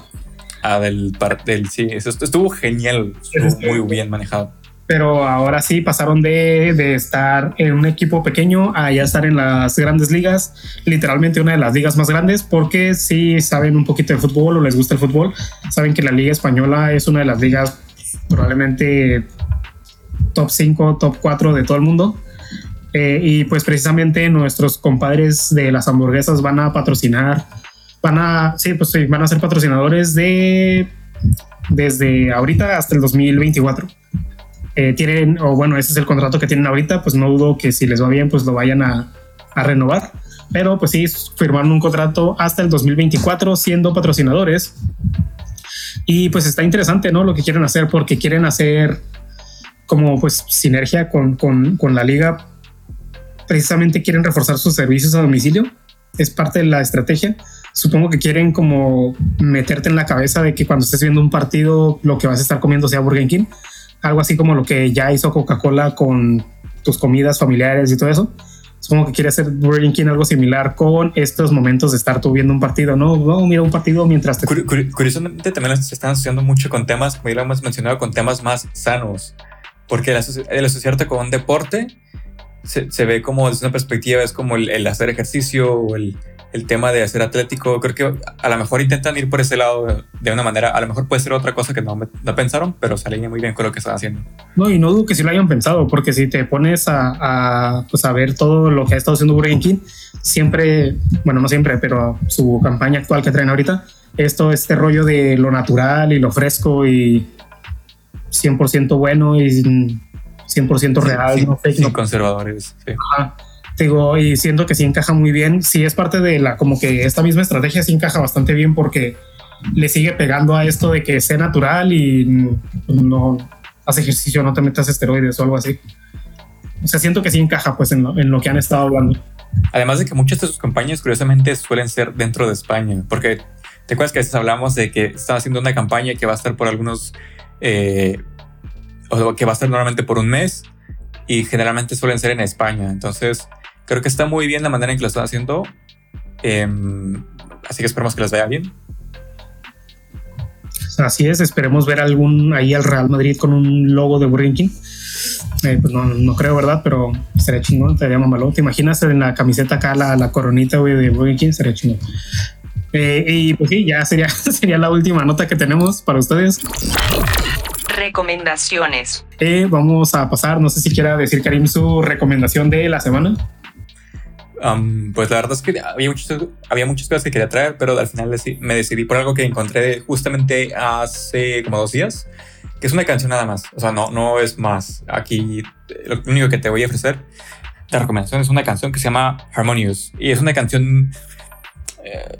Ah, del, del sí, eso estuvo genial, estuvo muy bien manejado. Pero ahora sí pasaron de, de estar en un equipo pequeño a ya estar en las grandes ligas, literalmente una de las ligas más grandes, porque si saben un poquito de fútbol o les gusta el fútbol, saben que la Liga Española es una de las ligas probablemente top 5, top 4 de todo el mundo. Eh, y pues precisamente nuestros compadres de las hamburguesas van a patrocinar, van a, sí, pues sí, van a ser patrocinadores de desde ahorita hasta el 2024. Eh, tienen, o bueno, ese es el contrato que tienen ahorita, pues no dudo que si les va bien, pues lo vayan a, a renovar. Pero pues sí, firmaron un contrato hasta el 2024 siendo patrocinadores. Y pues está interesante, ¿no? Lo que quieren hacer, porque quieren hacer como pues sinergia con, con, con la liga. Precisamente quieren reforzar sus servicios a domicilio. Es parte de la estrategia. Supongo que quieren como meterte en la cabeza de que cuando estés viendo un partido lo que vas a estar comiendo sea Burger King. Algo así como lo que ya hizo Coca-Cola con tus comidas familiares y todo eso. Supongo que quiere hacer Burger King algo similar con estos momentos de estar tú viendo un partido, ¿no? No, mira un partido mientras te... Curi- curi- curiosamente también se están asociando mucho con temas, como ya lo hemos mencionado, con temas más sanos. Porque el, asoci- el asociarte con un deporte se, se ve como desde una perspectiva, es como el, el hacer ejercicio o el, el tema de hacer atlético. Creo que a lo mejor intentan ir por ese lado de, una manera, a lo mejor puede ser otra cosa que no, no pensaron, pero se alinea muy bien con lo que están haciendo. No, y no dudo que sí lo hayan pensado, porque si te pones a, a, pues a ver todo lo que ha estado haciendo Burger King, siempre, bueno, no siempre, pero su campaña actual que traen ahorita, esto, este rollo de lo natural y lo fresco y 100% bueno y 100% real, Sin, no fake, sin no conservadores. sí. Ajá. Digo, y siento que sí encaja muy bien. Sí es parte de la, como que esta misma estrategia sí encaja bastante bien porque le sigue pegando a esto de que sea natural y no hace ejercicio, no te metas esteroides o algo así. O sea, siento que sí encaja pues en lo, en lo que han estado hablando. Además de que muchas de sus campañas, curiosamente, suelen ser dentro de España, porque te acuerdas que a veces hablamos de que están haciendo una campaña que va a estar por algunos, eh, o que va a estar normalmente por un mes, y generalmente suelen ser en España. Entonces, creo que está muy bien la manera en que lo están haciendo. Em, así que esperemos que les vaya bien. Así es, esperemos ver algún ahí al Real Madrid con un logo de Burger King. Eh, pues no, no creo, ¿verdad? Pero sería chingón, estaría mamalón. ¿Te imaginas en la camiseta acá la, la coronita güey, de Burger King? Sería chingón. Eh, y pues sí, ya sería, sería la última nota que tenemos para ustedes. Recomendaciones. Eh, vamos a pasar, no sé si quiera decir Karim su recomendación de la semana. Um, pues la verdad es que había muchas, había muchas cosas que quería traer, pero al final me decidí por algo que encontré justamente hace como dos días, que es una canción nada más. O sea, no, no es más. Aquí lo único que te voy a ofrecer de recomendación es una canción que se llama Harmonious. Y es una canción eh,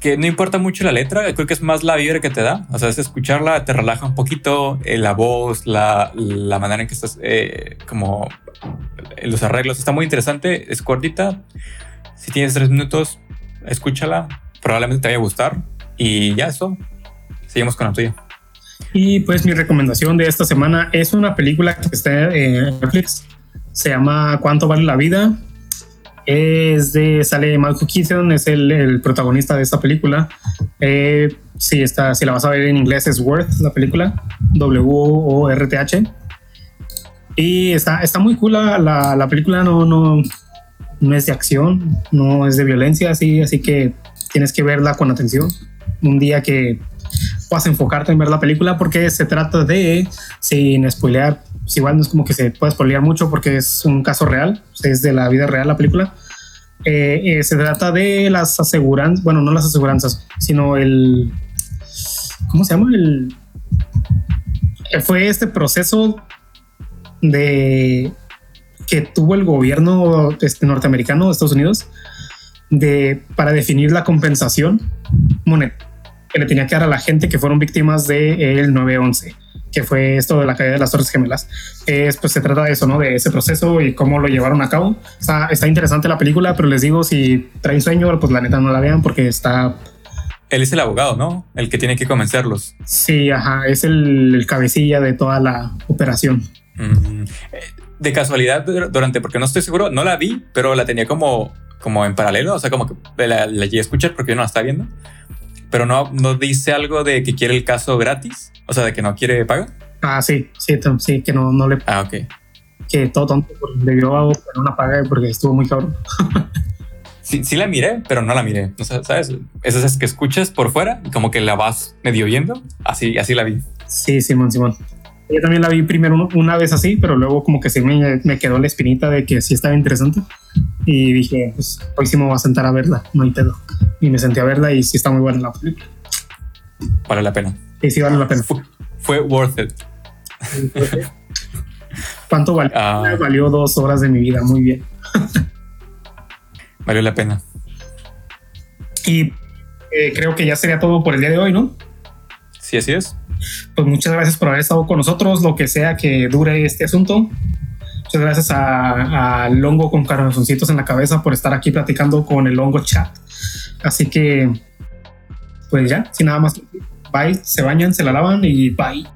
que no importa mucho la letra, creo que es más la vibra que te da. O sea, es escucharla, te relaja un poquito, eh, la voz, la, la manera en que estás eh, como los arreglos. Está muy interesante, es cortita. Si tienes tres minutos, escúchala. Probablemente te vaya a gustar. Y ya eso. Seguimos con la tuya. Y pues mi recomendación de esta semana es una película que está en Netflix. Se llama ¿Cuánto vale la vida? Es de, sale Michael Keaton, es el, el protagonista de esta película. Eh, si, está, si la vas a ver en inglés es Worth, la película. W-O-R-T-H. Y está, está muy cool la, la, la película, no, no, no es de acción, no es de violencia, así, así que tienes que verla con atención. Un día que puedas enfocarte en ver la película porque se trata de, sin spoilear, pues igual no es como que se pueda spoilear mucho porque es un caso real, es de la vida real la película. Eh, eh, se trata de las aseguranzas, bueno, no las aseguranzas, sino el, ¿cómo se llama? El, fue este proceso de que tuvo el gobierno este, norteamericano de Estados Unidos de, para definir la compensación monetaria que le tenía que dar a la gente que fueron víctimas del 9-11, que fue esto de la caída de las Torres Gemelas. Es, pues se trata de eso, ¿no? De ese proceso y cómo lo llevaron a cabo. Está, está interesante la película, pero les digo, si traen sueño, pues la neta no la vean porque está él es el abogado, ¿no? El que tiene que convencerlos. Sí, ajá, es el, el cabecilla de toda la operación. Mm, eh, De casualidad, dur- durante, porque no estoy seguro, no la vi, pero la tenía como, como en paralelo, o sea, como que la, la llegué a escuchar porque yo no la estaba viendo. Pero no, no dice algo de que quiere el caso gratis, o sea, de que no quiere paga. Ah, sí, sí, sí, que no, no le, Ah, ok. que todo tonto pues, debió poner una paga porque estuvo muy cabrón. Sí, sí la miré, pero no la miré. O sea, ¿sabes? Esas que escuchas por fuera y como que la vas medio viendo. Así, así la vi. Sí, Simón, Simón. Yo también la vi primero un- una vez así, pero luego como que sí me, me quedó la espinita de que sí estaba interesante. Y dije, pues hoy sí me voy a sentar a verla, no hay pedo. Y me senté a verla y sí está muy buena la película. Vale la pena. Y sí vale la pena. Fue, fue worth it. ¿Cuánto valió? Ah. Valió dos horas de mi vida, muy bien. Valió la pena. Y eh, creo que ya sería todo por el día de hoy, ¿no? Sí, así es. Pues muchas gracias por haber estado con nosotros, lo que sea que dure este asunto. Muchas gracias a, a Longo con corazoncitos en la cabeza por estar aquí platicando con el Longo Chat. Así que, pues ya, sin nada más. Bye, se bañan, se la lavan y bye.